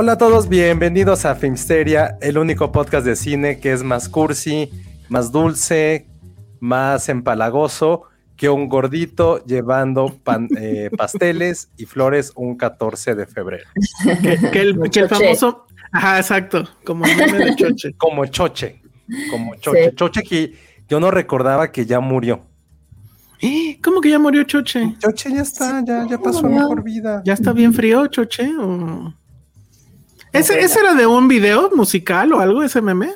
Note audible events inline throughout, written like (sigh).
Hola a todos, bienvenidos a Filmsteria, el único podcast de cine que es más cursi, más dulce, más empalagoso que un gordito llevando pan- (laughs) eh, pasteles y flores un 14 de febrero. que, que el, que el famoso. Ajá, exacto. Como de Choche. (laughs) Como Choche, como Choche. Sí. Choche que yo no recordaba que ya murió. ¡Eh! ¿Cómo que ya murió Choche? Choche ya está, ya, ya pasó mejor vida. ¿Ya está bien frío, Choche? ¿O- ¿Ese, ¿Ese era de un video musical o algo, ese meme?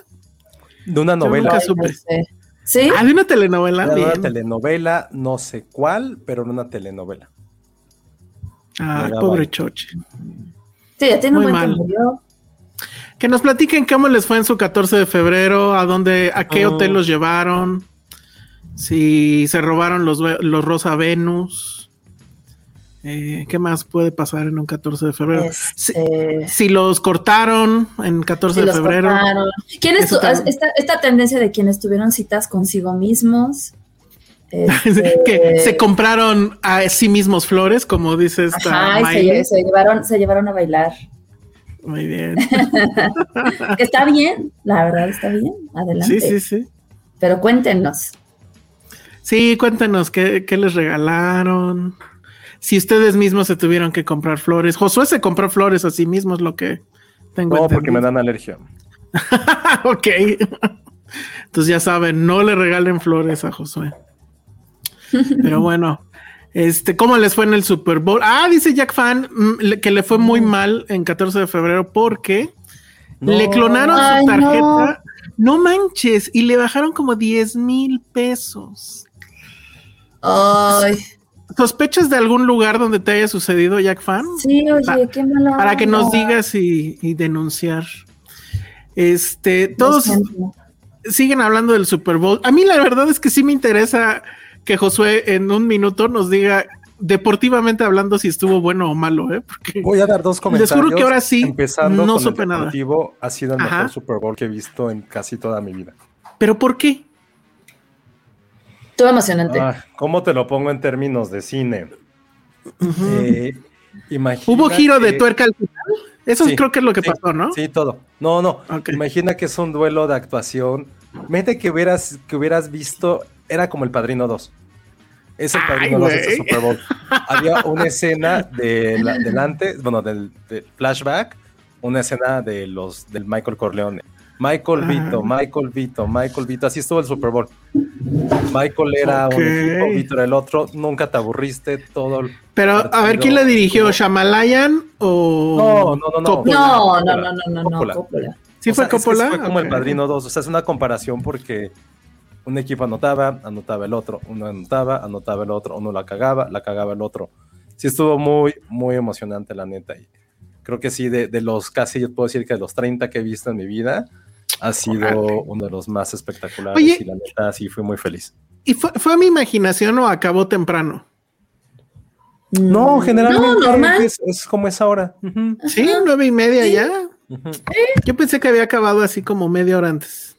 De una novela. nunca Ay, supe. no sé. ¿Sí? Ah, de una telenovela. De una telenovela, no sé cuál, pero en una telenovela. Ah, pobre vale. Choche. Sí, ya tiene un Muy buen que mal. Que nos platiquen cómo les fue en su 14 de febrero, a dónde, a qué Ah. hotel los llevaron, si se robaron los, los Rosa Venus. Eh, ¿Qué más puede pasar en un 14 de febrero? Si, Este, si los cortaron en 14 si de febrero. ¿Quién estu- también. esta, esta tendencia de quienes tuvieron citas consigo mismos? (laughs) Este, que se compraron a sí mismos flores, como dice esta Ajá, y se, se llevaron, se llevaron a bailar. Muy bien. (laughs) Está bien, la verdad está bien. Adelante. Sí, sí, sí. Pero cuéntenos. Sí, cuéntanos qué, qué les regalaron. Si ustedes mismos se tuvieron que comprar flores. Josué se compró flores a sí mismo, es lo que tengo No, porque me dan alergia. (laughs) ok. Entonces ya saben, no le regalen flores a Josué. Pero (laughs) bueno, este, ¿cómo les fue en el Super Bowl? Ah, dice Jack Fan mm, que le fue muy mal en 14 de febrero porque No. le clonaron Ay, su tarjeta. No. manches, y le bajaron como 10 mil pesos. Ay, ¿Sospechas de algún lugar donde te haya sucedido, Jack Fan? sí, oye, Pa- qué mala. Para que nos digas y, y denunciar. Este, todos siguen hablando del Super Bowl. A mí la verdad es que sí me interesa que Josué en un minuto nos diga deportivamente hablando si estuvo bueno o malo, ¿eh? Porque Voy a dar dos comentarios. Les juro que ahora sí, Empezando no con supe el nada. deportivo, ha sido el Ajá. mejor Super Bowl que he visto en casi toda mi vida. pero ¿por qué? Estuvo emocionante. Ah, ¿Cómo te lo pongo en términos de cine? Eh, imagina ¿Hubo giro de tuerca al final? Eso Sí, creo que es lo que sí, pasó, ¿no? Sí, todo. No, no. Imagina que es un duelo de actuación. Mete que hubieras, que hubieras visto, era como el Padrino 2. Es el Ay, Padrino 2 de. Super Bowl. (laughs) Había una escena de la- delante, bueno, del, del flashback, una escena de los del Michael Corleone. Michael. Vito, Michael Vito, Michael Vito, así estuvo el Super Bowl. Michael era Ok. un equipo, era el otro, nunca te aburriste, todo. el Pero a ver, ¿quién le dirigió? ¿Shamalayan o No, no, no, no. Coppola? no, no, no, no, no, no, Coppola. Coppola. ¿Sí O fue sea, es que Coppola? fue como el Ok. Padrino 2, o sea, es una comparación porque un equipo anotaba, anotaba el otro, uno anotaba, anotaba el otro, uno la cagaba, la cagaba el otro. Sí estuvo muy, muy emocionante, la neta. Y creo que sí, de, de los casi, yo puedo decir que de los 30 que he visto en mi vida, ha sido uno de los más espectaculares Oye. y la neta sí fui muy feliz. ¿Y fue, fue mi imaginación o acabó temprano? No, generalmente No, normal. Es, es como es ahora. Ujú, Sí, nueve y media ya. Yo pensé que había acabado así como media hora antes.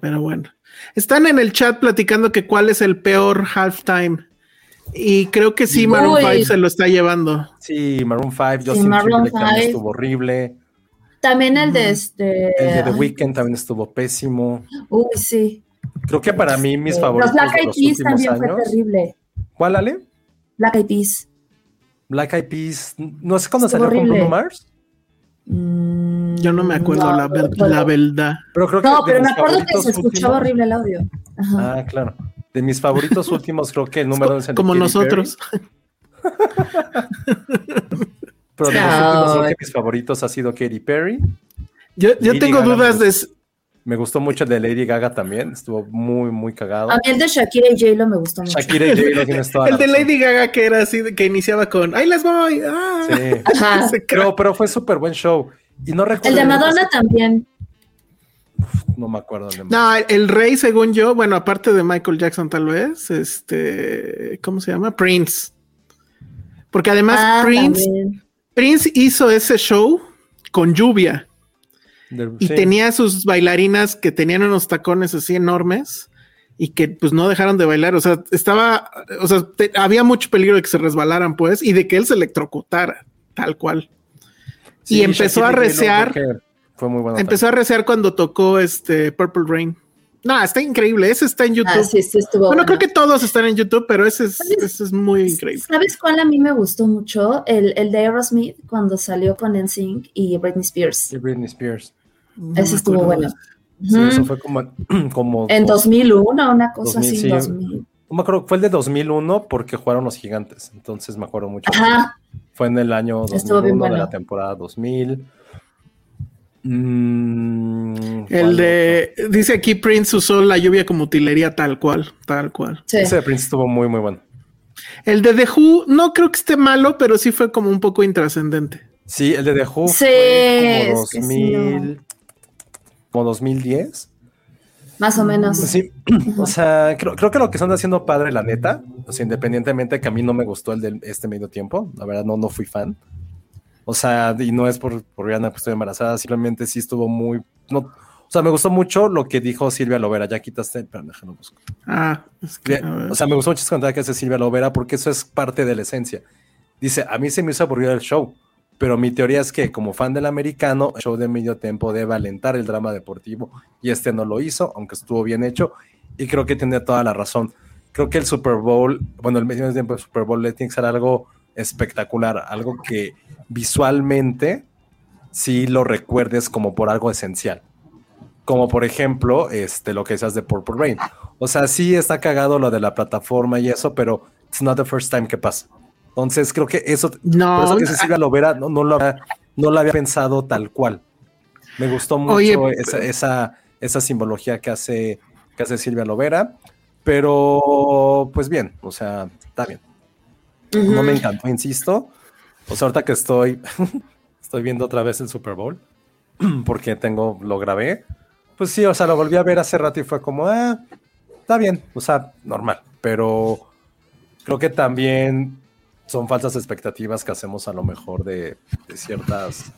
Pero bueno. Están en el chat platicando que cuál es el peor halftime. Y creo que sí, Maroon Uy. 5 se lo está llevando. Sí, Maroon 5, Sí, Justin Maroon Timberlake también 5. estuvo horrible. También el de este. El de The Weeknd también estuvo pésimo. Uy, sí. Creo que para mí mis Eh, favoritos Los Black Eyed Peas últimos también fue años. terrible. ¿Cuál, Ale? Black Eyed Peas. Black Eyed Peas. No sé cuándo salió con Bruno horrible. Mars. Mm, Yo no me acuerdo no, la, ver- pero- la verdad. Pero creo que No, pero me acuerdo que se escuchaba últimos- horrible el audio. Ajá. Ah, claro. De mis favoritos últimos, creo que el número uno es Como Katy nosotros. (laughs) Pero de los últimos, mis favoritos ha sido Katy Perry. Yo, yo tengo Gaga me dudas de. Me gustó mucho el de Lady Gaga también. Estuvo muy, muy cagado. A mí el de Shakira y J-Lo me gustó mucho. Shakira y J-Lo tienes (laughs) toda El la de razón. Lady Gaga que era así, que iniciaba con ¡Ahí les voy! ¡Ah! Sí. (laughs) Ajá. Pero, pero fue súper buen show. Y no recuerdo. El de Madonna también. No me acuerdo el. No, el, el rey, según yo, bueno, aparte de Michael Jackson, tal vez, este, ¿cómo se llama? Prince. Porque además Ah, Prince, también. Prince hizo ese show con lluvia y sí. tenía sus bailarinas que tenían unos tacones así enormes y que pues no dejaron de bailar. O sea, estaba, o sea, te- había mucho peligro de que se resbalaran, pues, y de que él se electrocutara, tal cual. Sí, y empezó Shakira a recear. Fue muy bueno. Empezó a recear cuando tocó este Purple Rain. No, está increíble. Ese está en YouTube. Ah, sí, sí, estuvo Bueno, bueno. creo que todos están en YouTube, pero ese es, ¿Sabes? ese es muy increíble. ¿Sabes cuál a mí me gustó mucho? El, el de Aerosmith cuando salió con NSYNC y Britney Spears. Y Britney Spears. No Ese estuvo bueno. Sí, eso fue como. (clears throat) como En 2001, una cosa 2000, así. sí. 2000. No me acuerdo, fue el de 2001 porque jugaron los gigantes. Entonces me acuerdo mucho. Ajá. Fue en el año 2001 Estuvo bien de bueno. la temporada 2000. Mm, El ¿cuál de, dice aquí Prince usó la lluvia como utilería tal cual, tal cual. Sí. Ese de Prince estuvo muy, muy bueno. El de The Who no creo que esté malo, pero sí fue como un poco intrascendente. Sí, el de The Who Sí, fue como es que sí, 2000, como 2010. Más o menos. Sí, (clears throat) o sea, creo, creo que lo que están haciendo padre, la neta, o sea, independientemente que a mí no me gustó el de este medio tiempo, la verdad no, no fui fan. O sea, y no es por, por Rihanna que estoy embarazada, simplemente sí estuvo muy, no, o sea, me gustó mucho lo que dijo Silvia Lovera, ya quitaste, pero déjalo busco. Ah, es que. O sea, me gustó mucho comentario que hace Silvia Lovera porque eso es parte de la esencia. Dice, a mí se me hizo aburrido el show, pero mi teoría es que como fan del americano, el show de medio tiempo debe alentar el drama deportivo y este no lo hizo, aunque estuvo bien hecho y creo que tiene toda la razón. Creo que el Super Bowl, bueno, el medio tiempo del Super Bowl le tiene que ser algo espectacular, algo que visualmente sí lo recuerdes como por algo esencial. Como por ejemplo, este, lo que decías de Purple Rain. O sea, sí está cagado lo de la plataforma y eso, pero it's not the first time que pasa. Entonces creo que eso, No, por eso que Cecilia Lovera no, no, lo había, no lo había pensado tal cual. Me gustó mucho Oye, esa, esa, esa simbología que hace, que hace Silvia Lovera, pero pues bien, o sea, está bien. No me encantó, insisto. O sea, ahorita que estoy, (laughs) estoy viendo otra vez el Super Bowl, (clears throat) porque tengo, lo grabé. Pues sí, o sea, lo volví a ver hace rato y fue como, ah, está bien, o sea, normal. Pero creo que también son falsas expectativas que hacemos a lo mejor de, de ciertas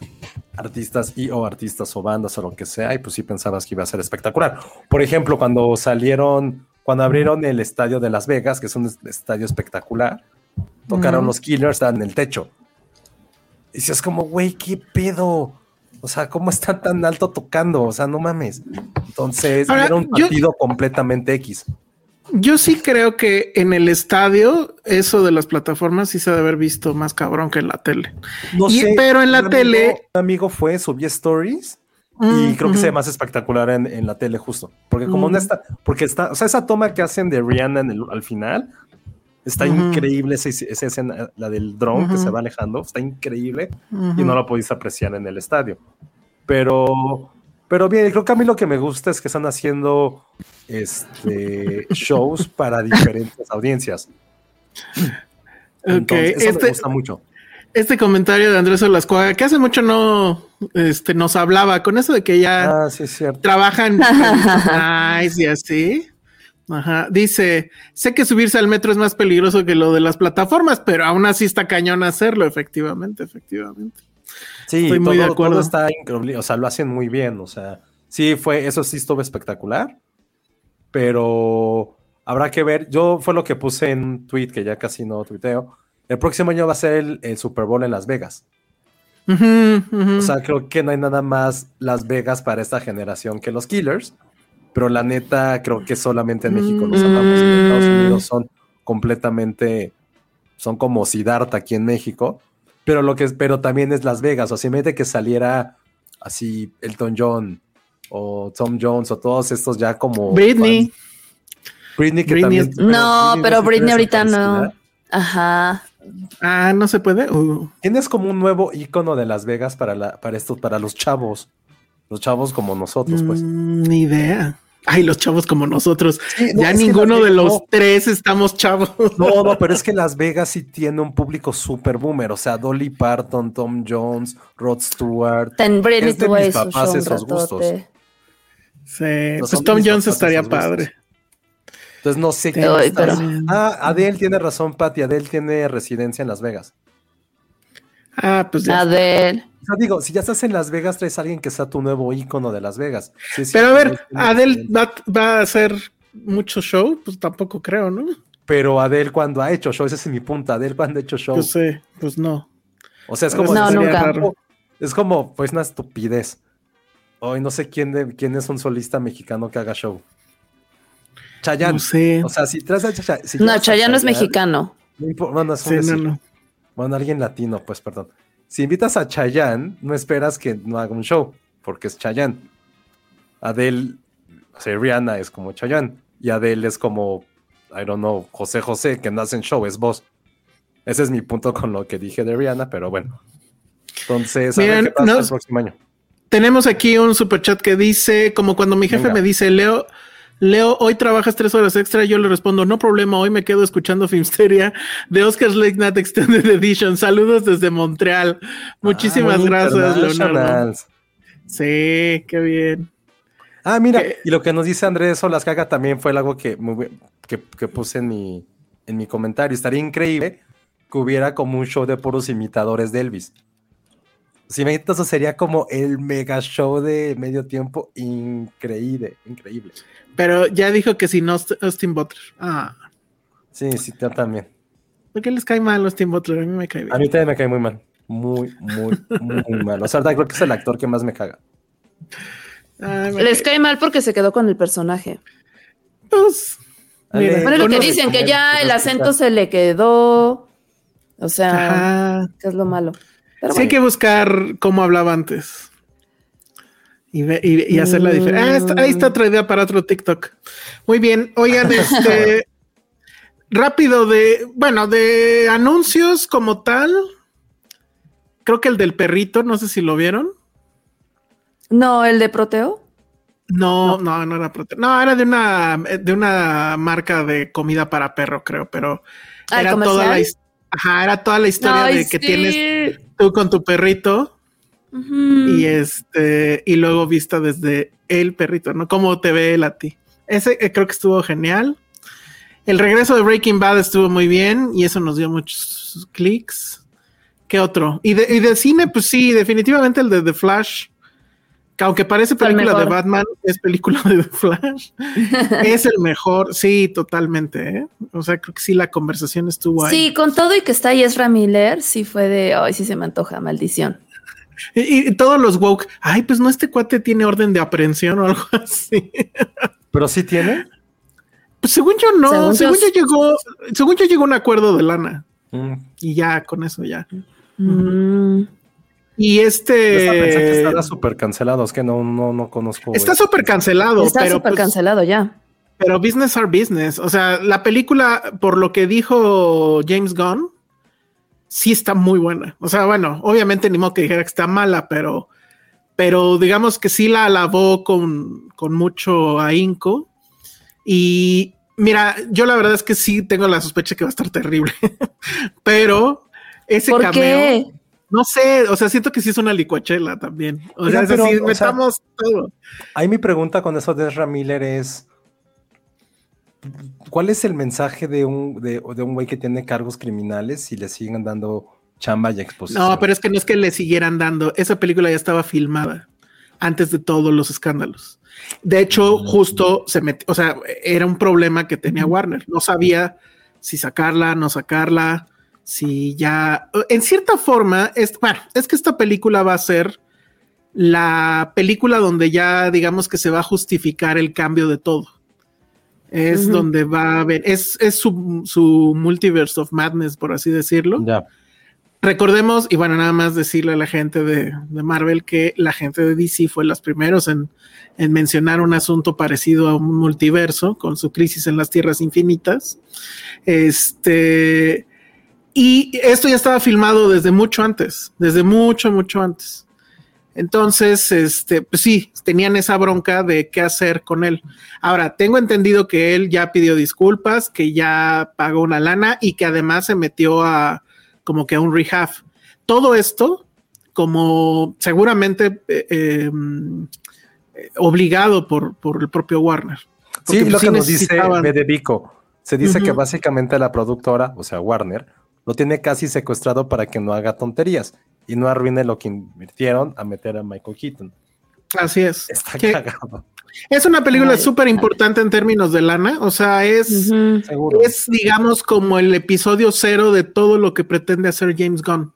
artistas y o artistas o bandas o lo que sea, y pues sí pensabas que iba a ser espectacular. Por ejemplo, cuando salieron, cuando abrieron el estadio de Las Vegas, que es un es- estadio espectacular, tocaron los Killers, estaban en el techo. Y si es como, güey, ¿qué pedo? O sea, ¿cómo están tan alto tocando? O sea, no mames. Entonces, Ahora, era un yo- partido completamente X. Yo sí creo que en el estadio eso de las plataformas sí se ha de haber visto más cabrón que en la tele. No Y- sé, pero en la un tele- amigo- un amigo fue, subió stories y Mm, creo que se ve más espectacular en, en la tele justo. Porque como Mm. no está, porque está, o sea, esa toma que hacen de Rihanna en el- al final, está Ujú. increíble esa, esa escena, la del drone que Ujú. se va alejando, está increíble y no lo podéis apreciar en el estadio. Pero, pero bien, creo que a mí lo que me gusta es que están haciendo este, (laughs) shows para diferentes audiencias. Entonces, eso este- me gusta mucho. Este comentario de Andrés Olascuaga, que hace mucho no este, nos hablaba con eso de que ya Ah, sí, trabajan (laughs) nice y así. Ajá. Dice: Sé que subirse al metro es más peligroso que lo de las plataformas, pero aún así está cañón hacerlo, efectivamente, efectivamente. Sí, Estoy muy todo, de acuerdo. todo está increíble, o sea, lo hacen muy bien, o sea, sí fue, eso sí estuvo espectacular, pero habrá que ver, yo fue lo que puse en un tweet que ya casi no tuiteo, el próximo año va a ser el, el Super Bowl en Las Vegas. O sea, creo que no hay nada más Las Vegas para esta generación que los Killers. Pero la neta, creo que solamente en México los amamos. En Estados Mm. Unidos son completamente. Son como Siddhartha aquí en México. Pero lo que es, pero también es Las Vegas. O sea, imagínate que saliera así Elton John o Tom Jones o todos estos ya como. Britney. fans. Britney que Britney también. es- pero No, pero Britney ahorita no. Ajá. Ah, no se puede. Uh, Tienes como un nuevo icono de Las Vegas para, la, para estos, para los chavos. Los chavos como nosotros, pues. mm, ni idea. Ay, los chavos como nosotros. Sí, no, ya ninguno de los no. tres estamos chavos. No, no, pero es que Las Vegas sí tiene un público súper boomer. O sea, Dolly Parton, Tom Jones, Rod Stewart. Ten Britney Es de mis papás esos gustos. Sí, No pues Tom Jones estaría padre. Entonces no sé qué. doy, pero- Ah, Adele tiene razón, Patty. Adele tiene residencia en Las Vegas. Ah, pues ya. Adele. O sea, digo, si ya estás en Las Vegas, traes a alguien que sea tu nuevo ícono de Las Vegas. Sí, sí, Pero a ver, residencia. va, va a hacer mucho show, pues tampoco creo, ¿no? Pero Adele cuando ha hecho show, ese es mi punto. Adele cuando ha hecho show. Pues sí, pues no. O sea, es como. No, nunca. raro. Es como, pues, una estupidez. Hoy no sé quién, de, quién es un solista mexicano que haga show. Chayanne. No sé. O sea, si traes a Cha- si No, Chayanne no es Chayanne, mexicano. no bueno, es un Sí, no, no. Bueno, alguien latino, pues, perdón. Si invitas a Chayanne, no esperas que no haga un show, porque es Chayanne. Adele, o sea, Rihanna es como Chayanne. Y Adele es como, I don't know, José José, que no hacen show, es voz. Ese es mi punto con lo que dije de Rihanna, pero bueno. Entonces, a ver Miren, qué pasa nos- el próximo año. Tenemos aquí un super chat que dice, como cuando mi jefe Venga. me dice, Leo, Leo, hoy trabajas tres horas extra, yo le respondo, no problema, hoy me quedo escuchando Filmsteria de Oscars Late Night Extended Edition. Saludos desde Montreal. Muchísimas Ah, gracias, Leonardo. Sí, qué bien. Ah, mira, ¿Qué? y lo que nos dice Andrés Solascaga también fue algo que, que, que puse en mi, en mi comentario. Estaría increíble que hubiera como un show de puros imitadores de Elvis. Si me eso sería como el mega show de medio tiempo increíble, increíble. Pero ya dijo que si no, Austin Butler. Ah, Sí, sí, yo también. ¿por qué les cae mal Austin Butler? A mí me cae bien. A mí también me cae muy mal. Muy, muy, muy mal. O sea, creo que es el actor que más me caga. Me Les cae- cae mal porque se quedó con el personaje. Pues, mira, Bueno, lo que dicen, que ya el acento se le quedó. O sea, Ajá. que es lo malo. Pero Sí hay que buscar cómo hablaba antes. Y, ve- y- y hacer la diferencia. Ah, está- ahí está otra idea para otro TikTok. Muy bien. Oigan, (laughs) este rápido de, bueno, de anuncios como tal. Creo que el del perrito, no sé si lo vieron. No, el de Proteo. No, no, no, era prote- No, era de una de una marca de comida para perro, creo, pero Ah, ¿el era toda la comercial? Ajá, era toda la historia Ay, de que sí. tienes tú con tu perrito y este y luego vista desde el perrito, ¿no? ¿Cómo te ve él a ti? Ese eh, creo que estuvo genial. El regreso de Breaking Bad estuvo muy bien y eso nos dio muchos clics. ¿Qué otro? Y de, y de cine, pues sí, definitivamente el de The Flash. Que aunque parece película de. Batman, es película de The (laughs) Flash. es el mejor, sí, totalmente. ¿eh? O sea, creo que sí, la conversación estuvo ahí. Sí, con todo y que está Ezra Miller, sí fue de, ay, sí se me antoja, maldición. Y, y todos los woke, ay, pues no, este cuate tiene orden de aprehensión o algo (laughs) así. Pero sí tiene. Pues según yo no, según, Según yo, yo- llegó, según yo llegó a un acuerdo de lana Mm. y ya con eso ya. Mm. Y hasta pensé que este estaba súper cancelado. Es que no, no, no conozco. está súper cancelado, Está pero súper pues, cancelado ya. pero business are business. O sea, la película, por lo que dijo James Gunn, sí está muy buena. O sea, bueno, obviamente ni modo que dijera que está mala, pero, pero digamos que sí la alabó con, con mucho ahínco. Y mira, yo la verdad es que sí tengo la sospecha que va a estar terrible, (laughs) pero ese ¿Por cameo, qué? No sé, o sea, siento que sí es una licuachela también. O sea, es pero, o sea, metamos todo. Ahí mi pregunta con eso de Ezra Miller es: ¿Cuál es el mensaje de un, de, de un güey que tiene cargos criminales y le siguen dando chamba y exposición? No, pero es que no es que le siguieran dando. Esa película ya estaba filmada antes de todos los escándalos. De hecho, justo se metió, o sea, era un problema que tenía Warner. No sabía si sacarla, no sacarla. Si ya, en cierta forma, es, bueno, es que esta película va a ser la película donde ya digamos que se va a justificar el cambio de todo. Es donde va a haber, es, es su, su, multiverse of madness, por así decirlo. Ya. Recordemos, y bueno, nada más decirle a la gente de, de Marvel que la gente de DC fue los primeros en, en, mencionar un asunto parecido a un multiverso con su crisis en las tierras infinitas. Este, y esto ya estaba filmado desde mucho antes, desde mucho, mucho antes. Entonces, este, pues sí, tenían esa bronca de qué hacer con él. Ahora, tengo entendido que él ya pidió disculpas, que ya pagó una lana y que además se metió a como que a un rehab. Todo esto, como seguramente eh, eh, obligado por, por, el propio Warner. Sí, lo que nos dice Bedevico. Se dice que básicamente la productora, o sea, Warner, lo tiene casi secuestrado para que no haga tonterías y no arruine lo que invirtieron a meter a Michael Keaton. Así es. Está cagado. Es una película súper importante en términos de lana, o sea, es, es, digamos, como el episodio cero de todo lo que pretende hacer James Gunn.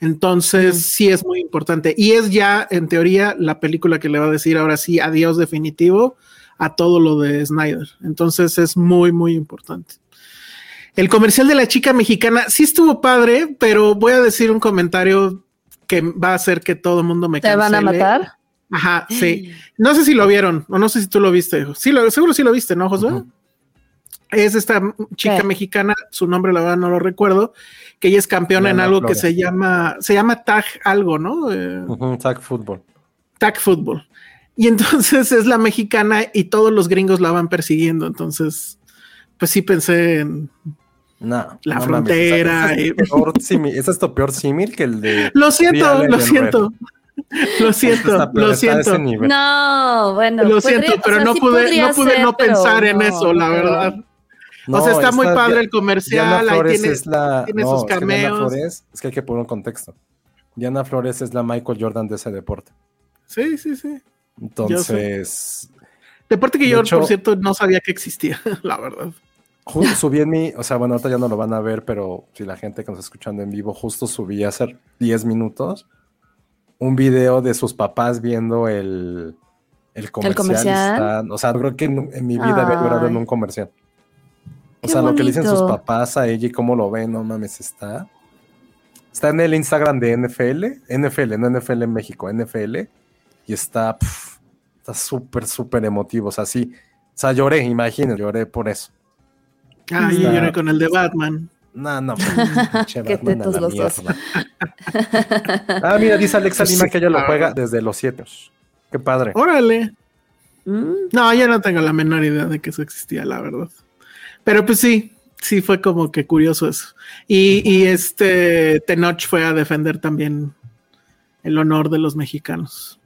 Entonces, sí es muy importante. Y es ya, en teoría, la película que le va a decir ahora sí adiós definitivo a todo lo de Snyder. Entonces, es muy, muy importante. El comercial de la chica mexicana sí estuvo padre, pero voy a decir un comentario que va a hacer que todo el mundo me ¿Te van a matar? Ajá, sí. (gasps) No sé si lo vieron o no sé si tú lo viste. Sí, lo, seguro sí lo viste, ¿no, Josué? Es esta chica mexicana, su nombre la verdad no lo recuerdo, que ella es campeona en algo que se llama, se llama tag algo, ¿no? Eh, tag fútbol. Tag fútbol. Y entonces (laughs) es la mexicana y todos los gringos la van persiguiendo. Entonces, pues sí pensé en, no. La frontera. Ese es, esto peor símil que el de. (laughs) Lo siento, lo (laughs) siento. Lo siento, lo siento. No, bueno. Lo siento, pero no, pude, no pude no pensar en eso, la verdad. o sea, está muy padre el comercial, ahí tiene, es la, tiene sus cameos. Es que, es que hay que poner un contexto. Diana Flores es la Michael Jordan de ese deporte. Sí, sí, sí. Entonces. Deporte que yo, por cierto, no sabía que existía, (laughs) la verdad subí en mi, o sea, bueno, ahorita ya no lo van a ver, pero si la gente que nos está escuchando en vivo, justo subí hace 10 minutos un video de sus papás viendo el, el comercial. o sea, creo que en, mi vida había llorado en un comercial. O sea, lo que le dicen sus papás a ella y cómo lo ven, no mames, está. Está en el Instagram de NFL, NFL, no NFL en México, NFL, y está, está súper, súper emotivo. O sea, sí, o sea, lloré, imagínate, lloré por eso. Ah, yo lloré con el de Batman. No, no, (laughs) Qué tetos los dos. ah, mira, dice Alexa Lima que ella lo juega desde los siete. Qué padre. Órale. Mm. No, yo no tengo la menor idea de que eso existía, la verdad. Pero pues sí, sí fue como que curioso eso. Y, y este Tenoch fue a defender también el honor de los mexicanos.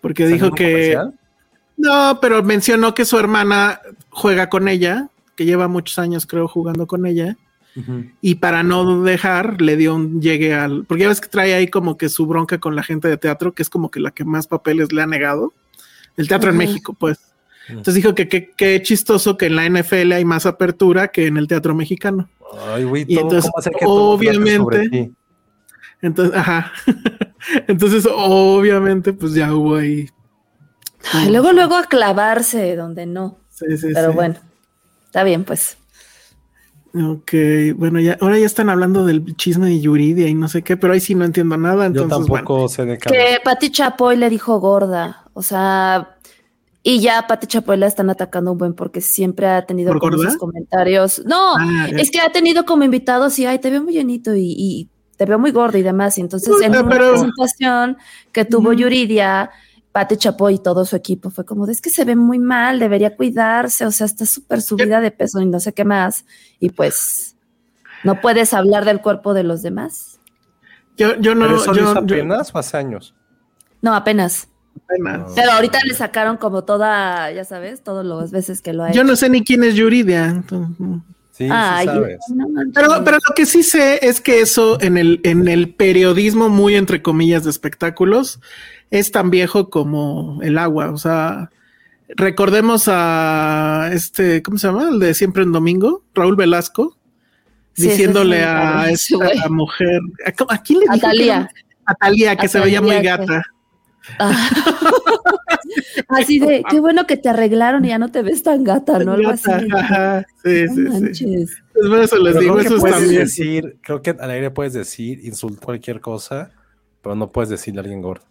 Porque dijo que. No, pero mencionó que su hermana juega con ella que lleva muchos años, creo, jugando con ella. Y para no dejar, le dio un llegue al. Porque ya ves que trae ahí como que su bronca con la gente de teatro, que es como que la que más papeles le ha negado. El teatro en México, pues. Entonces dijo que qué chistoso que en la NFL hay más apertura que en el teatro mexicano. Ay, güey, y entonces, obviamente. Entonces, ajá. (laughs) entonces, obviamente, pues ya hubo ahí. luego, luego a clavarse donde no. Sí, sí, Pero bueno. Está bien, pues. Ok, bueno, ya, ahora ya están hablando del chisme de Yuridia y no sé qué, pero ahí sí no entiendo nada. Entonces, Yo tampoco sé de qué. Que Pati Chapoy le dijo gorda, o sea, y ya Pati Chapoy la están atacando un buen porque siempre ha tenido como esos comentarios. No, ah, es que ha tenido como invitados y ay, te veo muy llenito y, te veo muy gorda y demás. Y entonces en una presentación que tuvo Yuridia Pate Chapoy y todo su equipo fue como, es que se ve muy mal, debería cuidarse, o sea, está súper subida de peso y no sé qué más. Y pues, no puedes hablar del cuerpo de los demás. Yo, yo no. ¿Pero eso yo, apenas o hace años? No, apenas. Apenas. Pero ahorita le sacaron como toda, ya sabes, todas las veces que lo ha hecho. Yo no sé ni quién es Yuridia. Sí, sí sabes. pero, pero lo que sí sé es que eso en el, en el periodismo, muy entre comillas, de espectáculos, es tan viejo como el agua. O sea, recordemos a este, ¿cómo se llama? El de siempre en domingo, Raúl Velasco, diciéndole a esta (laughs) mujer, ¿a, quién le dijo? A Talía. que se veía muy gata. Ah. (laughs) así de, qué bueno que te arreglaron y ya no te ves tan gata, ¿no? Algo así. Sí, sí, sí. Pues eso les digo, eso también. Decir, creo que al aire puedes decir, insultar cualquier cosa, pero no puedes decirle a alguien gordo.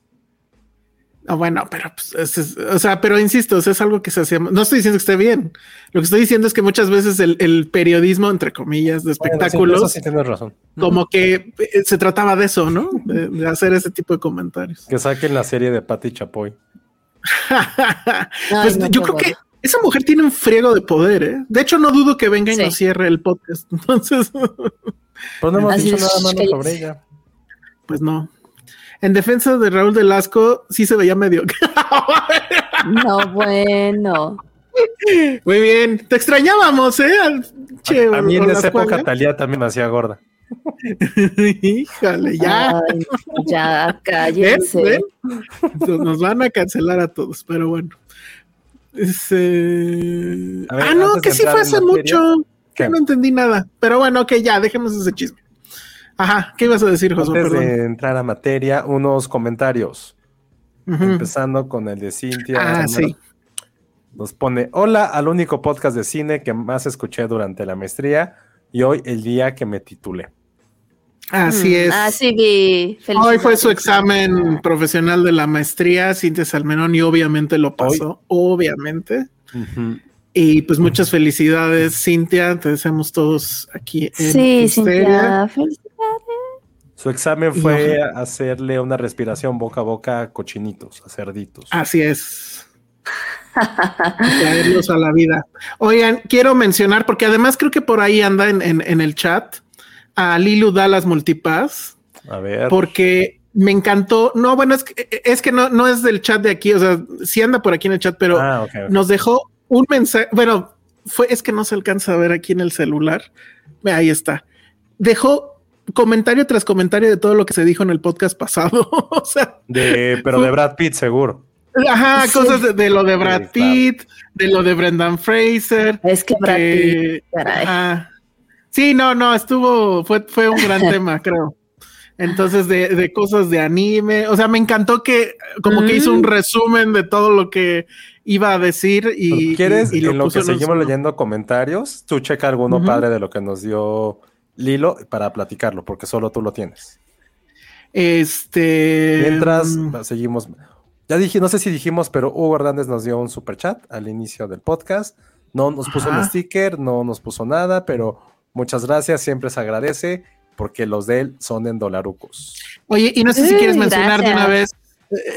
Ah, bueno, pero pues, o sea, pero insisto, es algo que se hacía. No estoy diciendo que esté bien. Lo que estoy diciendo es que muchas veces el, periodismo, entre comillas, de espectáculos, razón. como que eh, se trataba de eso, ¿no? De, hacer ese tipo de comentarios. Que saquen la serie de Patty Chapoy. (laughs) pues yo creo que esa mujer tiene un friego de poder, ¿eh? De hecho, no dudo que venga y nos cierre el podcast. (laughs) Entonces, pues no hemos dicho nada malo sobre ella. Pues no. En defensa de Raúl Velasco, sí se veía medio. no, bueno. Muy bien, te extrañábamos, ¿eh? a, mí en esa época Talía también me hacía gorda. Híjole, ya. ya, cállense. Nos van a cancelar a todos, pero bueno. ah, no, que sí fue hace mucho. Que no entendí nada. Pero bueno, ok, ya, dejemos ese chisme. Ajá, ¿qué ibas a decir, José? Antes de entrar a materia, unos comentarios. Empezando con el de Cintia. Ah, sí. Nos pone, hola al único podcast de cine que más escuché durante la maestría y hoy el día que me titulé. Así mm, es. Así vi. Hoy fue su examen profesional de la maestría, Cintia Salmenón, y obviamente lo pasó, obviamente. Y pues muchas felicidades, Cintia. Te deseamos todos aquí en Sí, Cintia, felicidades. Su examen fue hacerle una respiración boca a boca a cochinitos, a cerditos. Así es. Traerlos a la vida. Oigan, quiero mencionar, porque además creo que por ahí anda en, el chat a Lilu Dallas Multipass. A ver. Porque me encantó. No, bueno, es que, es que no, no es del chat de aquí, o sea, sí anda por aquí en el chat, pero ah, nos dejó un mensaje. Bueno, fue, es que no se alcanza a ver aquí en el celular. Ahí está. Dejó comentario tras comentario de todo lo que se dijo en el podcast pasado. (laughs) o sea, de, pero de Brad Pitt, seguro. Ajá, cosas de, lo de Brad Pitt, de lo de Brendan Fraser. Es que Brad Pitt, sí, no, no, estuvo, fue, fue un gran (laughs) tema, creo. Entonces, de, de, cosas de anime. O sea, me encantó que como que hizo un mm. resumen de todo lo que iba a decir y. ¿Quieres? Y, en lo que seguimos leyendo comentarios, tú checa alguno padre de lo que nos dio Lilo para platicarlo, porque solo tú lo tienes. Este. Mientras mm, seguimos. Ya dije, no sé si dijimos, pero Hugo Hernández nos dio un super chat al inicio del podcast. No nos puso un sticker, no nos puso nada, pero muchas gracias, siempre se agradece porque los de él son en dolarucos. Oye, y no sé si quieres mencionar de una vez,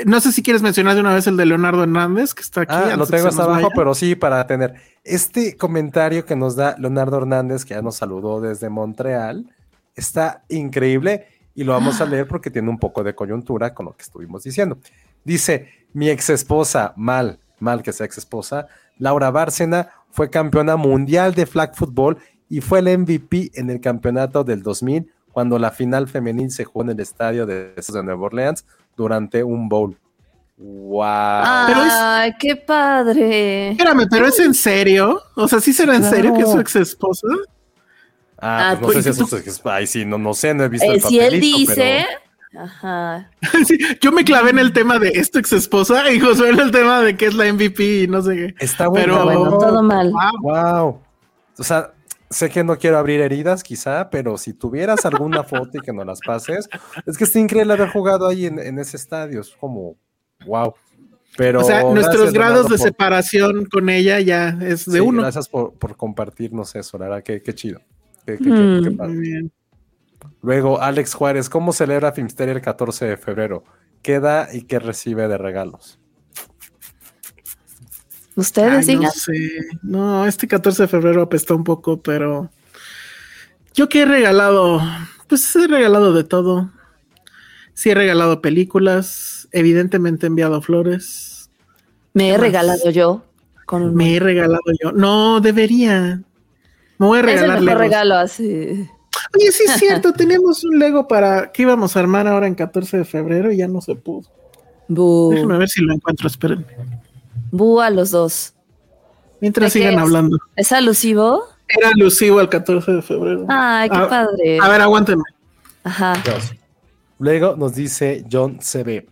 no sé si quieres mencionar de una vez el de Leonardo Hernández, que está aquí. Ah, lo tengo hasta abajo, pero sí, para tener este comentario que nos da Leonardo Hernández, que ya nos saludó desde Montreal, está increíble y lo vamos a (gasps) leer porque tiene un poco de coyuntura con lo que estuvimos diciendo. Dice, mi ex esposa, mal, mal que sea ex esposa, Laura Bárcena, fue campeona mundial de flag football y fue el MVP en el campeonato del 2000 cuando la final femenil se jugó en el estadio de, de Nueva Orleans durante un bowl. ¡Wow! ¡Ay, qué padre! Espérame, pero es en serio. O sea, ¿sí será en serio que es su ex esposa? Ah, pues no sé si es su Ay, sí, no, no sé, no he visto el papelito, Si él dice. Ajá. (laughs) yo me clavé en el tema de esta ex esposa y José en el tema de que es la MVP y no sé qué. Está bueno. Pero, todo mal. wow. O sea, sé que no quiero abrir heridas, quizá, pero si tuvieras alguna foto y que nos las pases, es que es increíble haber jugado ahí en, ese estadio, es como, wow. Pero o sea, nuestros grados de separación con ella ya es de uno. Gracias por, compartirnos eso, la verdad, qué, chido. Mm. Luego, Alex Juárez, ¿cómo celebra Filmsteria el 14 de febrero? ¿Qué da y qué recibe de regalos? Ustedes No sé. No, este 14 de febrero apestó un poco, pero yo que he regalado, pues he regalado de todo. Sí he regalado películas, evidentemente he enviado flores. Me he regalado yo. Con Me he regalado yo. No, debería. Me voy a regalar. Es regalo así. Oye, sí es (laughs) cierto, teníamos un Lego para que íbamos a armar ahora en 14 de febrero y ya no se pudo. Déjame ver si lo encuentro, espérenme. Bu a los dos. Mientras sigan hablando. ¿Es alusivo? Era alusivo al 14 de febrero. Ay, qué A- padre. A ver, aguántenme. Ajá. Luego nos dice John CB.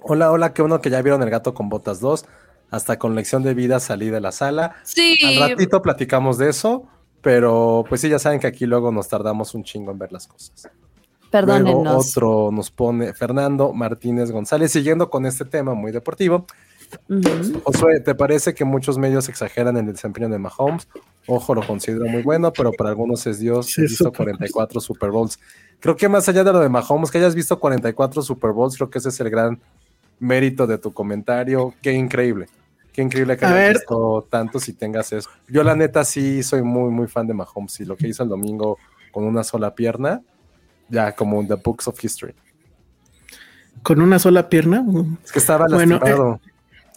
Hola, hola, qué bueno que ya vieron el gato con botas 2. Hasta con lección de vida salí de la sala. Sí. Al ratito platicamos de eso, pero pues sí, ya saben que aquí luego nos tardamos un chingo en ver las cosas. Luego Perdónennos. otro nos pone Fernando Martínez González, siguiendo con este tema muy deportivo. Josué, ¿te parece que muchos medios exageran en el desempeño de Mahomes? Ojo, lo considero muy bueno, pero para algunos es Dios. Sí, He visto súper. 44 Super Bowls. Creo que más allá de lo de Mahomes, que hayas visto 44 Super Bowls, creo que ese es el gran mérito de tu comentario. Qué increíble. Qué increíble que A hayas ver. visto tantos y tengas eso. Yo la neta sí soy muy, muy fan de Mahomes y lo que hizo el domingo con una sola pierna, ya como en The Books of History. Con una sola pierna. Es que estaba Bueno, eh,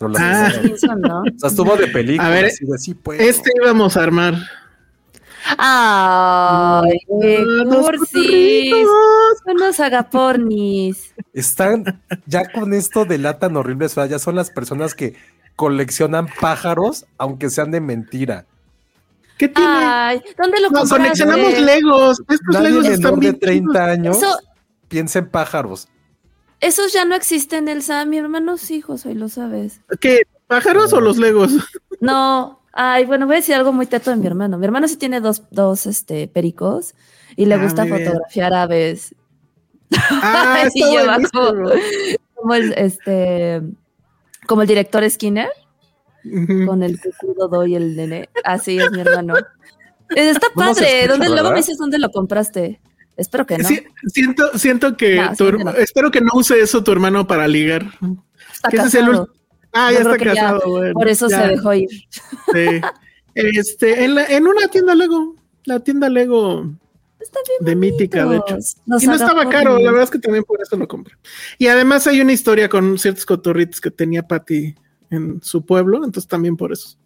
lastimado. Lo ah. Eso, ¿no? O sea, estuvo de (laughs) película. A ver, así de, sí, pues. Este íbamos a armar. Ay, qué Los cursis. cotorritos. Unos agapornis. Están ya con esto delatan horribles, o sea, ya son las personas que coleccionan pájaros, aunque sean de mentira. ¿Qué tiene? Ay, ¿dónde lo no, compraste? coleccionamos Legos. Estos Nadie Legos están menor de bien 30 años Eso, piensa en pájaros. Esos ya no existen, Elsa. Mi hermano sí, José, lo sabes. ¿Qué? ¿Pájaros o los Legos? (laughs) No, ay, bueno, voy a decir algo muy teto de mi hermano. Mi hermano sí tiene dos, dos este, pericos y le Ah, gusta bien. fotografiar aves. Ah, (laughs) y está lleva como, como el, este, como el director Skinner, con el cucudo y el nene. Así es mi hermano. (laughs) Eh, Está ¿Cómo se padre. ¿Dónde, luego me dices dónde lo compraste. Espero que no. Siento, siento que No, tu no. espero que no use eso tu hermano para ligar. Está que es Ah, ya está ya, casado. bueno, Por eso ya, se dejó ir. sí. Este, en, la- en una tienda Lego, la tienda Lego Están bien de Mítica, de hecho. Los y no estaba caro, la verdad es que también por eso lo compré. Y además hay una historia con ciertos cotorritos que tenía Patty en su pueblo, entonces también por eso.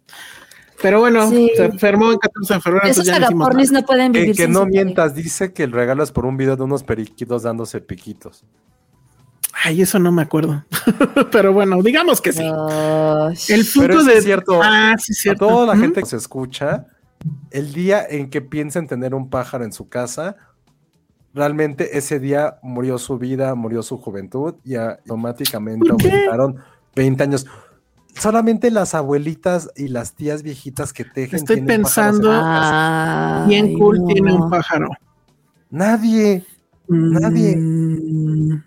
Pero bueno, Sí. se enfermó en 14 de febrero. Esos no hicimos agapornis no pueden Que, vivir que sin no pareja. mientas, dice que el regalo es por un video de unos periquitos dándose piquitos. Ay, eso no me acuerdo. (laughs) Pero bueno, digamos que sí. El punto Pero es de. cierto. Ah, sí, A cierto. toda la gente que se escucha, el día en que piensen tener un pájaro en su casa, realmente ese día murió su vida, murió su juventud y automáticamente aumentaron 20 años. Solamente las abuelitas y las tías viejitas que tejen. Estoy pensando- Bien cool no. tiene un pájaro. Nadie. Nadie. Mm.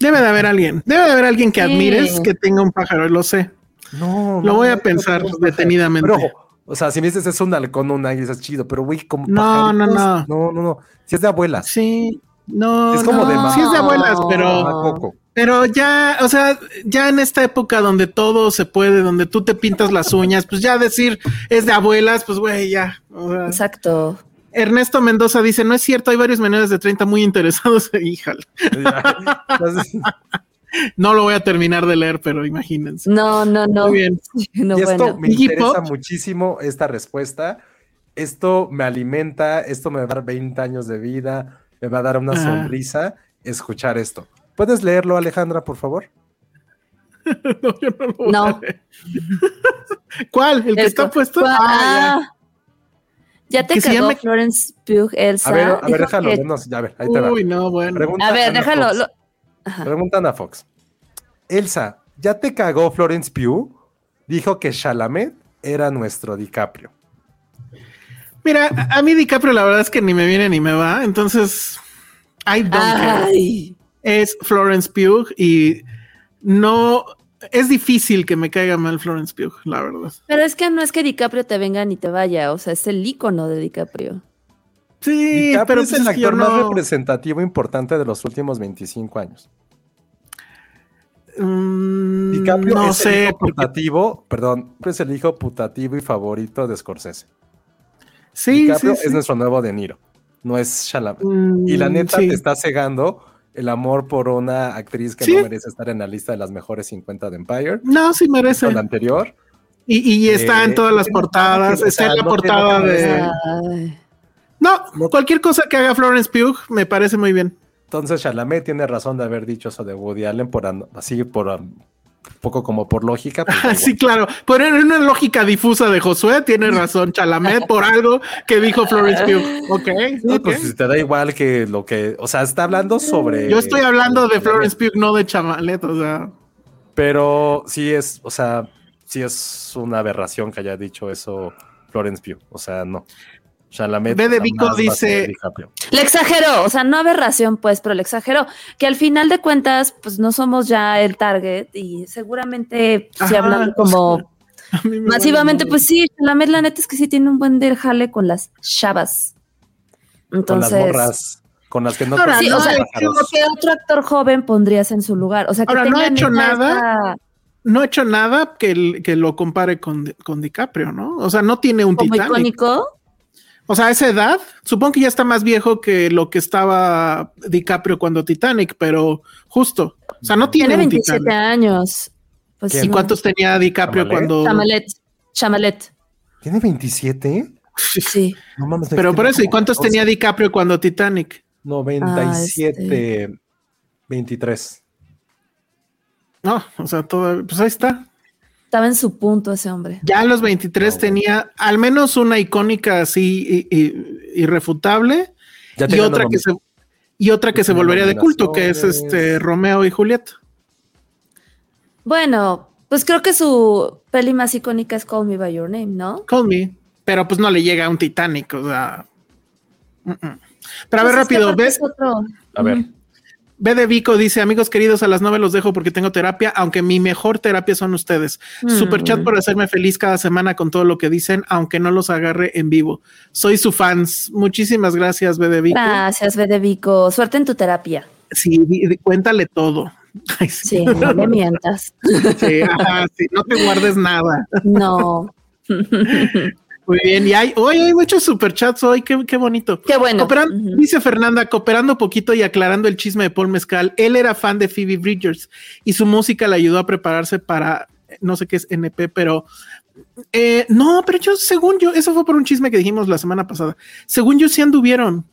Debe de haber alguien. Debe de haber alguien que Sí. admires que tenga un pájaro, lo sé. No. Lo no, voy a no, pensar no, no, no, detenidamente. Pero o sea, si me dices es un halcón o un águila, es chido, pero güey, como No, no, pajaritos, no, no, no. Si es de abuelas. Sí. No, Es como no, de mamá. sí es de abuelas, pero, pero ya, o sea, ya en esta época donde todo se puede, donde tú te pintas las uñas, pues ya decir es de abuelas, pues güey, ya. o sea, Exacto. Ernesto Mendoza dice, no es cierto, hay varios menores de 30 muy interesados. (laughs) Híjale. (laughs) No lo voy a terminar de leer, pero imagínense. No, no, no. Muy bien. (laughs) No, y esto bueno. me interesa muchísimo esta respuesta. Esto me alimenta, esto me va a dar 20 años de vida, me va a dar una Ah. sonrisa escuchar esto. ¿Puedes leerlo, Alejandra, por favor? (laughs) No, yo no lo voy No. a leer. ¿Cuál? ¿El que Esto. está puesto? Ah, Ah, ya te Que se cagó llame- Florence Pugh, Elsa. A ver, a ver, Dijo déjalo, que- ya, a ver, ahí te va. Uy, no, bueno. Pregunta A ver, Ana déjalo. Fox. lo- Ajá. Preguntan a Fox. Elsa, ¿ya te cagó Florence Pugh? Dijo que Chalamet era nuestro DiCaprio. Mira, a mí DiCaprio la verdad es que ni me viene ni me va, entonces I don't care. Es Florence Pugh y no es difícil que me caiga mal Florence Pugh, la verdad. Pero es que no es que DiCaprio te venga ni te vaya, o sea, es el ícono de DiCaprio. Sí, DiCaprio pero es pues el actor más representativo importante de los últimos 25 años. Mm, DiCaprio no es el hijo porque- putativo, perdón, es el hijo putativo y favorito de Scorsese. Sí, DiCaprio sí, sí. es nuestro nuevo De Niro, no es Chalamet. Mm, Y la neta sí. te está cegando el amor por una actriz que no merece estar en la lista de las mejores 50 de Empire. No, sí merece. Con la anterior. Y, y está Eh, en todas las no portadas, está en la no portada de... Ay. No, cualquier cosa que haga Florence Pugh me parece muy bien. Entonces Chalamet tiene razón de haber dicho eso de Woody Allen por así por poco como por lógica. Pues, (laughs) sí, claro. Por una lógica difusa de Josué, tiene razón Chalamet por algo que dijo Florence Pugh. (laughs) Ok. Sí, pues te da igual que lo que, o sea, está hablando sobre. Yo estoy hablando de Florence Pugh, no de Chalamet, o sea. Pero sí es, o sea, sí es una aberración que haya dicho eso Florence Pugh. O sea, no. Chalamet. B de Vico dice. Le exageró, o sea, no aberración, pues, pero le exageró. Que al final de cuentas, pues no somos ya el target y seguramente, si hablan como masivamente, pues sí, Chalamet, la neta es que sí tiene un buen del jale con las chavas. Entonces. Con las morras. Con las que no. sí, o sea, como que otro actor joven pondrías en su lugar. O sea, que no ha hecho nada. No ha hecho nada que, que lo compare con, con, DiCaprio, ¿no? O sea, no tiene un ¿Como icónico? O sea, a esa edad, supongo que ya está más viejo que lo que estaba DiCaprio cuando Titanic, pero justo. O sea, no tiene, tiene 27 años. Pues ¿Y cuántos tenía DiCaprio cuando. Chamalet. Chamalet. ¿Tiene 27? Sí. No mames, pero por eso, ¿y cuántos tenía DiCaprio cuando Titanic? 97, 23. No, o sea, todo, pues ahí está. Estaba en su punto ese hombre. Ya a los 23 tenía al menos una icónica así irrefutable y otra, que se, y otra que se volvería de culto, que es este Romeo y Julieta. Bueno, pues creo que su peli más icónica es Call Me By Your Name, ¿no? Call Me, pero pues no le llega a un Titanic, o sea. Pero a ver, pues rápido, ¿ves? A ver. B de Vico dice, amigos queridos, a las nueve los dejo porque tengo terapia, aunque mi mejor terapia son ustedes. Super chat por hacerme feliz cada semana con todo lo que dicen, aunque no los agarre en vivo. Soy su fans. Muchísimas gracias, B de Vico. Gracias, B de Vico. Suerte en tu terapia. Sí, cuéntale todo. (laughs) sí. no me mientas. Sí, sí, no te guardes nada. No. (laughs) Muy bien, y hay, hoy hay muchos superchats hoy, qué, qué bonito. Qué bueno. Dice Fernanda, cooperando poquito y aclarando el chisme de Paul Mezcal, él era fan de Phoebe Bridgers y su música le ayudó a prepararse para, no sé qué es NP, pero eh, no, pero yo, según yo, eso fue por un chisme que dijimos la semana pasada. Según yo, sí anduvieron.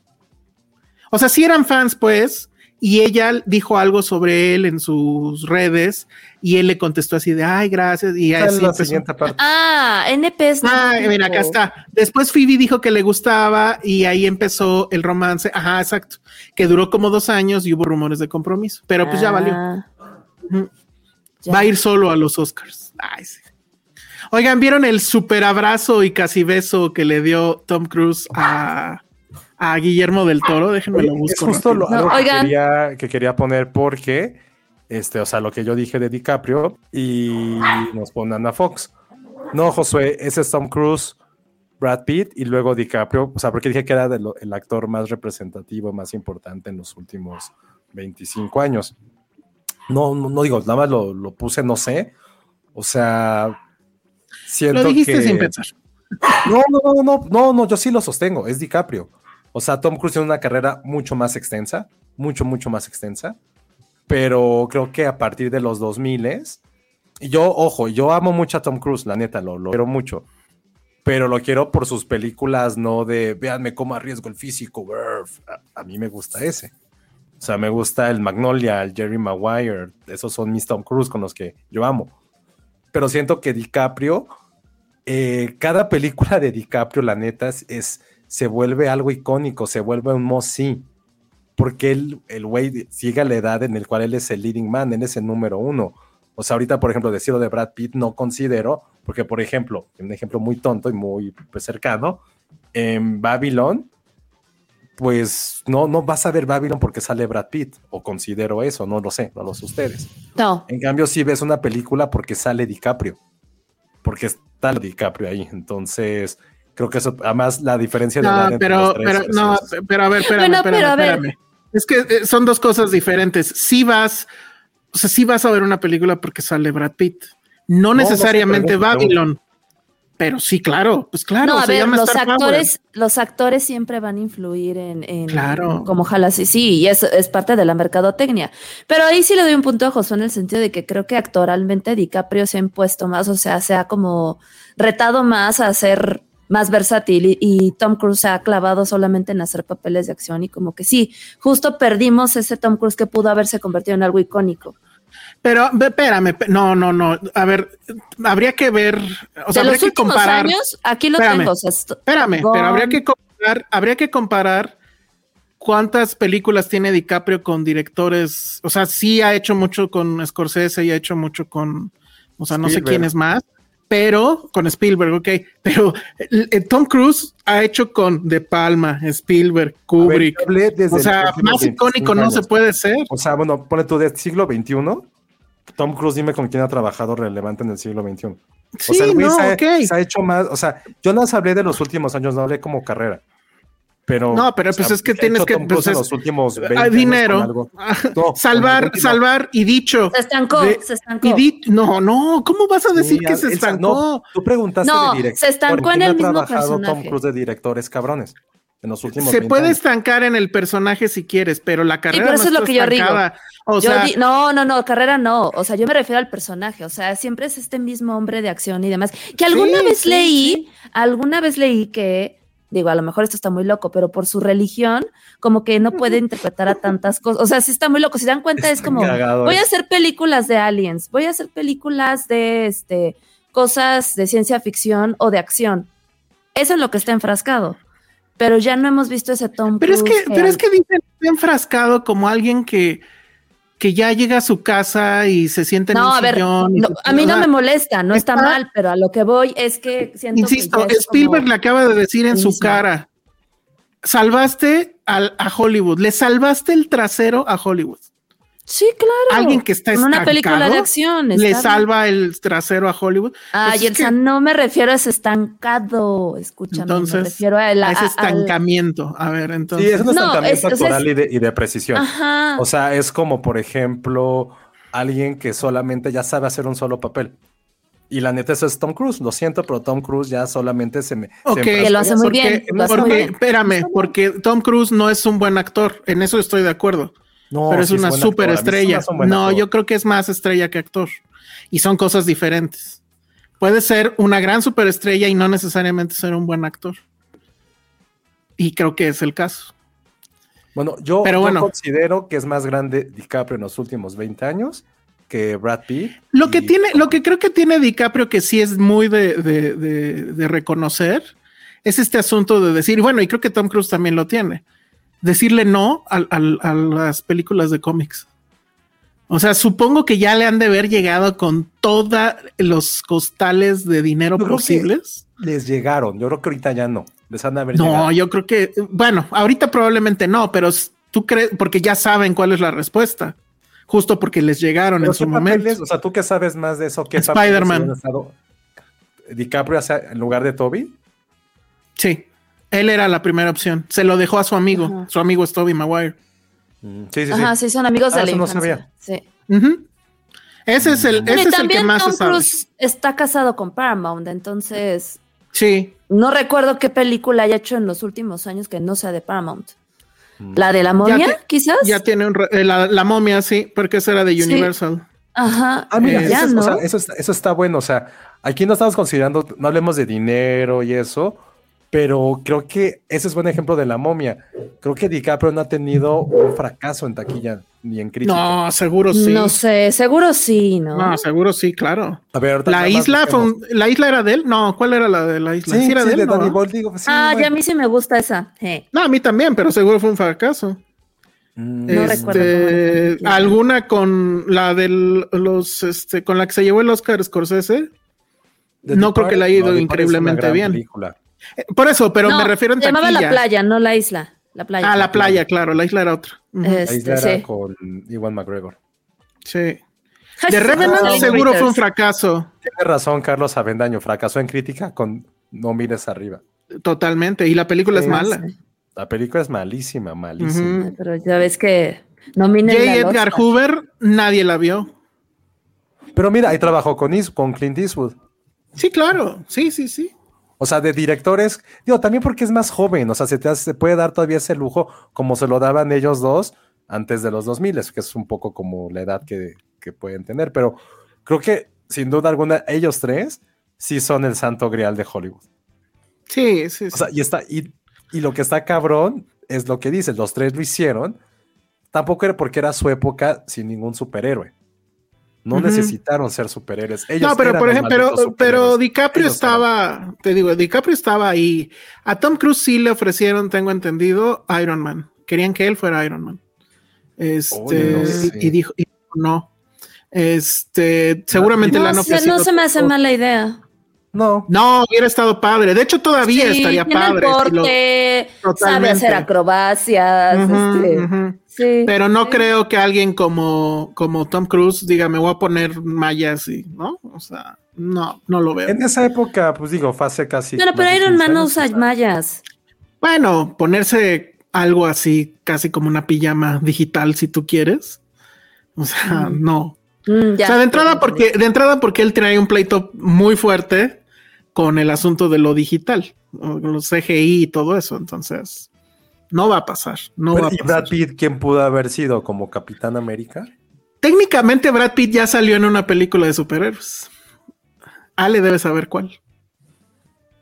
O sea, sí eran fans, pues, y ella dijo algo sobre él en sus redes y él le contestó así de, ay, gracias. Y así la siguiente parte. Ah, NPs. Ah, mira, acá está. Después Phoebe dijo que le gustaba y ahí empezó el romance. Ajá, exacto. Que duró como dos años y hubo rumores de compromiso, pero pues ya valió. Ah. Va a ir solo a los Oscars. Ay, sí. Oigan, ¿vieron el super abrazo y casi beso que le dio Tom Cruise a a Guillermo del Toro. Déjenme lo busco. Es justo lo, que, quería, que, quería, poner porque, este, o sea, lo que yo dije de DiCaprio y nos ponen a Fox. No, Josué, ese es Tom Cruise, Brad Pitt y luego DiCaprio. O sea, porque dije que era el actor más representativo, más importante en los últimos 25 años. No, no, digo, nada más lo, lo, puse, no sé. O sea, siento lo dijiste que... sin pensar. No, no, no, no, no, no, yo sí lo sostengo, es DiCaprio. O sea, Tom Cruise tiene una carrera mucho más extensa, mucho, mucho más extensa. Pero creo que a partir de los 2000 y yo, ojo, yo amo mucho a Tom Cruise, la neta, lo, lo quiero mucho. Pero lo quiero por sus películas, no de véanme cómo arriesgo el físico. A, a, mí me gusta ese. O sea, me gusta el Magnolia, el Jerry Maguire. Esos son mis Tom Cruise con los que yo amo. Pero siento que DiCaprio, eh, cada película de DiCaprio, la neta, es se vuelve algo icónico, se vuelve un must porque el, el güey sigue a la edad en el cual él es el leading man, él es el número uno. O sea, ahorita, por ejemplo, decirlo de Brad Pitt no considero, porque, por ejemplo, un ejemplo muy tonto y muy pues, cercano, en Babylon, pues no, no vas a ver Babylon porque sale Brad Pitt, o considero eso, no lo sé, no lo sé ustedes. No. En cambio, sí ves una película porque sale DiCaprio, porque está DiCaprio ahí. Entonces, Creo que eso, además, la diferencia de no, pero, pero, no, pero a ver, espérame, espérame, Es que eh, son dos cosas diferentes. Si vas, o sea, si vas a ver una película porque sale Brad Pitt, no, necesariamente Babylon. Pero sí, claro, pues claro. No, a ver, los actores, los actores siempre van a influir en, en claro. como ojalá sí, sí, y es, es parte de la mercadotecnia. Pero ahí sí le doy un punto a Josué en el sentido de que creo que actoralmente DiCaprio se ha impuesto más, o sea, se ha como retado más a hacer más versátil y, Tom Cruise se ha clavado solamente en hacer papeles de acción y como que sí, justo perdimos ese Tom Cruise que pudo haberse convertido en algo icónico. Pero espérame, no, no, no. A ver, habría que ver. O sea, habría que comparar. Años, aquí lo tengo. espérame, pero habría que comparar, habría que comparar cuántas películas tiene DiCaprio con directores. O sea, sí ha hecho mucho con Scorsese y ha hecho mucho con. O sea, no sé quién es más pero con Spielberg, ok, pero eh, Tom Cruise ha hecho con De Palma, Spielberg, Kubrick, o sea, más icónico no se puede ser. O sea, bueno, pone tú del siglo XXI, Tom Cruise dime con quién ha trabajado relevante en el siglo XXI. O sí, sea, no, se, se, ha hecho más, o sea, yo no hablé de los últimos años, no hablé como carrera. Pero, no, pero pues es que tienes que pues, los últimos 20 ah, dinero, salvar, salvar y dicho. Se estancó, se estancó. no, no, ¿cómo vas a decir que se estancó? No, tú preguntaste no, de director. Se estancó en el mismo personaje. Tom Cruise de directores cabrones. En los últimos se puede estancar en el personaje si quieres, pero la carrera sí, pero eso no es lo que yo digo. O sea, no, no, no, carrera no. O sea, yo me refiero al personaje. O sea, siempre es este mismo hombre de acción y demás. Que alguna vez leí, alguna vez leí que digo, a lo mejor esto está muy loco, pero por su religión, como que no puede interpretar a tantas cosas. O sea, sí está muy loco. Si dan cuenta, es como, voy a hacer películas de aliens, voy a hacer películas de este, cosas de ciencia ficción o de acción. Eso es lo que está enfrascado. Pero ya no hemos visto ese Tom Pero es que, pero es que dicen enfrascado como alguien que, que ya llega a su casa y se siente en no, a ver, a mí no me molesta, no está, mal, pero a lo que voy es que siento Insisto, Spielberg le acaba de decir en su cara, salvaste a Hollywood, le salvaste el trasero a Hollywood. Sí, claro. Alguien que está en una película de acción. Le salva el trasero a Hollywood. Ay, pues Elsa, no me refiero a ese estancado. Escúchame, entonces, me refiero a, ese estancamiento. A ver, entonces. Sí, es un estancamiento actual y, de, y, de, precisión. O sea, es como, por ejemplo, alguien que solamente ya sabe hacer un solo papel. Y la neta, eso es Tom Cruise. Lo siento, pero Tom Cruise ya solamente se me. Ok, que lo hace muy bien. porque, espérame, porque Tom Cruise no es un buen actor. En eso estoy de acuerdo. No, pero es una super estrella. No, yo creo que es más estrella que actor. Y son cosas diferentes. Puede ser una gran superestrella y no necesariamente ser un buen actor. Y creo que es el caso. Bueno, yo, pero bueno, considero que es más grande DiCaprio en los últimos 20 años que Brad Pitt. Lo que tiene, lo que creo que tiene DiCaprio que sí es muy de, de reconocer es este asunto de decir, bueno, y creo que Tom Cruise también lo tiene decirle no a, las películas de cómics. O sea, supongo que ya le han de haber llegado con todos los costales de dinero posibles. Les llegaron, yo creo que ahorita ya no. Les han de haber no, yo creo que, bueno, ahorita probablemente no, pero tú crees, porque ya saben cuál es la respuesta. Justo porque les llegaron en su momento. O sea, tú que sabes más de eso, que Spider-Man. DiCaprio en lugar de Toby. Sí. Él era la primera opción. Se lo dejó a su amigo. Su amigo es Toby Maguire. Mm, sí, sí, Ajá, sí, son amigos de ah, la infancia. Sí. Ese es el, ese es el que más Tom Cruise está casado con Paramount, entonces. Sí. No recuerdo qué película haya hecho en los últimos años que no sea de Paramount. Mm. ¿La de la momia, quizás? Ya tiene un eh, la, momia, sí, porque esa era de Universal. Ajá. Ah, mira, eso, eso, eso, está bueno. O sea, aquí no estamos considerando, no hablemos de dinero y eso, pero creo que ese es buen ejemplo de la momia. Creo que DiCaprio no ha tenido un fracaso en taquilla ni en crítica. No, seguro sí. No sé, seguro sí, ¿no? No, seguro sí, claro. A ver, la isla fue la isla era de él. No, ¿cuál era la de la isla? Sí, era de, él, ah, ya a mí sí me gusta esa. No, a mí también, pero seguro fue un fracaso. Mm. No este, alguna con la de los este con la que se llevó el Oscar Scorsese. no creo que la haya ido increíblemente bien. Película. Por eso, pero me refiero en se llamaba la playa, no la isla. La playa. Ah, la playa, claro, la isla era otra. la isla era con Iwan McGregor. Sí. De Revenant seguro fue un fracaso. Tiene razón, Carlos Avendaño. Fracasó en crítica con No mires arriba. Totalmente. Y la película es mala. La película es malísima, malísima. Pero ya ves que no J. Edgar Hoover, nadie la vio. Pero mira, ahí trabajó con, con Clint Eastwood. Sí, claro. Sí, sí, sí. O sea, de directores, digo, también porque es más joven, o sea, se, te se puede dar todavía ese lujo como se lo daban ellos dos antes de los 2000, que es un poco como la edad que, pueden tener, pero creo que sin duda alguna ellos tres sí son el santo grial de Hollywood. Sí, sí, sí. O sea, y, está, y, y lo que está cabrón es lo que dices, los tres lo hicieron, tampoco era porque era su época sin ningún superhéroe. No necesitaron ser superhéroes. Ellos no, pero por ejemplo, pero, DiCaprio estaba, te digo, DiCaprio estaba ahí. A Tom Cruise sí le ofrecieron, tengo entendido, Iron Man. Querían que él fuera Iron Man. Este, y, dijo, no. Este, seguramente la no, no se me hace mala idea. No. No, hubiera estado padre. De hecho, todavía estaría padre. Porque sabe hacer acrobacias. Este, sí, Pero no creo que alguien como, como Tom Cruise diga, me voy a poner mallas y, ¿no? O sea, no, no lo veo. En esa época, pues digo, hace casi. Bueno, pero Iron Man no usa mallas. Bueno, ponerse algo así, casi como una pijama digital, si tú quieres. O sea, no. Mm, o sea, de entrada, porque, de entrada, porque él trae un pleito muy fuerte con el asunto de lo digital, los CGI y todo eso. Entonces, no va a pasar. No va a ¿Y Brad Pitt quién pudo haber sido como Capitán América? Técnicamente, Brad Pitt ya salió en una película de superhéroes. Ale debe saber cuál.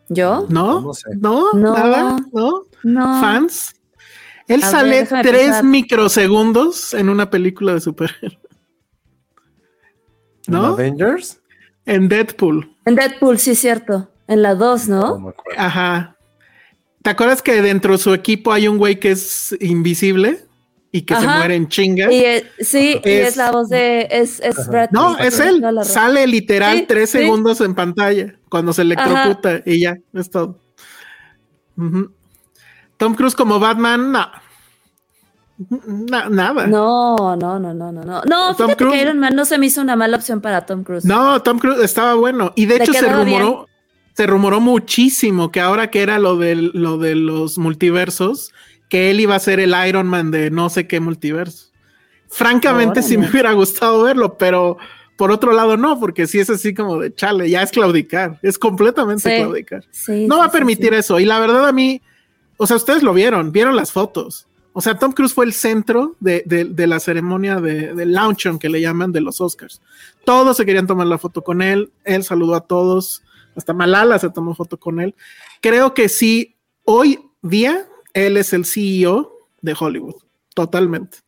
¿Yo? No, no, sé. no, nada, no, no. Fans. Él sale tres microsegundos en una película de superhéroes. ¿No? Avengers? En Deadpool. En Deadpool, sí, es cierto. En la 2, ¿no? Ajá. ¿Te acuerdas que dentro de su equipo hay un güey que es invisible y que se muere en chinga? Y sí, y es la voz de. Es, es Brad No, es él. Sale literal tres segundos en pantalla cuando se electrocuta y ya, es todo. Tom Cruise como Batman, no nada. No, no, no, no, no, no. No, Tom Cruise, que Iron Man no se me hizo una mala opción para Tom Cruise. No, Tom Cruise estaba bueno. Y de hecho se rumoró, se rumoró muchísimo que ahora que era lo de, lo de los multiversos, que él iba a ser el Iron Man de no sé qué multiverso. Francamente, sí me hubiera gustado verlo, pero por otro lado no, porque si es así como de chale, ya es claudicar, es completamente claudicar. no va a permitir eso. Y la verdad a mí, o sea, ustedes lo vieron, vieron las fotos. O sea, Tom Cruise fue el centro de, la ceremonia de, de launch, que le llaman, de los Oscars. Todos se querían tomar la foto con él. Él saludó a todos. Hasta Malala se tomó foto con él. Creo que sí, hoy día, él es el CEO de Hollywood. Totalmente.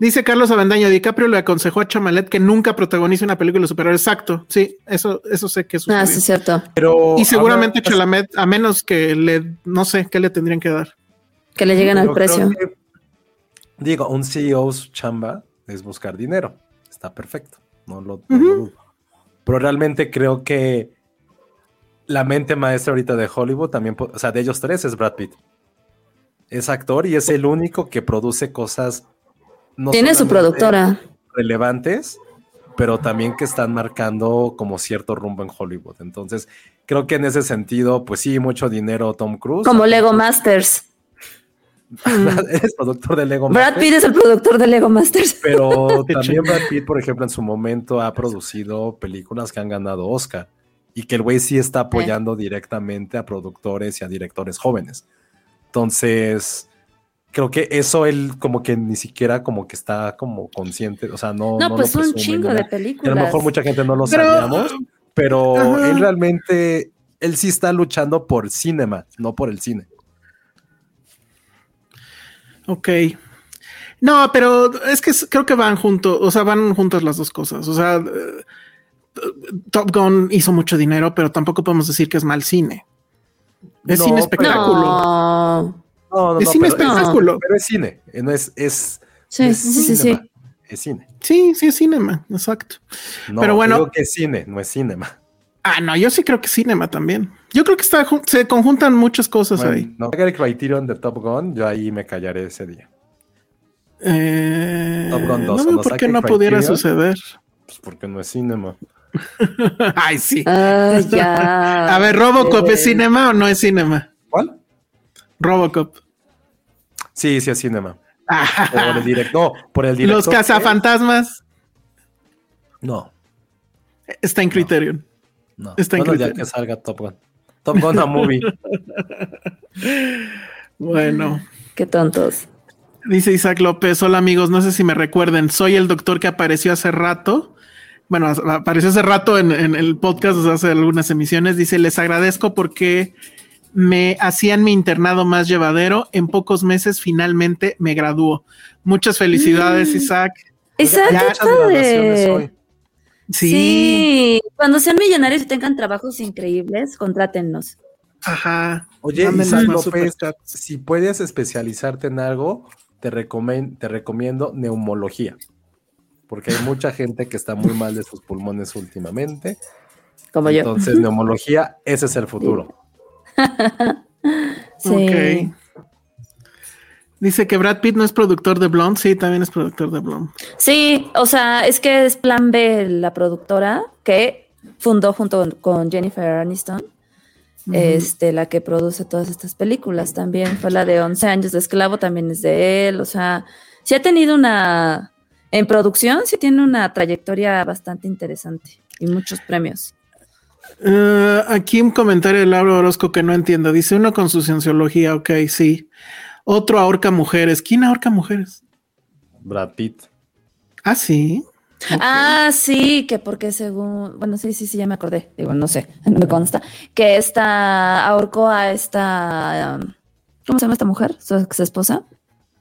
Dice Carlos Avendaño, DiCaprio le aconsejó a Chamalet que nunca protagonice una película superior. Exacto, sí, eso, eso sé que sucedió. Ah, sí, cierto. Pero y seguramente Chalamet, a menos que le, no sé, ¿qué le tendrían que dar? Que le lleguen al precio. digo, un CEO chamba es buscar dinero. Está perfecto. No lo, Pero realmente creo que la mente maestra ahorita de Hollywood también, o sea, de ellos tres es Brad Pitt. Es actor y es el único que produce cosas. No Tiene su productora. Relevantes, pero también que están marcando como cierto rumbo en Hollywood. Entonces, creo que en ese sentido, pues sí, mucho dinero Tom Cruise. Como Lego Masters. (laughs) es productor de Lego Brad Pitt es el productor de Lego Masters. Pero (laughs) también Brad Pitt, por ejemplo, en su momento ha producido películas que han ganado Oscar y que el güey sí está apoyando directamente a productores y a directores jóvenes. Entonces, creo que eso él como que ni siquiera como que está como consciente, o sea, no... No, pues un chingo de películas. a lo mejor mucha gente no lo sabíamos, pero él realmente, él sí está luchando por cinema, no por el cine. Ok. No, pero es que creo que van juntos, o sea, van juntas las dos cosas. O sea, Top Gun hizo mucho dinero, pero tampoco podemos decir que es mal cine. Es cine espectáculo. No. No, es cine espectáculo. Pero es cine, no es, es, sí, sí, sí, Es cine. Sí, sí es cinema, exacto. pero bueno. Creo que es cine, no es cinema. Ah, no, yo sí creo que es cinema también. Yo creo que está, se conjuntan muchas cosas ahí. No, el Criterion de Top Gun, yo ahí me callaré ese día. Eh, Top Gun 2. No por qué no pudiera suceder. Pues porque no es cinema. Ay, sí. Ah, ya. A ver, ¿Robocop es cinema o no es cinema? ¿Cuál? Robocop. Sí, sí es cinema. por el directo. No, por el director. Los cazafantasmas. No. Está en Criterion. No. Está en bueno, ya que salga Top Gun. Top Gun a movie. (laughs) bueno. Qué tontos. Dice Isaac López, hola amigos, no sé si me recuerden, soy el doctor que apareció hace rato. Bueno, apareció hace rato en, el podcast, hace algunas emisiones. Dice, les agradezco porque me hacían mi internado más llevadero. En pocos meses finalmente me graduó. Muchas felicidades, mm. Isaac. Isaac, Sí. Cuando sean millonarios y tengan trabajos increíbles, contrátennos. Ajá. Oye, López, si puedes especializarte en algo, te, te recomiendo neumología. Porque hay mucha gente que está muy mal de sus pulmones últimamente. Como yo. Entonces, neumología, ese es el futuro. (laughs) sí. Dice que Brad Pitt no es productor de Blonde, sí, también es productor de Blonde. Sí, o sea, es que es Plan B, la productora que fundó junto con Jennifer Aniston, este, la que produce todas estas películas también, fue la de 11 años de esclavo, también es de él, o sea, sí ha tenido una, en producción, sí tiene una trayectoria bastante interesante y muchos premios. Uh, aquí un comentario de Laura Orozco que no entiendo. Dice uno con su cienciología, ok, sí. Otro ahorca mujeres. ¿Quién ahorca mujeres? Brad Pitt. Ah, sí. Ah, sí, que porque según, bueno, sí, sí, sí, ya me acordé, digo, no sé, no (laughs) me consta, que esta ahorcó a esta, um, ¿cómo se llama esta mujer? Su ex esposa,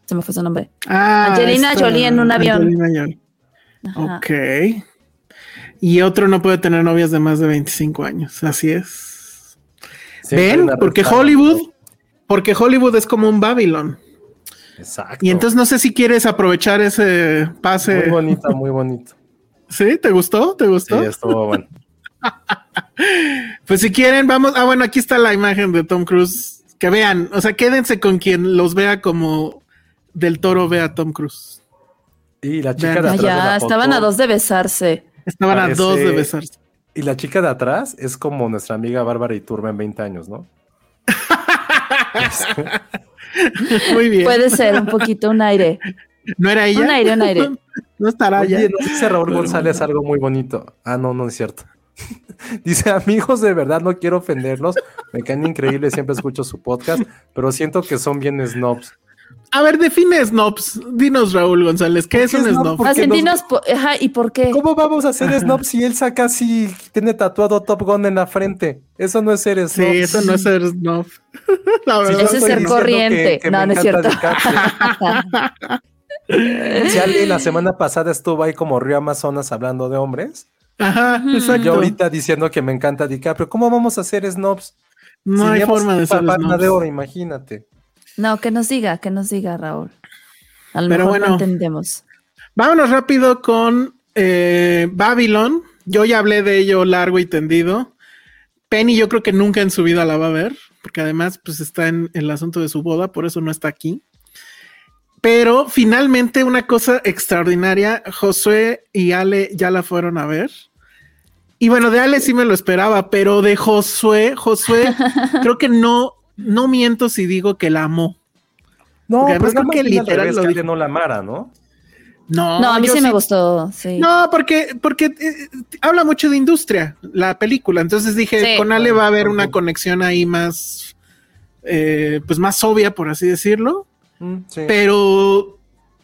se me fue su nombre. Ah, Angelina Jolie en un avión. Angelina Jolie. Ok. Y otro no puede tener novias de más de 25 años, así es. ¿Ven? Porque Hollywood, porque Hollywood es como un Babylon. Exacto. Y entonces no sé si quieres aprovechar ese pase. Muy bonito, muy bonito. ¿Sí? ¿Te gustó? ¿Te gustó? Sí, estuvo bueno. (laughs) pues si quieren, vamos. Ah, bueno, aquí está la imagen de Tom Cruise. Que vean, o sea, quédense con quien los vea como del toro ve a Tom Cruise. Y la chica de atrás. Ya, estaban a dos de besarse. Estaban a dos de besarse. Y la chica de atrás es como nuestra amiga Bárbara Iturbe en 20 años, ¿no? (laughs) Muy bien. Puede ser un poquito un aire. ¿No era ella? Un aire, un aire. (laughs) No estará Oye, no dice Raúl González algo muy bonito. Ah, no, no es cierto. (laughs) Dice, amigos, de verdad no quiero ofenderlos. Me caen increíbles, siempre escucho su podcast, pero siento que son bien snobs. A ver, define snobs. Dinos, Raúl González, ¿qué es un snob? dinos, ¿y por qué? ¿Cómo vamos a ser snobs si él saca así, tiene tatuado Top Gun en la frente? Eso no es ser snob. Sí, eso no es ser snob. (laughs) eso es ser corriente. no, no es cierto. (laughs) si alguien la semana pasada estuvo ahí como Río Amazonas hablando de hombres. Ajá, exacto. Yo ahorita diciendo que me encanta DiCaprio. ¿Cómo vamos a ser snobs? No hay forma de ser snobs. de oro, imagínate. No, que nos diga, que nos diga Raúl. A lo Pero mejor bueno, entendemos. Vámonos rápido con eh, Babylon. Yo ya hablé de ello largo y tendido. Penny yo creo que nunca en su vida la va a ver, porque además pues está en, el asunto de su boda, por eso no está aquí. Pero finalmente una cosa extraordinaria, Josué y Ale ya la fueron a ver. Y bueno, de Ale sí me lo esperaba, pero de Josué, Josué (laughs) creo que no, no miento si digo que la amó. No, además creo que literal lo que no la amara, ¿no? No, no, a mí sí me gustó. Sí. No, porque, porque eh, habla mucho de industria, la película. Entonces dije, con Ale va a haber una conexión ahí más, eh, pues más obvia, por así decirlo. Mm, Pero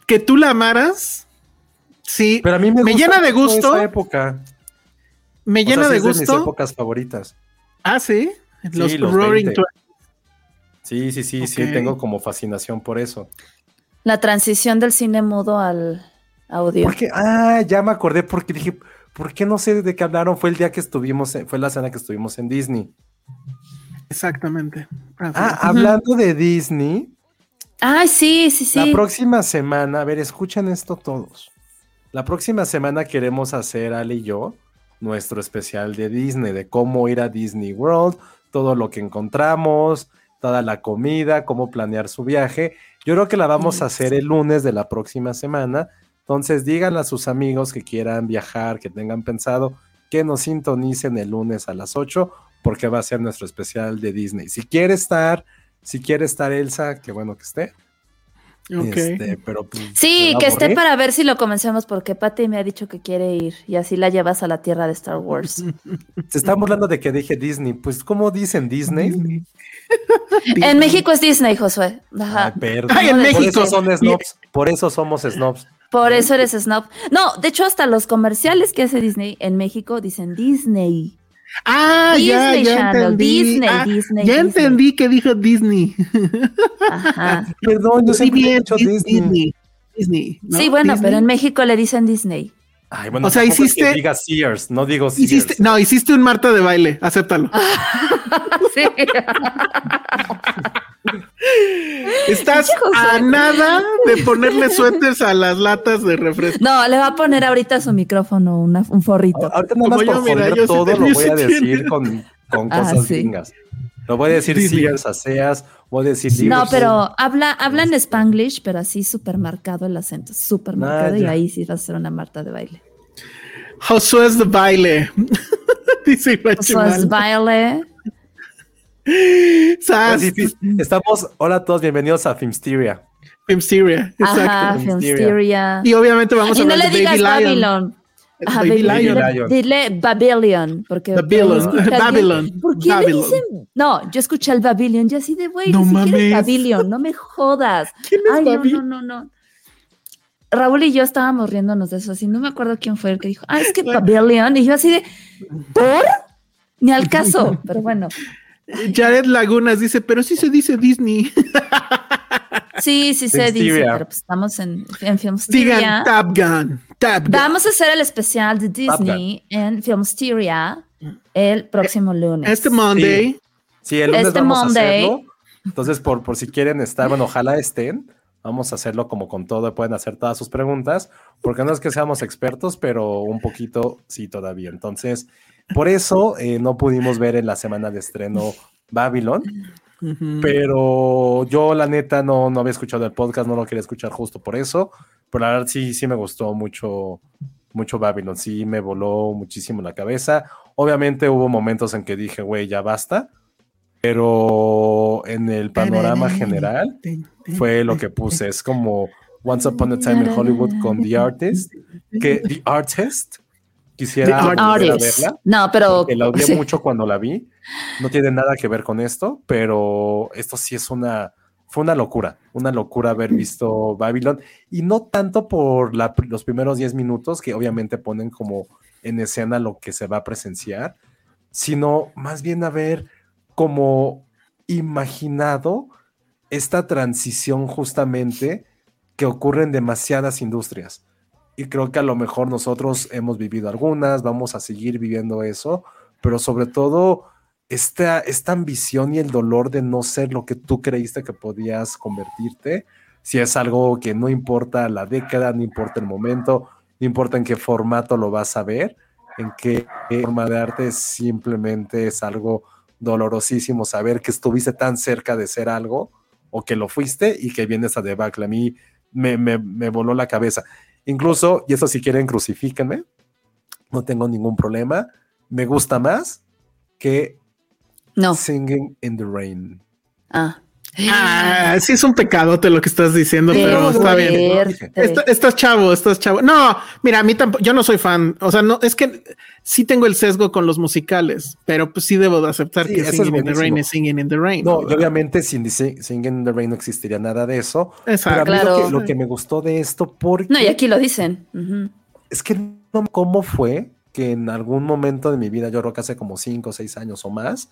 que tú la amaras, sí. Pero a mí me, llena de gusto. Esa época. Me llena de gusto. Es de mis épocas favoritas. Ah, sí. Los, Roaring Sí, sí, sí, sí, tengo como fascinación por eso. La transición del cine mudo al audio. Porque, ah, ya me acordé porque dije, ¿por qué no sé de qué hablaron? Fue el día que estuvimos, fue la cena que estuvimos en Disney. Exactamente. ah, hablando de Disney. Ay, sí, sí, sí. La próxima semana, a ver, escuchen esto todos. La próxima semana queremos hacer, Ale y yo, nuestro especial de Disney, de cómo ir a Disney World, todo lo que encontramos, toda la comida, cómo planear su viaje. Yo creo que la vamos a hacer el lunes de la próxima semana. Entonces díganle a sus amigos que quieran viajar, que tengan pensado, que nos sintonicen el lunes a las 8 porque va a ser nuestro especial de Disney. Si quiere estar, si quiere estar Elsa, qué bueno que esté. Este, pero pues, sí, que esté para ver si lo comencemos porque Patty me ha dicho que quiere ir y así la llevas a la tierra de Star Wars. Se está burlando de que dije Disney. Pues, ¿cómo dicen Disney? (laughs) en México es Disney, Josué. Ajá. en México. Por eso son snobs. Por eso somos snobs. Por eso eres snob. No, de hecho, hasta los comerciales que hace Disney en México dicen Disney. Ah, ya, ya entendí. Disney, ah, Disney, ya entendí que dijo Disney. Ajá. (laughs) Perdón, yo siempre he dicho Disney. Disney. sí, bueno, pero en México le dicen Disney. Ay, bueno, o sea, hiciste. diga Sears, no digo Sears. Hiciste, no, hiciste un Marta de baile, acéptalo. (laughs) sí. (laughs) Estás a nada de ponerle suéteres a las latas de refresco. No, le va a poner ahorita su micrófono un forrito. Ahorita no más yo, mira, yo todo lo voy a decir con, con ah, cosas ah, Lo voy a decir Sears, Aseas, voy a decir libros. No, pero habla, habla en Spanglish, pero así súper marcado el acento, súper marcado, y ahí sí va a ser una Marta de baile. Josué es de baile. (laughs) Dice Josué es baile. Estamos, hola a todos, bienvenidos a Filmsteria. Filmsteria, exacto. Filmsteria. Y obviamente vamos a hablar no le de digas Baby Lion. Ajá, Baby, Lion. Dile, Babylon, porque Babylon. (laughs) Babylon. ¿Por qué le dicen? No, yo escuché el Babylon, yo así de güey, no mames. Babylon, no me jodas. (laughs) ¿Quién es Ay, Babylon? no, no, no. Raúl y yo estábamos riéndonos de eso, así no me acuerdo quién fue el que dijo, ah, es que Babylon, y yo así de, ¿por? Ni al caso, (laughs) pero bueno. Jared Lagunas dice, pero sí se dice Disney. Sí, sí se dice, pero pues estamos en, en Filmsteria. Top Gun, Vamos a hacer el especial de Disney en Filmsteria el próximo lunes. Este Monday. Sí, el lunes este vamos Monday. a hacerlo. Entonces, por, por si quieren estar, bueno, ojalá estén. Vamos a hacerlo como con todo, pueden hacer todas sus preguntas, porque no es que seamos expertos, pero un poquito sí todavía. Entonces, por eso eh, no pudimos ver en la semana de estreno Babylon, pero yo la neta no, no había escuchado el podcast, no lo quería escuchar justo por eso, pero la verdad sí, sí me gustó mucho, mucho Babylon, sí me voló muchísimo la cabeza. Obviamente hubo momentos en que dije, güey, ya basta, pero en el panorama general fue lo que puse, es como Once Upon a Time in Hollywood con The Artist, que The Artist Quisiera verla. No, pero. La odié mucho cuando la vi. No tiene nada que ver con esto, pero esto sí es una. Fue una locura, una locura haber visto Babylon. Y no tanto por los primeros 10 minutos, que obviamente ponen como en escena lo que se va a presenciar, sino más bien haber como imaginado esta transición justamente que ocurre en demasiadas industrias y creo que a lo mejor nosotros hemos vivido algunas, vamos a seguir viviendo eso, pero sobre todo esta, esta ambición y el dolor de no ser lo que tú creíste que podías convertirte, si es algo que no importa la década, no importa el momento, no importa en qué formato lo vas a ver, en qué forma de arte, simplemente es algo dolorosísimo saber que estuviste tan cerca de ser algo o que lo fuiste y que vienes a debacle. A mí me, me, me voló la cabeza. Incluso, y eso si quieren, crucifíquenme, no tengo ningún problema. Me gusta más que no. Singing in the Rain. Ah. Ah, sí es un pecadote lo que estás diciendo, pero, está bien. estás chavo, estás chavo. No, mira, a mí tampoco, yo no soy fan. O sea, no, es que sí tengo el sesgo con los musicales, pero pues sí debo de aceptar que Singing in the Rain es Singing in the Rain. No, y obviamente sin Singing in the Rain no existiría nada de eso. Exacto. Pero a mí lo, que, me gustó de esto, porque. No, y aquí lo dicen. Es que no, ¿cómo fue que en algún momento de mi vida, yo creo que hace como cinco o seis años o más,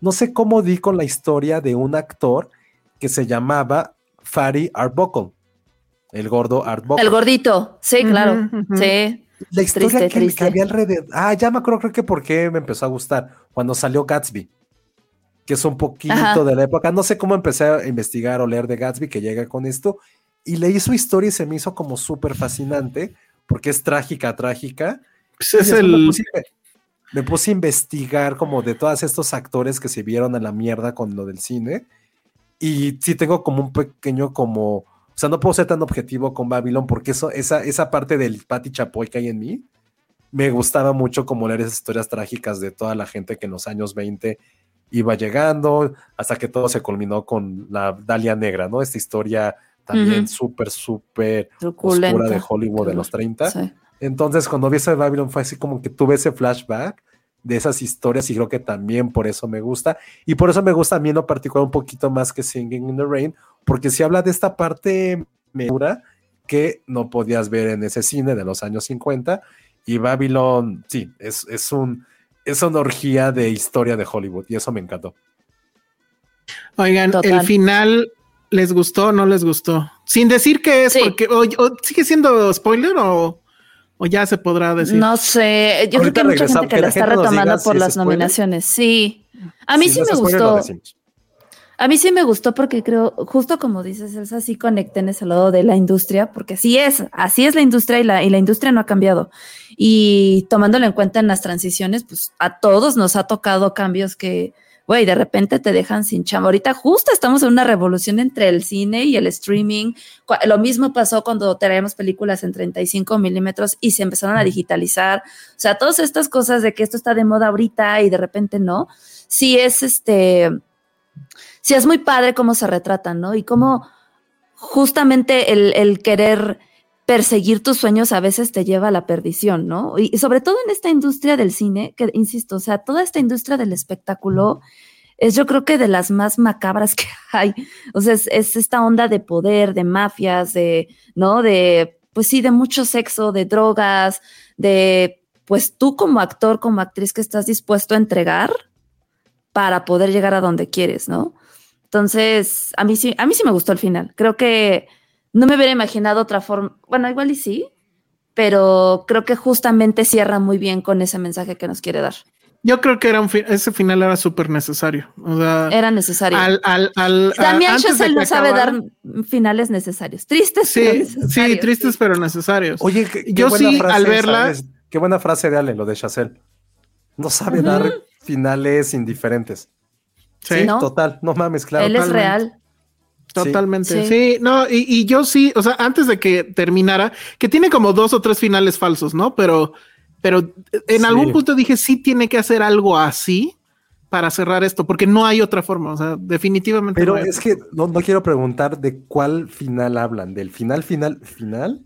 no sé cómo di con la historia de un actor que se llamaba Fari Arbuckle, el gordo Arbuckle. El gordito, sí, claro, sí. La historia que, había alrededor. Ah, ya me acuerdo, creo que por qué me empezó a gustar. Cuando salió Gatsby, que es un poquito de la época. No sé cómo empecé a investigar o leer de Gatsby que llega con esto. Y leí su historia y se me hizo como súper fascinante, porque es trágica, trágica. Pues es el... me, puse, a investigar como de todos estos actores que se vieron a la mierda con lo del cine y sí tengo como un pequeño como, o sea, no puedo ser tan objetivo con Babylon porque eso, esa, esa parte del Pati Chapoy que hay en mí, me gustaba mucho como leer esas historias trágicas de toda la gente que en los años 20 iba llegando, hasta que todo se culminó con la Dalia Negra, ¿no? Esta historia también súper, súper oscura de Hollywood de los 30. Entonces, cuando vi ese Babylon fue así como que tuve ese flashback de esas historias y creo que también por eso me gusta. Y por eso me gusta a mí en lo particular un poquito más que Singing in the Rain, porque si habla de esta parte mejora que no podías ver en ese cine de los años 50. Y Babylon, sí, es, es, un, es una orgía de historia de Hollywood y eso me encantó. Oigan, el final les gustó o no les gustó. Sin decir que es porque sigue siendo spoiler o ¿O ya se podrá decir? No sé, yo creo que hay mucha gente que, la está retomando por las nominaciones. Sí, a mí sí, me gustó. A mí sí me gustó porque creo, justo como dices, Elsa, sí conecté en ese lado de la industria, porque así es, así es la industria y la, y la industria no ha cambiado. Y tomándolo en cuenta en las transiciones, pues a todos nos ha tocado cambios que, güey, de repente te dejan sin chamba. Ahorita justo estamos en una revolución entre el cine y el streaming. Lo mismo pasó cuando traíamos películas en 35 milímetros y se empezaron a digitalizar. O sea, todas estas cosas de que esto está de moda ahorita y de repente no, sí es este, sí es muy padre cómo se retratan, ¿no? Y cómo justamente el, el querer perseguir tus sueños a veces te lleva a la perdición, ¿no? Y, sobre todo en esta industria del cine, que insisto, o sea, toda esta industria del espectáculo es yo creo que de las más macabras que (laughs) hay. O sea, es, esta onda de poder, de mafias, de, ¿no? De, pues sí, de mucho sexo, de drogas, de, pues tú como actor, como actriz que estás dispuesto a entregar para poder llegar a donde quieres, ¿no? Entonces, a mí sí, a mí sí me gustó el final. Creo que no me hubiera imaginado otra forma. Bueno, igual y sí, pero creo que justamente cierra muy bien con ese mensaje que nos quiere dar. Yo creo que era un ese final era súper necesario. era necesario. Al, al, al, También no sabe dar finales necesarios. Tristes, sí, pero necesarios. Sí, tristes, pero necesarios. Oye, qué, yo sí, al verla. Qué buena frase de Ale, lo de Chazelle. No sabe dar finales indiferentes. Sí, ¿no? total. No mames, claro. Él es real. Totalmente. Sí, no, y, yo sí, o sea, antes de que terminara, que tiene como dos o tres finales falsos, ¿no? Pero, pero en algún punto dije, sí tiene que hacer algo así para cerrar esto, porque no hay otra forma, o sea, definitivamente. Pero es que no, no quiero preguntar de cuál final hablan, del final, final, final.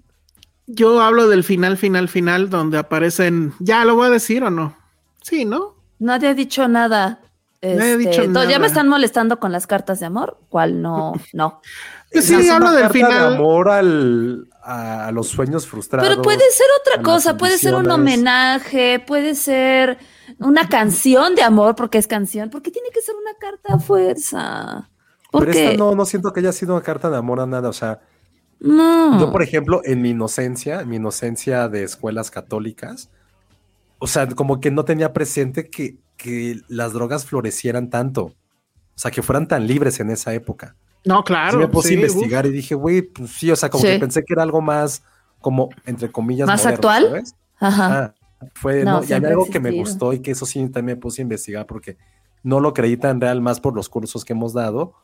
Yo hablo del final, final, final, donde aparecen, ya lo voy a decir o no. Sí, ¿no? Nadie ha dicho nada. Este, ya me están molestando con las cartas de amor, ¿cuál no? (laughs) No. sí, hablo del final. De amor al, a los sueños frustrados. Pero puede ser otra cosa, puede ser un homenaje, puede ser una canción de amor, porque es canción, porque tiene que ser una carta a fuerza. Pero esta no, no siento que haya sido una carta de amor a nada, o sea. No. Yo, por ejemplo, en mi inocencia, en mi inocencia de escuelas católicas, o sea, como que no tenía presente que que las drogas florecieran tanto. O sea, que fueran tan libres en esa época. No, claro. me puse a investigar y dije, güey, pues sí, o sea, como que pensé que era algo más, como, entre comillas, más actual. Ajá. Ah, fue, no, y hay algo que me gustó y que eso sí también me puse a investigar porque no lo creí tan real más por los cursos que hemos dado,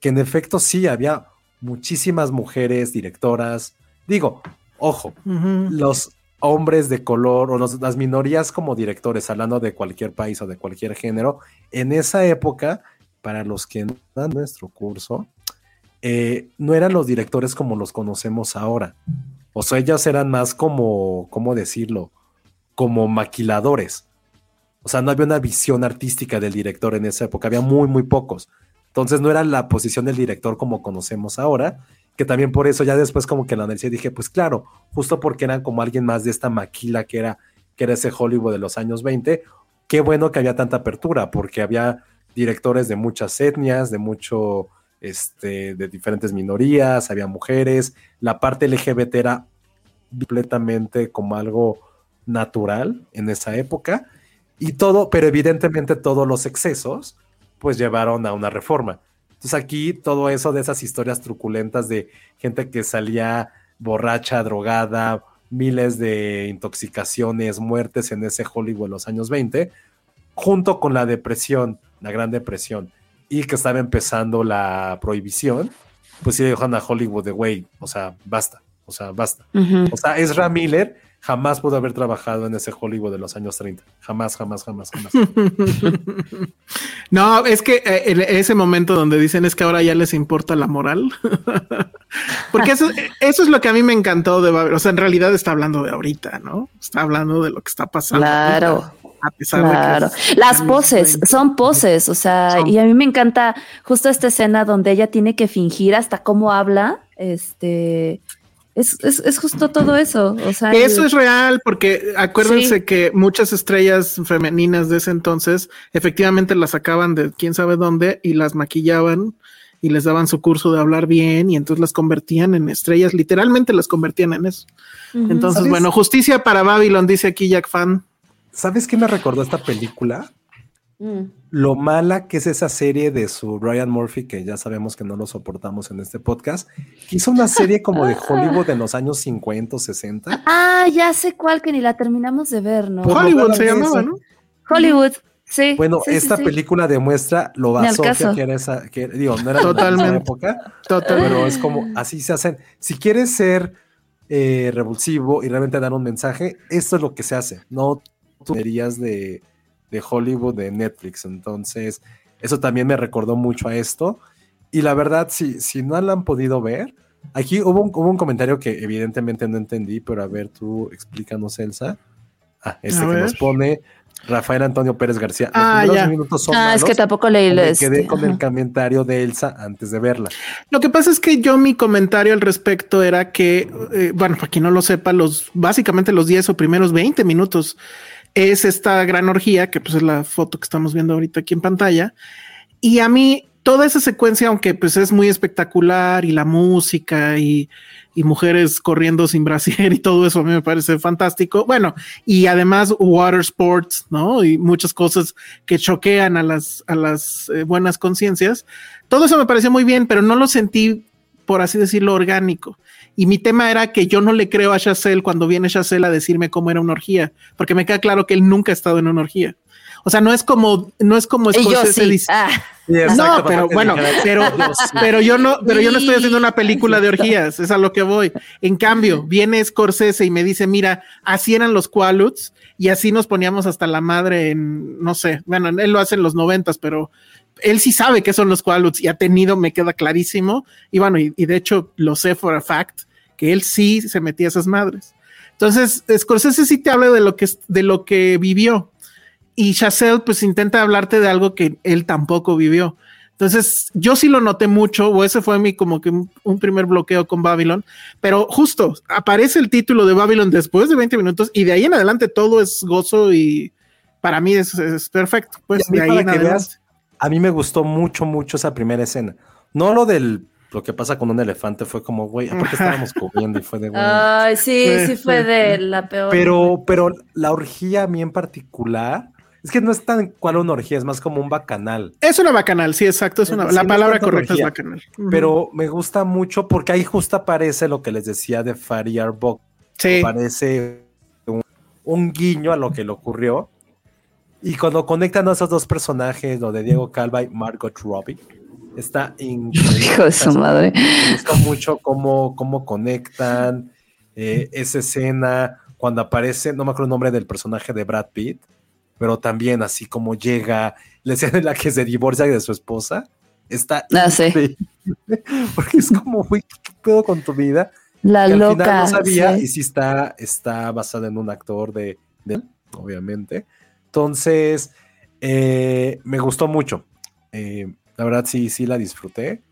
que en efecto sí había muchísimas mujeres directoras. Digo, ojo, los hombres de color o las minorías como directores, hablando de cualquier país o de cualquier género, en esa época, para los que no dan nuestro curso, eh, no eran los directores como los conocemos ahora. O sea, ellos eran más como, ¿cómo decirlo? Como maquiladores. O sea, no había una visión artística del director en esa época, había muy, muy pocos. Entonces no era la posición del director como conocemos ahora, que también por eso ya después como que la analicé dije, pues claro, justo porque eran como alguien más de esta maquila que era, que era ese Hollywood de los años 20, qué bueno que había tanta apertura, porque había directores de muchas etnias, de mucho, este, de diferentes minorías, había mujeres, la parte LGBT era completamente como algo natural en esa época, y todo, pero evidentemente todos los excesos, pues llevaron a una reforma. Entonces aquí todo eso de esas historias truculentas de gente que salía borracha, drogada, miles de intoxicaciones, muertes en ese Hollywood en los años 20, junto con la depresión, la gran depresión, y que estaba empezando la prohibición, pues sí dejan a Hollywood de, güey, o sea, basta, o sea, basta. O sea, Ezra Miller jamás pudo haber trabajado en ese Hollywood de los años 30. Jamás, jamás, jamás, jamás. (laughs) no, es que eh, en ese momento donde dicen es que ahora ya les importa la moral. (laughs) Porque eso, eso es lo que a mí me encantó de Babel. O sea, en realidad está hablando de ahorita, ¿no? Está hablando de lo que está pasando. Claro. A pesar claro. De que Las poses, son poses, o sea, y a mí me encanta justo esta escena donde ella tiene que fingir hasta cómo habla, este, es, justo todo eso. O sea, eso es real, porque acuérdense que muchas estrellas femeninas de ese entonces efectivamente las sacaban de quién sabe dónde y las maquillaban y les daban su curso de hablar bien y entonces las convertían en estrellas, literalmente las convertían en eso. Entonces, bueno, justicia para Babylon, dice aquí Jack Fan. ¿Sabes qué me recordó esta película? Mm. Lo mala que es esa serie de su Ryan Murphy, que ya sabemos que no lo soportamos en este podcast, hizo una serie como de (laughs) Hollywood en los años 50 o 60. Ah, ya sé cuál, que ni la terminamos de ver, ¿no? Hollywood se llamaba, ¿no? Hollywood. Sí, bueno, esta película demuestra lo basofia que era esa, que digo, no era Totalmente. de esa época, pero es como así se hacen. Si quieres ser eh, revulsivo y realmente dar un mensaje, esto es lo que se hace, no tunerías de, de Hollywood, de Netflix. Entonces, eso también me recordó mucho a esto. Y la verdad, si, si no la han podido ver, aquí hubo un, hubo un comentario que evidentemente no entendí, pero a ver, tú explícanos, Elsa. Ah, este que nos pone Rafael Antonio Pérez García. ah, ya. ah, es que tampoco leí Me quedé con el comentario de Elsa antes de verla. Lo que pasa es que yo mi comentario al respecto era que, eh, bueno, para quien no lo sepa, los básicamente los 10 o primeros 20 minutos es esta gran orgía, que pues es la foto que estamos viendo ahorita aquí en pantalla. Y a mí toda esa secuencia, aunque pues es muy espectacular y la música y, y mujeres corriendo sin brasier (laughs) y todo eso a mí me parece fantástico. Bueno, y además water sports, ¿no? Y muchas cosas que choquean a las, a las eh, buenas conciencias. Todo eso me pareció muy bien, pero no lo sentí, por así decirlo, orgánico. Y mi tema era que yo no le creo a Chazelle cuando viene Chazelle a decirme cómo era una orgía, porque me queda claro que él nunca ha estado en una orgía. O sea, no es como, no es como Scorsese dice. Ah. no, pero bueno, pero, pero yo no, pero yo no estoy haciendo una película de orgías, es a lo que voy. En cambio, viene Scorsese y me dice, mira, así eran los Qualuts y así nos poníamos hasta la madre en, no sé, bueno, él lo hace en los noventas, pero él sí sabe qué son los Qualuts y ha tenido, me queda clarísimo. Y bueno, y, y de hecho lo sé for a fact, que él sí se metía a esas madres. Entonces, Scorsese sí te habla de lo que, de lo que vivió y Chazelle pues intenta hablarte de algo que él tampoco vivió. Entonces, yo sí lo noté mucho, o ese fue mi como que un primer bloqueo con Babylon, pero justo aparece el título de Babylon después de 20 minutos y de ahí en adelante todo es gozo y para mí es, perfecto. Pues de ahí en adelante. a mí me gustó mucho, mucho esa primera escena. No lo del lo que pasa con un elefante fue como, güey, aparte (laughs) estábamos comiendo y fue de, güey. Ay, sí, sí, fue de la peor. Pero, pero la orgía a mí en particular, es que no es tan cual una orgía, es más como un bacanal. Es una bacanal, sí, exacto. Es una, la palabra correcta es bacanal. Pero me gusta mucho porque ahí justo aparece lo que les decía de Fari Arbok. Sí. Parece un, guiño a lo que le ocurrió. Y cuando conectan a esos dos personajes, lo de Diego Calva y Margot Robbie, está (laughs) increíble. Hijo de su madre. Me gusta mucho cómo, cómo conectan eh, esa escena cuando aparece, no me acuerdo el nombre del personaje de Brad Pitt, pero también así como llega, la escena en la que se divorcia de su esposa, está ah, sí. (laughs) porque es como, güey, ¿qué pedo con tu vida? La que loca. Al final no sabía y sí está, está basada en un actor de, de obviamente. Entonces, eh, me gustó mucho. Eh, la verdad, sí, sí la disfruté.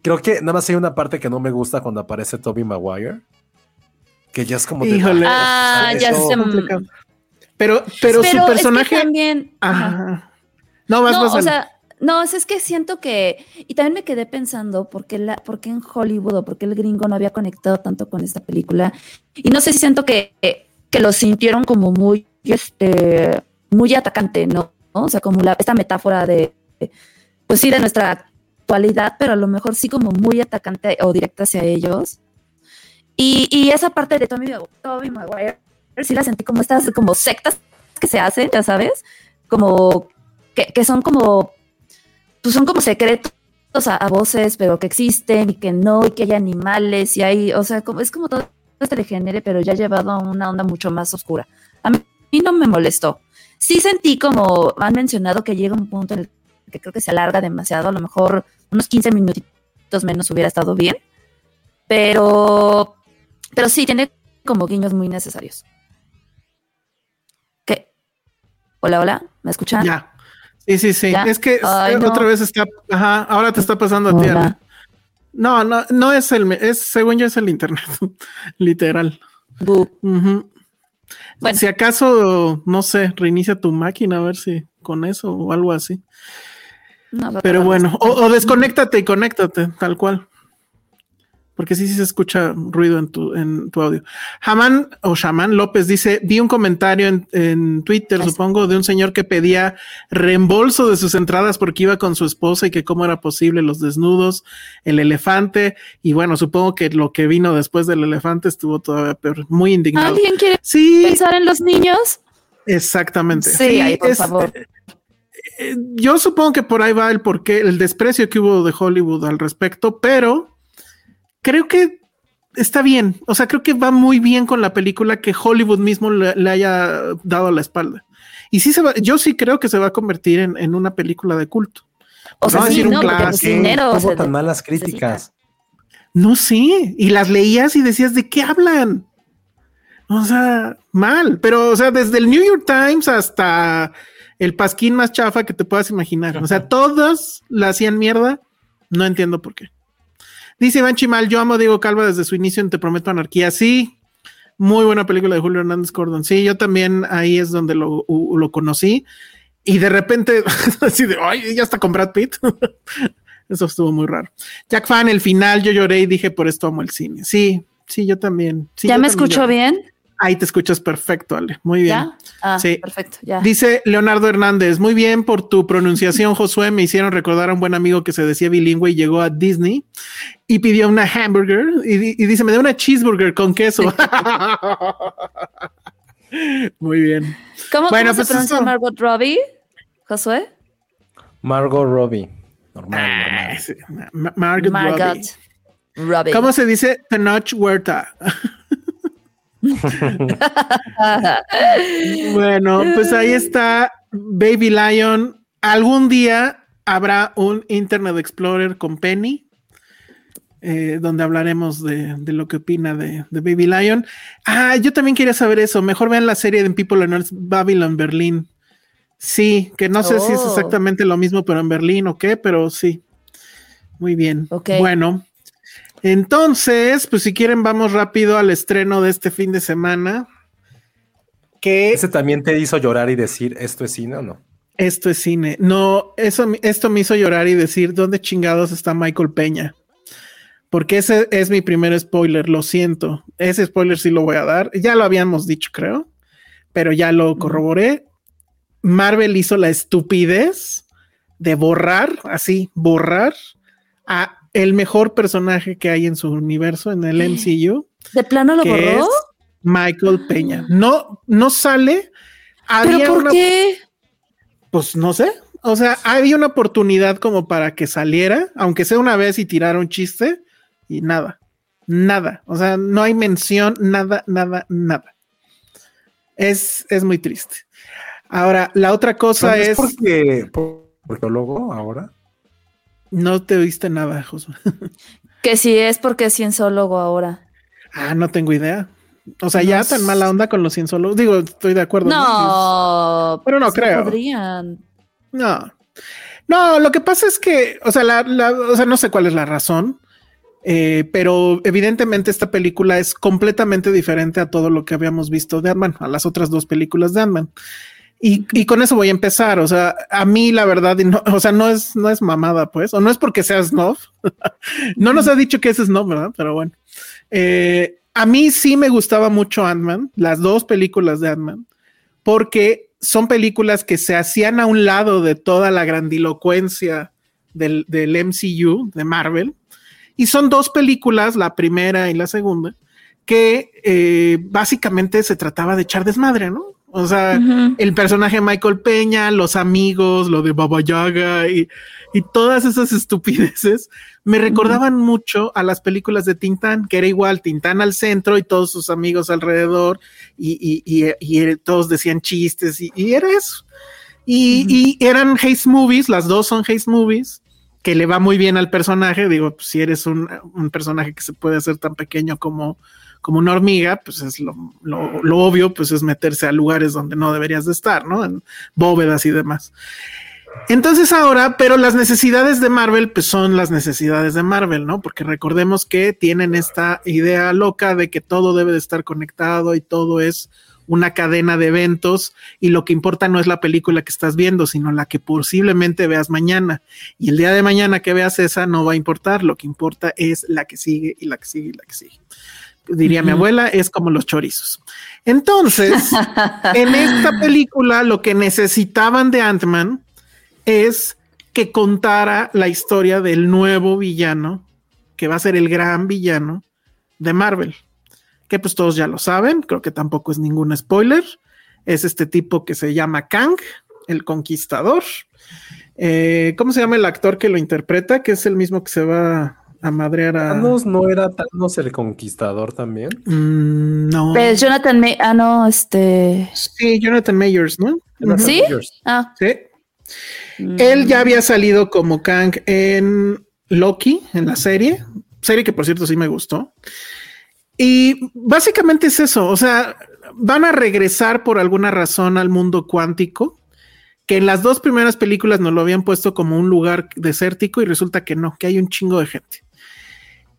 Creo que nada más hay una parte que no me gusta cuando aparece Toby Maguire. Que ya es como. Híjole. ah, ya se pero, pero, su personaje. también. No, vas, no, o sea, no, es que siento que. Y también me quedé pensando por qué, la, por qué en Hollywood o por qué el gringo no había conectado tanto con esta película. Y no sé si siento que, que lo sintieron como muy, este, muy atacante, ¿no? O sea, como la, esta metáfora de, pues sí, de nuestra actualidad, pero a lo mejor sí como muy atacante o directa hacia ellos. Y, y esa parte de Tommy, Tommy Maguire sí la sentí como estas como sectas que se hacen, ya sabes, como que, son como, pues son como secretos a, voces, pero que existen y que no, y que hay animales y hay, o sea, como, es como todo este degenere, pero ya llevado a una onda mucho más oscura. A mí no me molestó. Sí sentí como han mencionado que llega un punto en el que creo que se alarga demasiado, a lo mejor unos 15 minutitos menos hubiera estado bien, pero, pero sí, tiene como guiños muy necesarios. Hola, hola, ¿me escuchan? Ya. Sí, sí, sí. Es que otra vez está, ajá, ahora te está pasando a ti. No, no, no es el, es, según yo es el internet, (laughs) literal. Bueno. Si acaso, no sé, reinicia tu máquina a ver si con eso o algo así. Pero bueno, o, o desconéctate y conéctate, tal cual porque sí, sí se escucha ruido en tu, en tu audio. Haman o Shaman López dice: Vi un comentario en, Twitter, supongo, de un señor que pedía reembolso de sus entradas porque iba con su esposa y que cómo era posible los desnudos, el elefante. Y bueno, supongo que lo que vino después del elefante estuvo todavía peor, muy indignado. ¿Alguien quiere pensar en los niños? Exactamente. Sí, por favor. Eh, yo supongo que por ahí va el porqué, el desprecio que hubo de Hollywood al respecto, pero creo que está bien. O sea, creo que va muy bien con la película que Hollywood mismo le, haya dado la espalda. Y sí se va, yo sí creo que se va a convertir en, una película de culto. O sea, sí, no, dinero, ¿Cómo tan malas críticas? No sé, y las leías y decías, ¿de qué hablan? O sea, mal, pero o sea, desde el New York Times hasta el pasquín más chafa que te puedas imaginar. O sea, todos la hacían mierda. No entiendo por qué. Dice Iván Chimal, yo amo a Diego Calva desde su inicio en Te Prometo Anarquía. Sí, muy buena película de Julio Hernández Cordón. Sí, yo también ahí es donde lo, conocí. Y de repente, (laughs) así de, ay, ya está con Brad Pitt. (laughs) Eso estuvo muy raro. Jack Fan, el final, yo lloré y dije, por esto amo el cine. Sí, sí, yo también. ¿Ya me escucho bien? Ahí te escuchas perfecto, Ale. Muy bien. Ah, sí. perfecto. Ya. Dice Leonardo Hernández, muy bien por tu pronunciación, (laughs) Josué. Me hicieron recordar a un buen amigo que se decía bilingüe y llegó a Disney y pidió una hamburger y, dice, me da una cheeseburger con queso. (laughs) muy bien. ¿Cómo, bueno, pues se pronuncia Margot Robbie, Josué? Margot Robbie. Normal, ah, Margot, Robbie. ¿Cómo se dice Tenoch Huerta? (laughs) (laughs) bueno, pues ahí está Baby Lion. Algún día habrá un Internet Explorer con Penny, eh, donde hablaremos de, lo que opina de, Baby Lion. Ah, yo también quería saber eso. Mejor vean la serie de People on Earth Babylon Berlin. Sí, que no sé si es oh. exactamente lo mismo, pero en Berlín o qué, pero sí. Muy bien. Bueno, entonces, pues si quieren, vamos rápido al estreno de este fin de semana. Que ¿Ese también te hizo llorar y decir esto es cine o no? Esto es cine. No, eso, esto me hizo llorar y decir dónde chingados está Michael Peña. Porque ese es mi primer spoiler, lo siento. Ese spoiler sí lo voy a dar. Ya lo habíamos dicho, creo, pero ya lo corroboré. Marvel hizo la estupidez de borrar, así, borrar a el mejor personaje que hay en su universo, en el (gasps) MCU. ¿De plano lo borró? Michael Peña. No, no sale. ¿Pero por qué? Pues no sé. O sea, había una oportunidad como para que saliera, aunque sea una vez y tirara un chiste, y nada, nada. O sea, no hay mención, nada, nada, nada. Es, es muy triste. Ahora, la otra cosa es. porque, porque luego ahora. No te oíste nada, Josué. que si es porque es cienzólogo ahora. Ah, no tengo idea. O sea, ya tan mala onda con los cienciólogos. Digo, estoy de acuerdo. No, pero no creo. Podrían. No. No, lo que pasa es que, o sea, la, o sea, no sé cuál es la razón, eh, pero evidentemente esta película es completamente diferente a todo lo que habíamos visto de ant a las otras dos películas de ant y, con eso voy a empezar. O sea, a mí la verdad, o sea, no es, no es mamada, pues, o no es porque sea snob. (laughs) no nos ha dicho que es snob, ¿verdad? Pero bueno. Eh, a mí sí me gustaba mucho Ant-Man, las dos películas de Ant-Man, porque son películas que se hacían a un lado de toda la grandilocuencia del, del MCU, de Marvel. Y son dos películas, la primera y la segunda, que eh, básicamente se trataba de echar desmadre, ¿no? O sea, el personaje Michael Peña, los amigos, lo de Baba Yaga y, todas esas estupideces me recordaban mucho a las películas de Tintán, que era igual Tintán al centro y todos sus amigos alrededor y, y todos decían chistes y, era eso. Y, eran haze movies, las dos son haze movies, que le va muy bien al personaje. Digo, pues, si eres un, un personaje que se puede hacer tan pequeño como como una hormiga, pues es lo, obvio, pues es meterse a lugares donde no deberías de estar, ¿no? En bóvedas y demás. Entonces ahora, pero las necesidades de Marvel, pues son las necesidades de Marvel, ¿no? Porque recordemos que tienen esta idea loca de que todo debe de estar conectado y todo es una cadena de eventos y lo que importa no es la película que estás viendo, sino la que posiblemente veas mañana. Y el día de mañana que veas esa no va a importar, lo que importa es la que sigue y la que sigue y la que sigue. Diría mi abuela, es como los chorizos. Entonces, (laughs) en esta película lo que necesitaban de Ant-Man es que contara la historia del nuevo villano, que va a ser el gran villano de Marvel que pues todos ya lo saben, creo que tampoco es ningún spoiler. Es este tipo que se llama Kang, el conquistador. Eh, ¿Cómo se llama el actor que lo interpreta? Que es el mismo que se va a madrear a. Thanos no era Thanos el conquistador también. Mm, no. Pues Jonathan May ah, no, este. Sí, Jonathan Mayers, ¿no? ¿Sí? Ah. Sí. Mm. Él ya había salido como Kang en Loki, en la serie. Serie que por cierto sí me gustó. Y básicamente es eso, o sea, van a regresar por alguna razón al mundo cuántico, que en las dos primeras películas nos lo habían puesto como un lugar desértico y resulta que no, que hay un chingo de gente.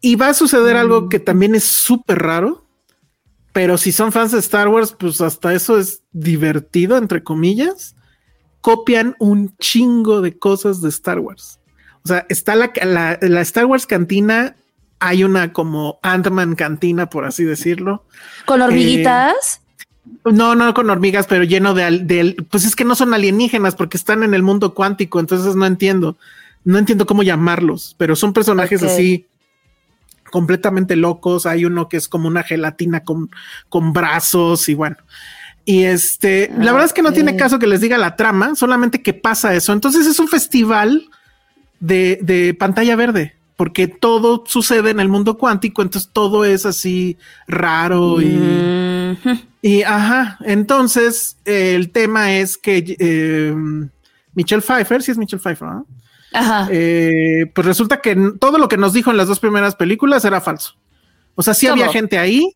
Y va a suceder algo que también es súper raro, pero si son fans de Star Wars, pues hasta eso es divertido, entre comillas. Copian un chingo de cosas de Star Wars. O sea, está la, la, la Star Wars cantina hay una como Ant-Man cantina, por así decirlo. ¿Con hormiguitas? Eh, no, no con hormigas, pero lleno de, pues es que no son alienígenas porque están en el mundo cuántico, entonces no entiendo, no entiendo cómo llamarlos, pero son personajes así completamente locos. Hay uno que es como una gelatina con, con brazos y bueno. Y este, la verdad es que no tiene caso que les diga la trama, solamente que pasa eso. Entonces es un festival de, de pantalla verde porque todo sucede en el mundo cuántico, entonces todo es así raro y, y ajá, entonces el tema es que eh, Michelle Pfeiffer, sí es Michelle Pfeiffer, ¿no? Ajá. Eh, pues resulta que todo lo que nos dijo en las dos primeras películas era falso. O sea, sí había gente ahí,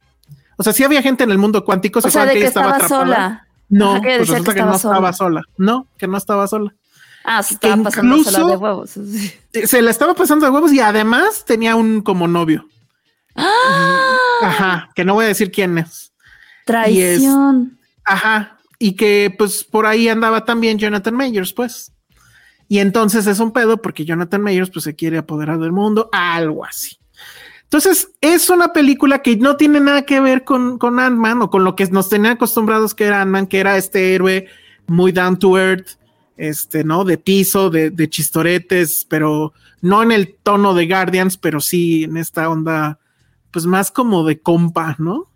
o sea, sí había gente en el mundo cuántico, o sea, de que, estaba, sola. No, pues resulta que, no estaba sola. No, que no estaba sola. Ah, se estaba pasando de huevos. Se la estaba pasando de huevos y además tenía un como novio. ¡Ah! Ajá, que no voy a decir quién es. Traición. ajá, y que pues por ahí andaba también Jonathan Mayers, pues. Y entonces es un pedo porque Jonathan Mayers pues se quiere apoderar del mundo, algo así. Entonces es una película que no tiene nada que ver con, con Ant-Man o con lo que nos tenían acostumbrados que era Ant-Man, que era este héroe muy down to earth, este, ¿no? De piso, de, de, chistoretes, pero no en el tono de Guardians, pero sí en esta onda, pues más como de compa, ¿no?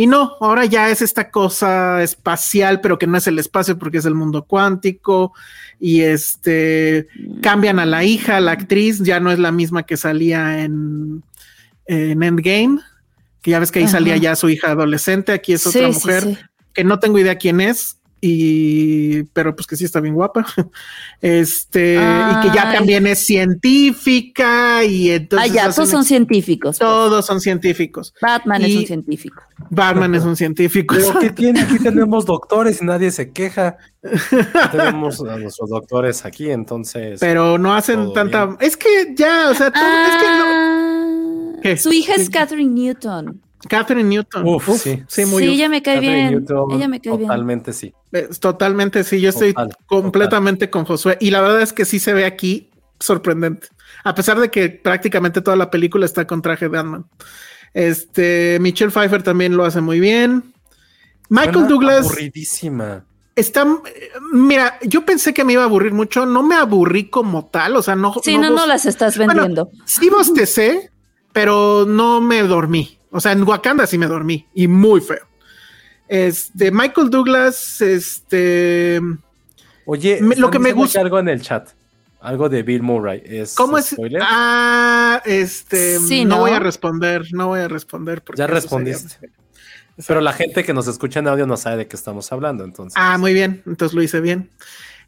Y no, ahora ya es esta cosa espacial, pero que no es el espacio porque es el mundo cuántico. Y este cambian a la hija, la actriz, ya no es la misma que salía en, en Endgame, que ya ves que ahí salía ya su hija adolescente, aquí es otra mujer, que no tengo idea quién es, y pero pues que sí está bien guapa. (laughs) Este y que ya también es científica y entonces ah, ya, todos son científicos pues. todos son científicos. Batman es un científico. Batman es un científico. Pero (laughs) tiene aquí tenemos doctores y nadie se queja. (laughs) Tenemos a nuestros doctores aquí entonces pero no hacen tanta es que ya o sea es que no... Ah, su hija es Catherine Newton Catherine Newton. Uf, sí. Sí, muy sí, ella me cae bien. ella me cae totalmente sí. Totalmente sí. Yo estoy completamente con Josué. Y la verdad es que sí se ve aquí sorprendente. A pesar de que prácticamente toda la película está con traje de Ant-Man. Este, Michelle Pfeiffer también lo hace muy bien. Michael Douglas. Aburridísima. Está, mira, yo pensé que me iba a aburrir mucho, no me aburrí como tal, o sea, no. Sí, no, no, las estás vendiendo. Bueno, sí bostecé, pero no me dormí. O sea, en Wakanda sí me dormí y muy feo. Este, Michael Douglas, este. Oye, lo que me gusta. algo en el chat. Algo de Bill Murray. ¿Es ¿Cómo es? Ah, este. no, voy a responder, no voy a responder. Porque ya respondiste. Pero la gente que nos escucha en audio no sabe de qué estamos hablando, entonces. Ah, muy bien. Entonces lo hice bien.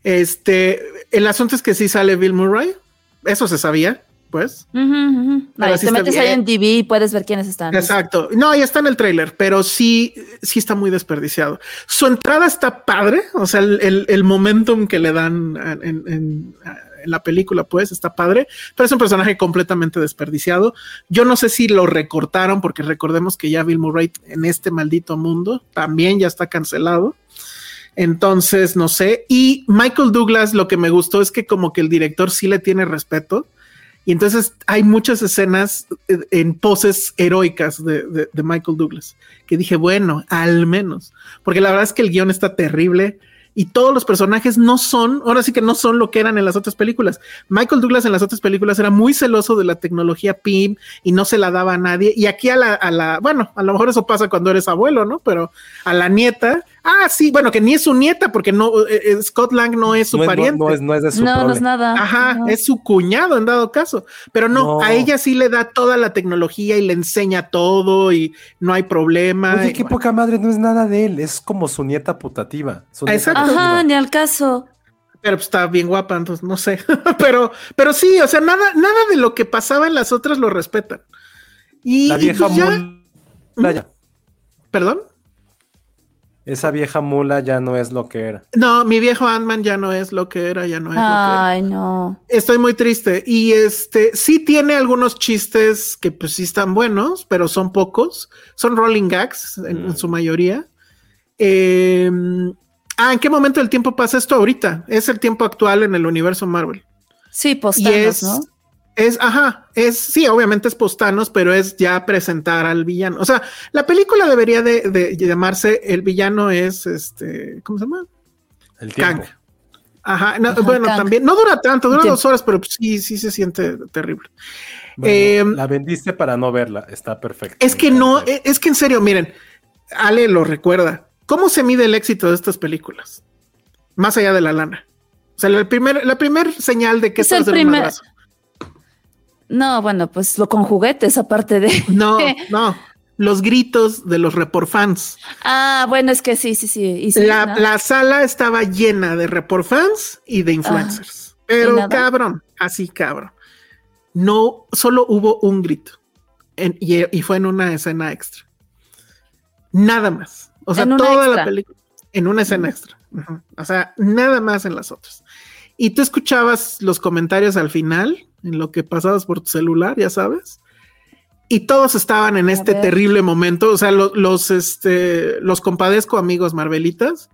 Este, el asunto es que sí sale Bill Murray. Eso se sabía pues. te metes ahí en TV y puedes ver quiénes están. Exacto. No, ya está en el trailer, pero sí, sí está muy desperdiciado. Su entrada está padre, o sea, el, el, momentum que le dan en, la película, pues está padre, pero es un personaje completamente desperdiciado. Yo no sé si lo recortaron, porque recordemos que ya Bill Murray en este maldito mundo también ya está cancelado. Entonces, no sé. Y Michael Douglas, lo que me gustó es que como que el director sí le tiene respeto. Y entonces hay muchas escenas eh, en poses heroicas de, de, Michael Douglas, que dije, bueno, al menos, porque la verdad es que el guion está terrible y todos los personajes no son, ahora sí que no son lo que eran en las otras películas. Michael Douglas en las otras películas era muy celoso de la tecnología PIM y no se la daba a nadie. Y aquí a la, a la, bueno, a lo mejor eso pasa cuando eres abuelo, ¿no? Pero a la nieta Ah, sí, bueno, que ni es su nieta, porque no, eh, eh, Scott Lang no es su pariente. No, es, no es de su No, no es nada. Ajá, es su cuñado en dado caso. Pero no, a ella sí le da toda la tecnología y le enseña todo y no hay problema. Oye, qué poca madre, no es nada de él, es como su nieta putativa. Exacto. Ajá, ni al caso. Pero pues, está bien guapa, entonces no sé. (laughs) pero, pero sí, o sea, nada, nada de lo que pasaba en las otras lo respetan. Y, la vieja pues ¿Perdón? Esa vieja mula ya no es lo que era. No, mi viejo Ant-Man ya no es lo que era, ya no es lo que era. Ay, no. Estoy muy triste. Y este, sí tiene algunos chistes que pues sí están buenos, pero son pocos. Son rolling gags en, mm. su mayoría. Em, ah, ¿en qué momento del tiempo pasa esto ahorita? Es el tiempo actual en el universo Marvel. Sí, postanos, ¿no? Es, ajá, es, sí, obviamente es postanos, pero es ya presentar al villano. O sea, la película debería de, llamarse El villano es, este, ¿cómo se llama? El Kang. Ajá, bueno, también, no dura tanto, dura dos horas, pero sí, sí se siente terrible. Em, la vendiste para no verla, está perfecto. Es que no, e, es que en serio, miren, Ale lo recuerda. ¿Cómo se mide el éxito de estas películas? Más allá de la lana. O sea, la primera la primer señal de que es el primer, no, bueno, pues lo con juguetes, aparte de. (laughs) No, no. Los gritos de los report fans. Ah, bueno, es que sí, sí, sí. la, sala estaba llena de report fans y de influencers. Ah, pero cabrón, así cabrón. No, solo hubo un grito. y, fue en una escena extra. Nada más. O sea, toda la película. En una escena extra. O sea, nada más en las otras. Y tú escuchabas los comentarios al final en lo que pasabas por tu celular, ya sabes. Y todos estaban en este terrible momento. O sea, los, este, los compadezco, amigos Marvelitas,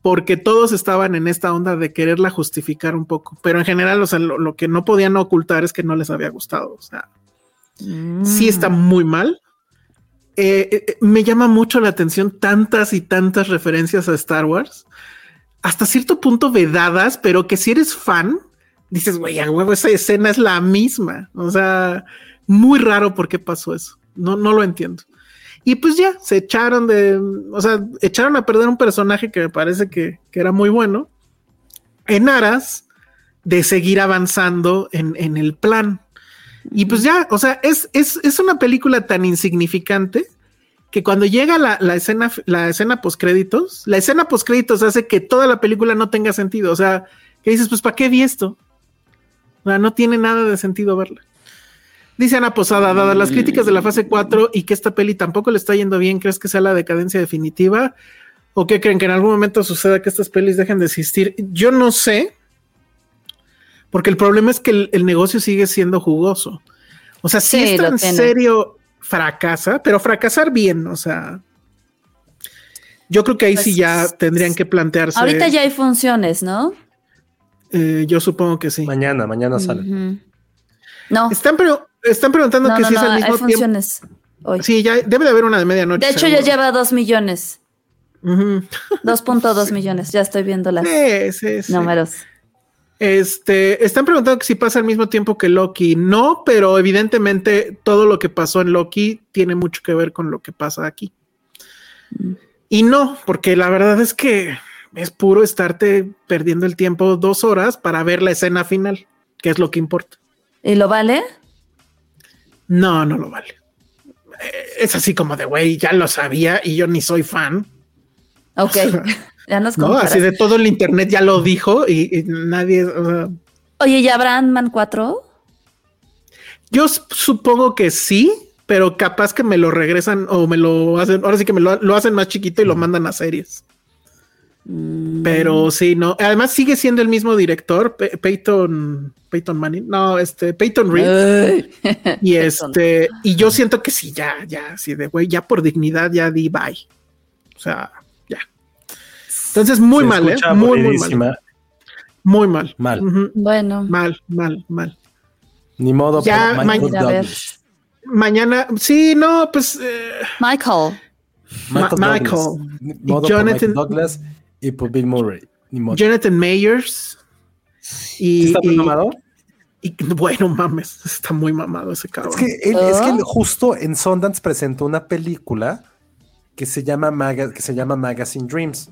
porque todos estaban en esta onda de quererla justificar un poco. Pero en general, o sea, lo, que no podían ocultar es que no les había gustado. O sea, sí está mm. muy mal. Eh, eh, eh, me llama mucho la atención tantas y tantas referencias a Star Wars, hasta cierto punto vedadas, pero que si eres fan, dices, güey, a huevo, esa escena es la misma. O sea, muy raro por qué pasó eso. No, no lo entiendo. Y pues ya, se echaron de, o sea, echaron a perder un personaje que me parece que, era muy bueno, en aras de seguir avanzando en, el plan. Y pues ya, o sea, es, es, una película tan insignificante que cuando llega la, la escena, la escena postcréditos, la escena postcréditos hace que toda la película no tenga sentido. O sea, que dices, pues, ¿para qué vi esto? No tiene nada de sentido verla. Dice Ana Posada, dadas las críticas de la fase 4 y que esta peli tampoco le está yendo bien, ¿crees que sea la decadencia definitiva? ¿O qué creen que en algún momento suceda que estas pelis dejen de existir? Yo no sé, porque el problema es que el, negocio sigue siendo jugoso. O sea, si esto en serio fracasa, pero fracasar bien, o sea, yo creo que ahí sí pues ya tendrían que plantearse. Ahorita ya hay funciones, ¿no? Eh, yo supongo que sí. Mañana, mañana sale. No. Están, están preguntando que si es al mismo hay funciones Hoy. Sí, ya debe de haber una de medianoche. De hecho, ya lleva dos millones. 2.2 millones. Ya estoy viendo las números. Este, están preguntando que si pasa al mismo tiempo que Loki. No, pero evidentemente todo lo que pasó en Loki tiene mucho que ver con lo que pasa aquí. Mm. Y no, porque la verdad es que es puro estarte perdiendo el tiempo dos horas para ver la escena final, que es lo que importa. ¿Y lo vale? No, no lo vale. Eh, es así como de, güey, ya lo sabía y yo ni soy fan. Ok, (laughs) ya nos No, así de todo el internet ya lo dijo y, nadie... Oye, ¿ya habrá Man 4? Yo supongo que sí, pero capaz que me lo regresan o me lo hacen, ahora sí que me lo, lo hacen más chiquito y lo mandan a series. Mm. Pero sí, no. Además sigue siendo el mismo director, Peyton, Peyton Manning, no, este, Peyton Reed. y (laughs) este, y yo siento que sí, ya, ya, sí, de güey, ya por dignidad ya di bye. O sea, ya. Entonces, muy mal, ¿eh? Muy, muy mal. Muy mal. Mal. Bueno. Mal, mal, mal. Ni modo, ya mañana. Mañana, sí, no, pues. Eh, Michael. Michael. Michael. Jonathan Douglas y pues Bill Murray. Jonathan Mayers. Y, ¿Está muy mamado? Y, bueno, mames, (laughs) está muy mamado ese cabrón. Es que, él, es que ah. justo en Sundance presentó una película que se llama, que se llama Magazine Dreams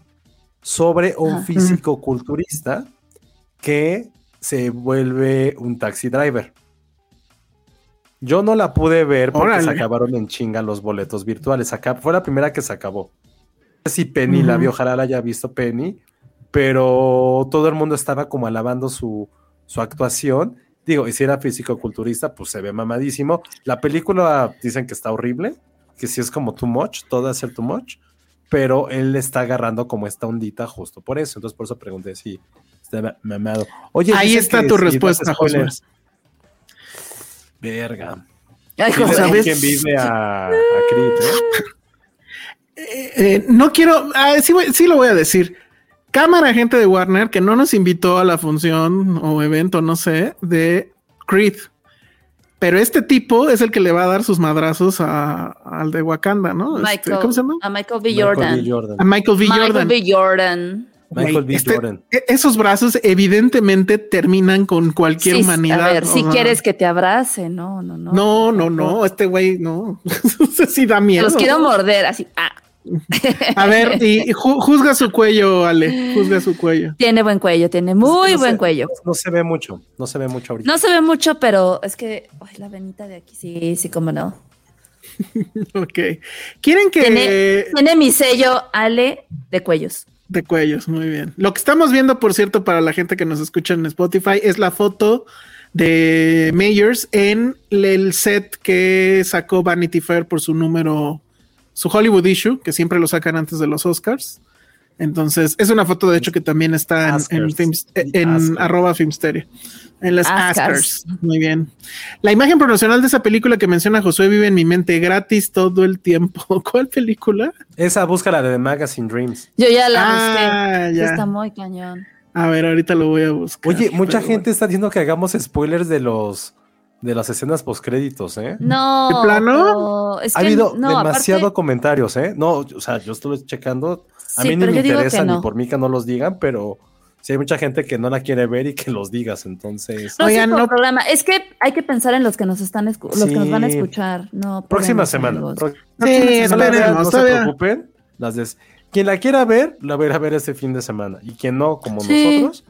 sobre un ah. físico culturista que se vuelve un taxi driver. Yo no la pude ver porque se acabaron en chinga los boletos virtuales. Acá fue la primera que se acabó si Penny la vio, ojalá la haya visto Penny, pero todo el mundo estaba como alabando su, su actuación. Digo, y si era físico-culturista, pues se ve mamadísimo. La película dicen que está horrible, que si es como too much, todo es ser too much, pero él está agarrando como esta ondita justo por eso. Entonces, por eso pregunté si está mamado. Oye, ahí está tu respuesta, José. Verga. Ay, ¿Quién vive a, a Creed, ¿eh? (laughs) Eh, eh, no quiero, ah, sí, lo voy a decir. Cámara, gente de Warner, que no nos invitó a la función o evento, no sé, de Creed. Pero este tipo es el que le va a dar sus madrazos al de Wakanda, ¿no? Este, ¿Cómo se llama? A Michael B. Jordan. A Michael B. Jordan. Michael B. Jordan. Michael B. Este, Jordan. Esos brazos evidentemente terminan con cualquier humanidad. A ver, si quieres que te abrace, no, no, no. No, no, no, este güey no. (laughs) sí da miedo. Los quiero morder así. Ah. A ver, y juzga su cuello, Ale, juzga su cuello. Tiene buen cuello, tiene muy buen cuello. No, se ve mucho, no se ve mucho ahorita. No se ve mucho, pero es que la venita de aquí, sí, sí, como no. (laughs) ok. ¿Quieren que... Tiene, mi sello, Ale, de cuellos. De cuellos, muy bien. Lo que estamos viendo, por cierto, para la gente que nos escucha en Spotify, es la foto de Mayors en el set que sacó Vanity Fair por su número su Hollywood issue, que siempre lo sacan antes de los Oscars. Entonces, es una foto de hecho que también está en, en, arroba Filmsteria. En las Oscars. Muy bien. La imagen promocional de esa película que menciona Josué vive en mi mente gratis todo el tiempo. (laughs) ¿Cuál película? Esa búscala de The Magazine Dreams. Yo ya la ah, busqué. Está muy cañón. A ver, ahorita lo voy a buscar. Oye, mucha gente está diciendo que hagamos spoilers de los de las escenas postcréditos, ¿eh? No. ¿De plano? ha habido demasiado comentarios, ¿eh? No, o sea, yo estuve checando. A mí ni me interesa ni por mí que no los digan, pero sí hay mucha gente que no la quiere ver y que los digas, entonces. No, Oigan, no problema. Es que hay que pensar en los que nos están los que nos van a escuchar. No. Próxima semana. sí, esperemos, no se preocupen. Las Quien la quiera ver, la a ver este fin de semana. Y quien no, como nosotros,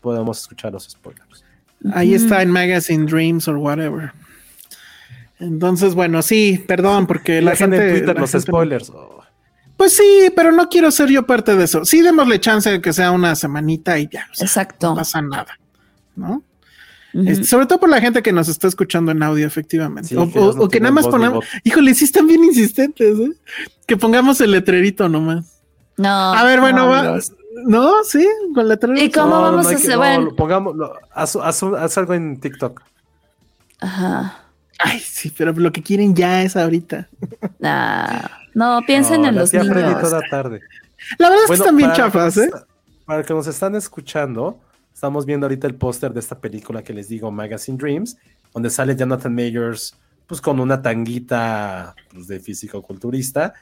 podemos escuchar los spoilers. Ahí está en Magazine Dreams or whatever. Entonces, bueno, sí, perdón, porque la gente. los spoilers. Pues sí, pero no quiero ser yo parte de eso. Sí, démosle chance de que sea una semanita y ya. Exacto. No pasa nada, ¿no? Este, sobre todo por la gente que nos está escuchando en audio, efectivamente. o, que, nada más ponemos. Híjole, sí están bien insistentes, ¿eh? Que pongamos el letrerito nomás. No. A ver, bueno, va, no, sí, con la ¿Y cómo vamos a hacer? bueno. pongamos, haz, algo en TikTok. Ajá. Ay, sí, pero lo que quieren ya es ahorita. no, piensen en los niños. toda tarde. La verdad es que están bien chafas, ¿eh? Para que nos están escuchando, estamos viendo ahorita el póster de esta película que les digo, Magazine Dreams, donde sale Jonathan Majors, pues con una tanguita pues, de físico-culturista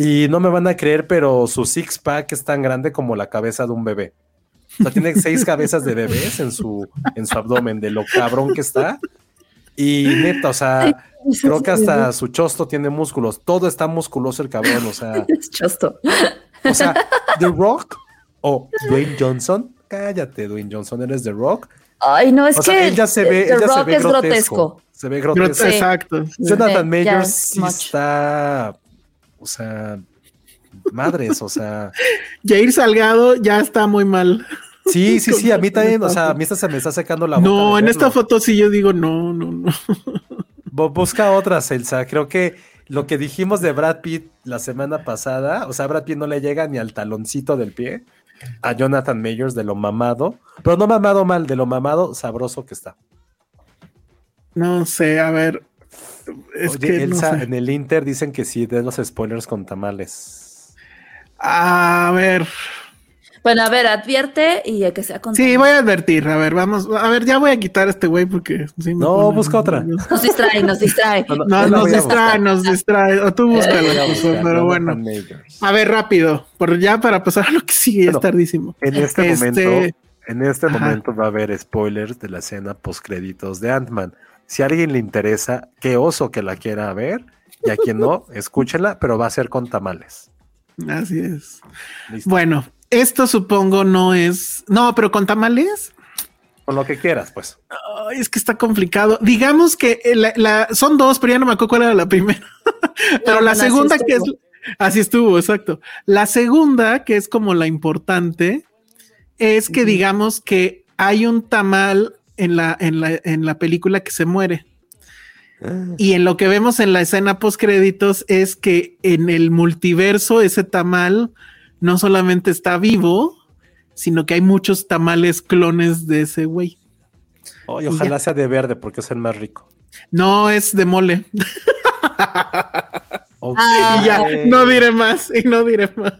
y no me van a creer, pero su six pack es tan grande como la cabeza de un bebé. O sea, tiene seis cabezas de bebés en su, en su abdomen, de lo cabrón que está. Y neta, o sea, creo que hasta su chosto tiene músculos. Todo está musculoso el cabrón, o sea. (laughs) chosto. O sea, The Rock o Dwayne Johnson. Cállate, Dwayne Johnson, eres The Rock. Ay, no, es que él ya se ve, The Rock es grotesco. Se ve grotesco. Exacto. Jonathan Majors sí está o sea, madres, o sea. (laughs) Jair Salgado ya está muy mal. Sí, (laughs) sí, sí, a mí también, o sea, a mí esta se me está secando la boca. No, en esta foto sí yo digo no, no, no. (laughs) Busca otra, Celsa. Creo que lo que dijimos de Brad Pitt la semana pasada, o sea, Brad Pitt no le llega ni al taloncito del pie. a Jonathan Mayers de lo mamado, pero no mamado mal, de lo mamado sabroso que está. No sé, a ver. Es que en el Inter dicen que sí, de los spoilers con tamales. A ver, bueno, a ver, advierte y ya que sea con. Sí, voy a advertir. A ver, vamos. A ver, ya voy a quitar a este güey porque. no, busca otra. Nos distrae, nos distrae. No, nos distrae, nos distrae. O tú búscala, pero bueno. A ver, rápido. Por ya para pasar a lo que sigue, ya es tardísimo. En este, este momento. En este momento va a haber spoilers de la escena post créditos de Ant-Man. Si a alguien le interesa, qué oso que la quiera ver, y a quien no, (laughs) escúchela, pero va a ser con tamales. Así es. Bueno, esto supongo no es. No, pero con tamales. Con lo que quieras, pues. es que está complicado. Digamos que la, son dos, pero ya no me acuerdo cuál era la primera. (laughs) pero la segunda que es. Así estuvo, exacto. La segunda, que es como la importante, es que digamos que hay un tamal en la, en la, en la película que se muere. Ah. Y en lo que vemos en la escena post créditos es que en el multiverso ese tamal no solamente está vivo, sino que hay muchos tamales clones de ese güey. ojalá sea de verde porque es el más rico. No, es de mole. (laughs) Y ya, no diré más, y no diré más.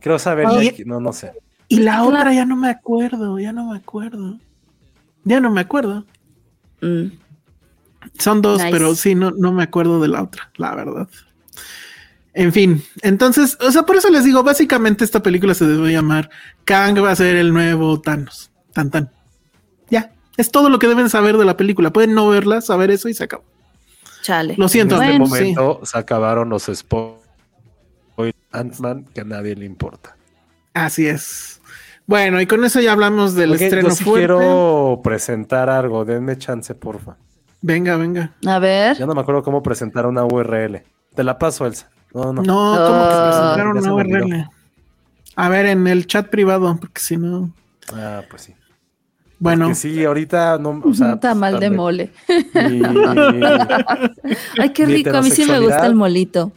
Quiero saber, no, no sé. Y la otra ya no me acuerdo, ya no me acuerdo. Ya no me acuerdo. Mm. Son dos, pero sí, no, no me acuerdo de la otra, la verdad. En fin, entonces, o sea, por eso les digo, básicamente esta película se debe llamar Kang va a ser el nuevo Thanos. Tan tan. Ya, es todo lo que deben saber de la película. Pueden no verla, saber eso y se acabó. Chale. Lo siento. En este momento se acabaron los spoilers Ant-Man que a nadie le importa. Así es. Bueno, y con eso ya hablamos del estreno yo quiero presentar algo, denme chance, porfa. Venga, venga. A ver. Ya no me acuerdo cómo presentar una URL. Te la paso, Elsa. No, no. No, ¿cómo que presentaron una URL? A ver, en el chat privado, porque si no. Ah, pues sí. Bueno. Porque sí, ahorita no. O sea, (laughs) Está mal de mole. (laughs) Ay, qué rico. A mí sí me gusta el molito.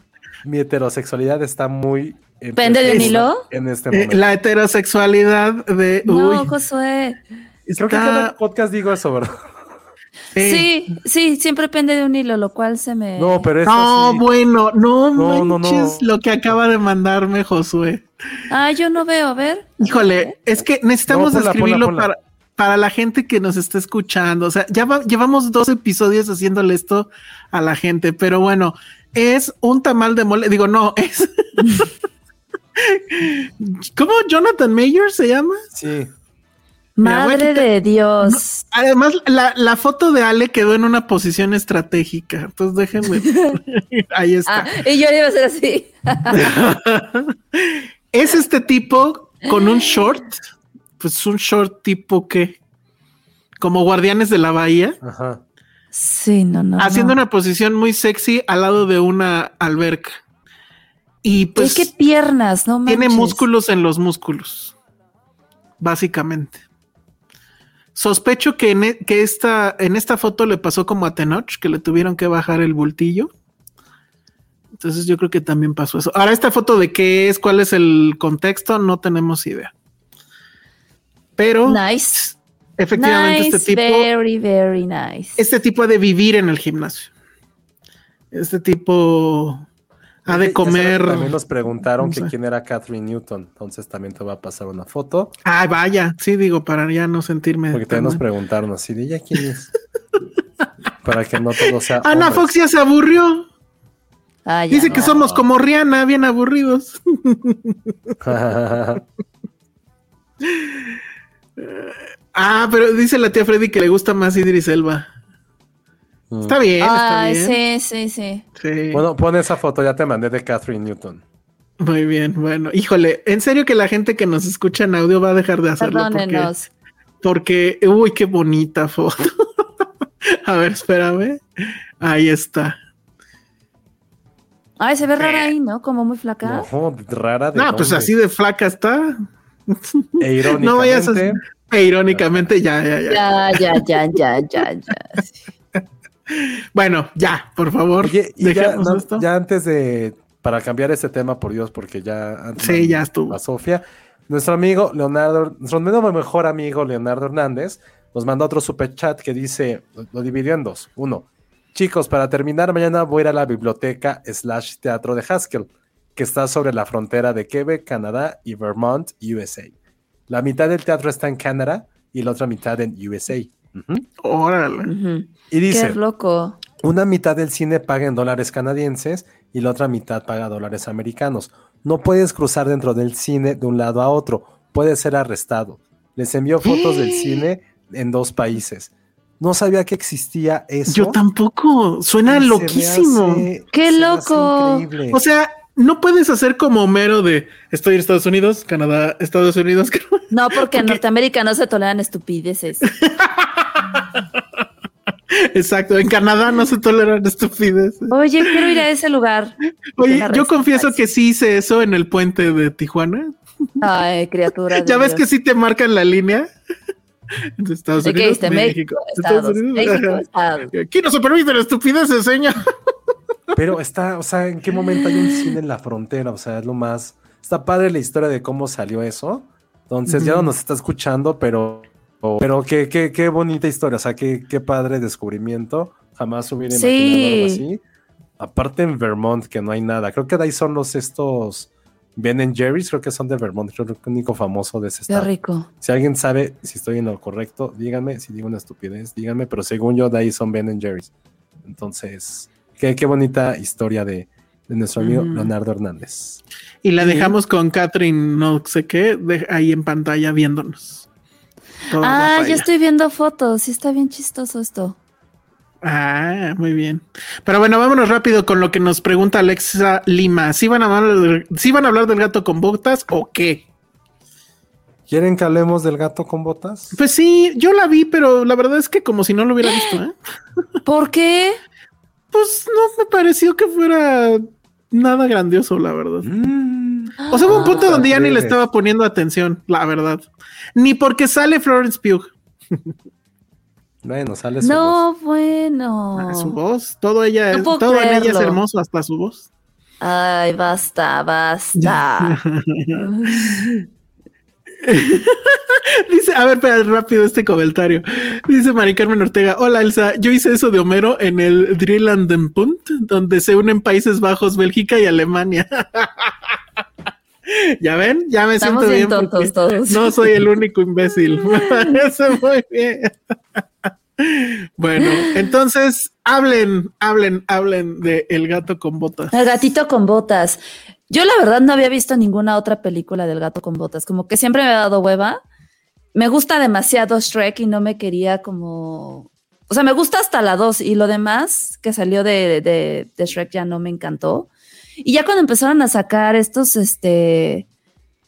Mi heterosexualidad está muy. ¿Pende de hilo? En este eh, momento. la heterosexualidad de. No, Josué. Creo que en cada podcast digo eso, ¿verdad? Sí, sí, siempre pende de un hilo, lo cual se me. No, pero eso No, bueno, no, no manches lo que acaba de mandarme Josué. Ah, yo no veo, a ver. Híjole, es que necesitamos escribirlo Para, para la gente que nos está escuchando. O sea, ya llevamos dos episodios haciéndole esto a la gente, pero bueno, es un tamal de mole. Digo, no, (laughs) es. ¿Cómo Jonathan Mayer se llama? Sí. Madre de Dios. además, la, foto de Ale quedó en una posición estratégica. Entonces déjenme. (laughs) Ahí está. Ah, y yo iba a ser así. (laughs) es este tipo con un short. Pues un short tipo que. Como guardianes de la bahía. Ajá. Sí, no, no. Haciendo una posición muy sexy al lado de una alberca. Y pues. ¿Qué piernas? No Tiene músculos en los músculos. Básicamente. Sospecho que, en, e, que esta, en esta foto le pasó como a Tenoch, que le tuvieron que bajar el bultillo. Entonces yo creo que también pasó eso. Ahora, esta foto de qué es, cuál es el contexto, no tenemos idea. Pero nice. efectivamente este tipo. Very, very nice. Este tipo de vivir en el gimnasio. Este tipo ha de comer. También nos preguntaron que quién era Catherine Newton, entonces también te va a pasar una foto. Ay, vaya, sí, digo, para ya no sentirme. Porque también nos preguntaron así de ella quién es. (laughs) para que no todo sea. Ana Fox ya se aburrió. Ah, Dice que somos como Rihanna, bien aburridos. (laughs) (laughs) ah, pero dice la tía Freddy que le gusta más Idris Elba. Mm. Está bien, está bien. Sí, sí, sí, Bueno, pon esa foto, ya te mandé de Catherine Newton. Muy bien, bueno, híjole, en serio que la gente que nos escucha en audio va a dejar de hacerlo Perdónenos. porque, porque, uy, qué bonita foto. (laughs) a ver, espérame. Ahí está. Ay, se ve rara ahí, ¿no? Como muy flaca. No, rara. De no, pues así de flaca está. (laughs) E irónicamente. no vayas a... E irónicamente, ya, ya, ya. Ya, ya, ya, ya, ya, ya. (laughs) Bueno, ya, por favor. ya, antes de para cambiar este tema, por Dios, porque ya... Sí, ya estuvo. A Sofía. Nuestro amigo Leonardo, nuestro mejor amigo Leonardo Hernández, nos mandó otro super chat que dice, lo, dividió en dos. Uno, chicos, para terminar, mañana voy a ir a la biblioteca slash teatro de Haskell, que está sobre la frontera de Quebec, Canadá y Vermont, USA. La mitad del teatro está en Canadá y la otra mitad en USA. Órale. Y dice, Qué loco. Una mitad del cine paga en dólares canadienses y la otra mitad paga dólares americanos. No puedes cruzar dentro del cine de un lado a otro, puedes ser arrestado. Les envió fotos del cine en dos países. No sabía que existía eso. Yo tampoco. Suena loquísimo. Qué loco. O sea, no puedes hacer como Homero de estoy en Estados Unidos, Canadá, Estados Unidos. (laughs) No, porque, en Norteamérica no se toleran estupideces. (laughs) Exacto, en Canadá no se toleran estupideces. Oye, quiero ir a ese lugar. Oye, yo confieso que sí hice eso en el puente de Tijuana. Ay, criatura. (laughs) ¿Ya ves que sí te marcan la línea? De Estados Unidos, México, Estados, Unidos. Aquí no se permite la estupidez, señor. Pero está, o sea, ¿en qué momento hay un cine en la frontera? O sea, es lo más. Está padre la historia de cómo salió eso. Entonces, ya no nos está escuchando, pero pero qué, qué, qué, bonita historia, o sea, qué, qué padre descubrimiento. Jamás hubiera imaginado algo así. Aparte en Vermont, que no hay nada. Creo que de ahí son los estos Ben Jerry's, creo que son de Vermont, creo que el único famoso de ese estado. Qué rico. Si alguien sabe si estoy en lo correcto, díganme, si digo una estupidez, díganme, pero según yo, de ahí son Ben Jerry's. Entonces, qué, qué bonita historia de, de nuestro amigo Leonardo Hernández. Y la dejamos con Catherine, no sé qué, ahí en pantalla viéndonos ah, ya estoy viendo fotos. Sí, está bien chistoso esto. Ah, muy bien. Pero bueno, vámonos rápido con lo que nos pregunta Alexa Lima. ¿Sí van a hablar, van a hablar del gato con botas o qué? ¿Quieren que hablemos del gato con botas? Pues sí, yo la vi, pero la verdad es que como si no lo hubiera visto, ¿eh? ¿Por qué? Pues no me pareció que fuera nada grandioso, la verdad. Mm. O sea, hubo un punto donde ya ni le estaba poniendo atención, la verdad. Ni porque sale Florence Pugh. Bueno, sale su no, bueno. Ah, su voz, todo ella, es, todo en ella es hermoso, hasta su voz. Ay, basta, basta. (laughs) (laughs) (laughs) Dice, a ver, espera, rápido este comentario. Dice Mari Carmen Ortega, hola Elsa, yo hice eso de Homero en el Punt, donde se unen Países Bajos, Bélgica y Alemania. (laughs) ya ven, ya me siento bien. tontos todos. No soy el único imbécil. (laughs) Me parece muy bien. bueno, entonces hablen, hablen, hablen de El gato con botas. El gatito con botas. Yo la verdad no había visto ninguna otra película del gato con botas, como que siempre me ha dado hueva. Me gusta demasiado Shrek y no me quería como... O sea, me gusta hasta la 2 y lo demás que salió de, de, Shrek ya no me encantó. Y ya cuando empezaron a sacar estos, este,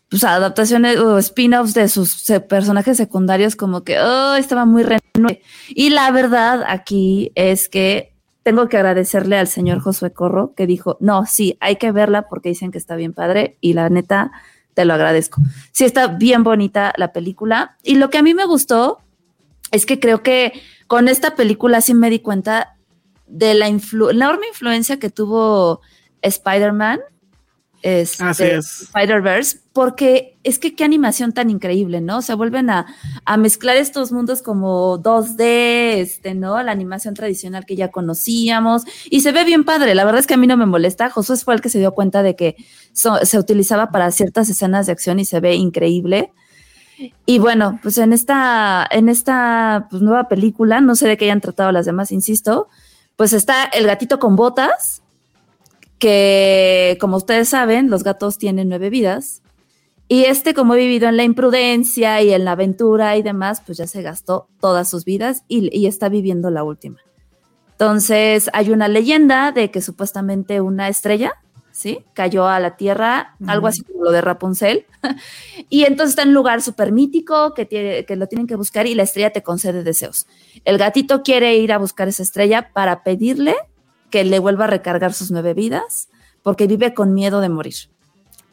pues adaptaciones o spin-offs de sus personajes secundarios, como que, oh, estaba muy re Y la verdad aquí es que tengo que agradecerle al señor Josué Corro que dijo, no, sí, hay que verla porque dicen que está bien padre y la neta, te lo agradezco. Sí, está bien bonita la película. Y lo que a mí me gustó es que creo que con esta película sí me di cuenta de la enorme influencia que tuvo Spider-Man este, Spider-Verse, porque es que qué animación tan increíble, ¿no? Se vuelven a, mezclar estos mundos como 2D, este, ¿no? La animación tradicional que ya conocíamos y se ve bien padre. La verdad es que a mí no me molesta. Josué fue el que se dio cuenta de que se utilizaba para ciertas escenas de acción y se ve increíble. Y bueno, pues en esta, en esta pues, nueva película, no sé de qué hayan tratado las demás, insisto, pues está el gatito con botas, que como ustedes saben, los gatos tienen nueve vidas. Y este, como he vivido en la imprudencia y en la aventura y demás, pues ya se gastó todas sus vidas y, está viviendo la última. Entonces, hay una leyenda de que supuestamente una estrella, ¿sí? Cayó a la tierra, algo así como lo de Rapunzel. (laughs) y entonces está en un lugar súper mítico que, tiene, que lo tienen que buscar y la estrella te concede deseos. El gatito quiere ir a buscar esa estrella para pedirle que le vuelva a recargar sus nueve vidas porque vive con miedo de morir.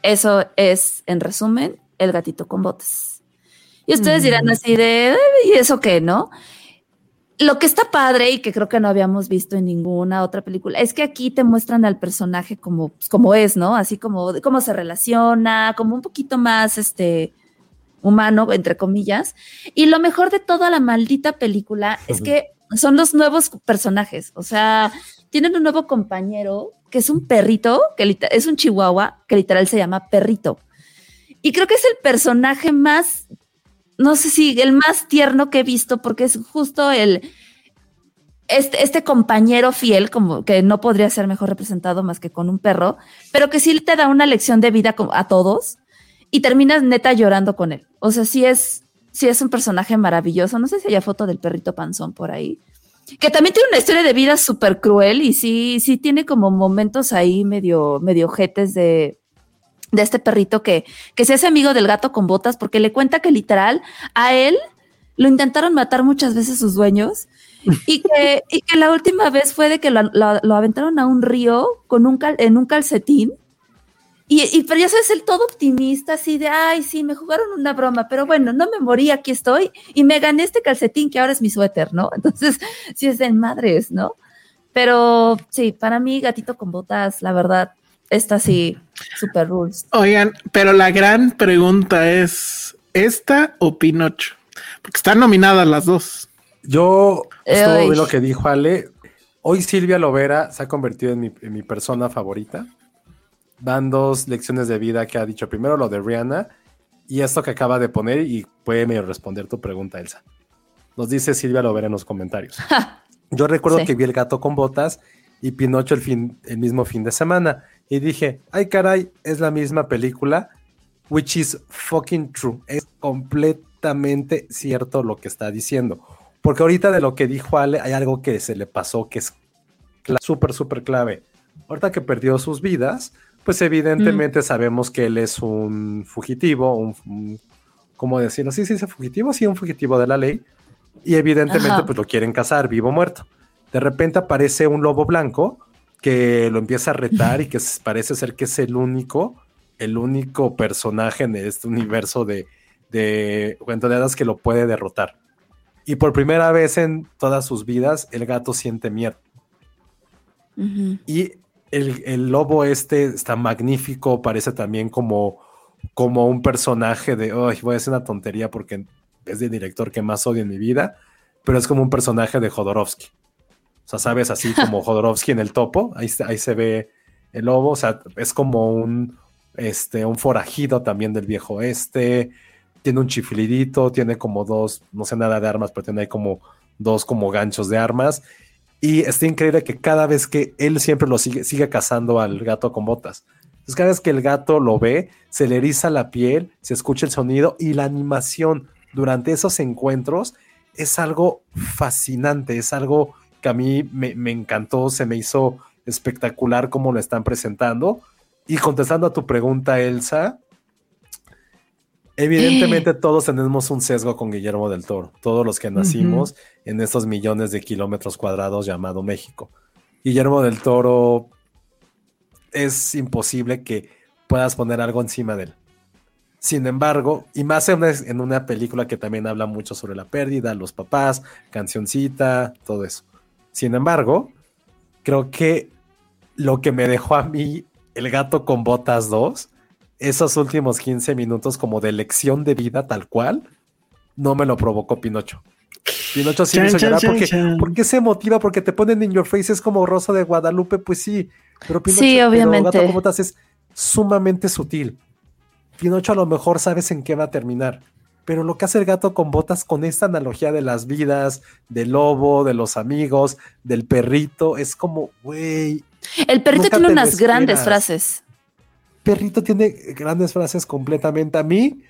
Eso es, en resumen, el gatito con botes. Y ustedes dirán así de, ¿y eso qué, no? lo que está padre y que creo que no habíamos visto en ninguna otra película es que aquí te muestran al personaje como, pues, como es, ¿no? Así como cómo se relaciona, como un poquito más este humano, entre comillas. Y lo mejor de toda la maldita película es que son los nuevos personajes. O sea, tienen un nuevo compañero que es un perrito, que es un chihuahua, que literal se llama perrito. Y creo que es el personaje más no sé si el más tierno que he visto, porque es justo el, este, este, compañero fiel, como que no podría ser mejor representado más que con un perro, pero que sí te da una lección de vida a todos y terminas neta llorando con él. O sea, sí es, sí es un personaje maravilloso. No sé si haya foto del perrito panzón por ahí. Que también tiene una historia de vida súper cruel y sí, sí tiene como momentos ahí medio, medio jetes de, de este perrito que, que se hace amigo del gato con botas porque le cuenta que literal a él lo intentaron matar muchas veces sus dueños y que, y que la última vez fue de que lo, lo, aventaron a un río con un en un calcetín. Y, y, pero ya sabes, el todo optimista, así de, ay, sí, me jugaron una broma, pero bueno, no me morí, aquí estoy, y me gané este calcetín que ahora es mi suéter, ¿no? (laughs) Entonces, sí es de madres, ¿no? Pero sí, para mí, gatito con botas, la verdad, esta sí, super rules. Oigan, pero la gran pregunta es, ¿esta o Pinocho? Porque están nominadas las dos. Yo estuve lo que dijo Ale. Hoy Silvia Lovera se ha convertido en mi, persona favorita. Van dos lecciones de vida que ha dicho. Primero lo de Rihanna y esto que acaba de poner y puede responder tu pregunta, Elsa. Nos dice Silvia Lovera en los comentarios. (laughs) Yo recuerdo que vi el gato con botas y Pinocho el, fin, el mismo fin de semana y dije, ay caray, es la misma película, which is fucking true. Es completamente cierto lo que está diciendo. Porque ahorita de lo que dijo Ale, hay algo que se le pasó que es súper, súper clave. Ahorita que perdió sus vidas, pues evidentemente mm. sabemos que él es un fugitivo, un, ¿cómo decirlo? Sí, sí, es fugitivo, sí, un fugitivo de la ley. Y evidentemente pues lo quieren cazar vivo o muerto. De repente aparece un lobo blanco que lo empieza a retar y que parece ser que es el único, el único personaje en este universo de, de que lo puede derrotar. Y por primera vez en todas sus vidas, el gato siente miedo. Y el, lobo este está magnífico, parece también como, como un personaje de, voy a hacer una tontería porque es el director que más odio en mi vida, pero es como un personaje de Jodorowsky. O sea, sabes, así (laughs) como Jodorowsky en el topo, ahí, ahí se ve el lobo, o sea, es como un, este, un forajido también del viejo este, tiene un chiflidito, tiene como dos, no sé nada de armas, pero tiene ahí como dos como ganchos de armas. Y está increíble que cada vez que él siempre lo sigue, sigue cazando al gato con botas. Entonces, cada vez que el gato lo ve, se le eriza la piel, se escucha el sonido y la animación durante esos encuentros es algo fascinante, es algo a mí me, encantó, se me hizo espectacular cómo lo están presentando. Y contestando a tu pregunta, Elsa, evidentemente (gasps) todos tenemos un sesgo con Guillermo del Toro, todos los que nacimos en estos millones de kilómetros cuadrados llamado México. Guillermo del Toro es imposible que puedas poner algo encima de él. Sin embargo, y más en una, en una película que también habla mucho sobre la pérdida, los papás, cancioncita, todo eso. Sin embargo, creo que lo que me dejó a mí el gato con botas 2, esos últimos 15 minutos como de lección de vida tal cual, no me lo provocó Pinocho. Pinocho sí me hizo llorar porque, porque se motiva, porque te ponen en your face, es como Rosa de Guadalupe, pues sí, pero Pinocho, sí, obviamente. gato con botas es sumamente sutil. Pinocho a lo mejor sabes en qué va a terminar pero lo que hace el gato con botas con esta analogía de las vidas, del lobo, de los amigos, del perrito, es como, güey. El perrito tiene unas grandes frases. Perrito tiene grandes frases completamente. A mí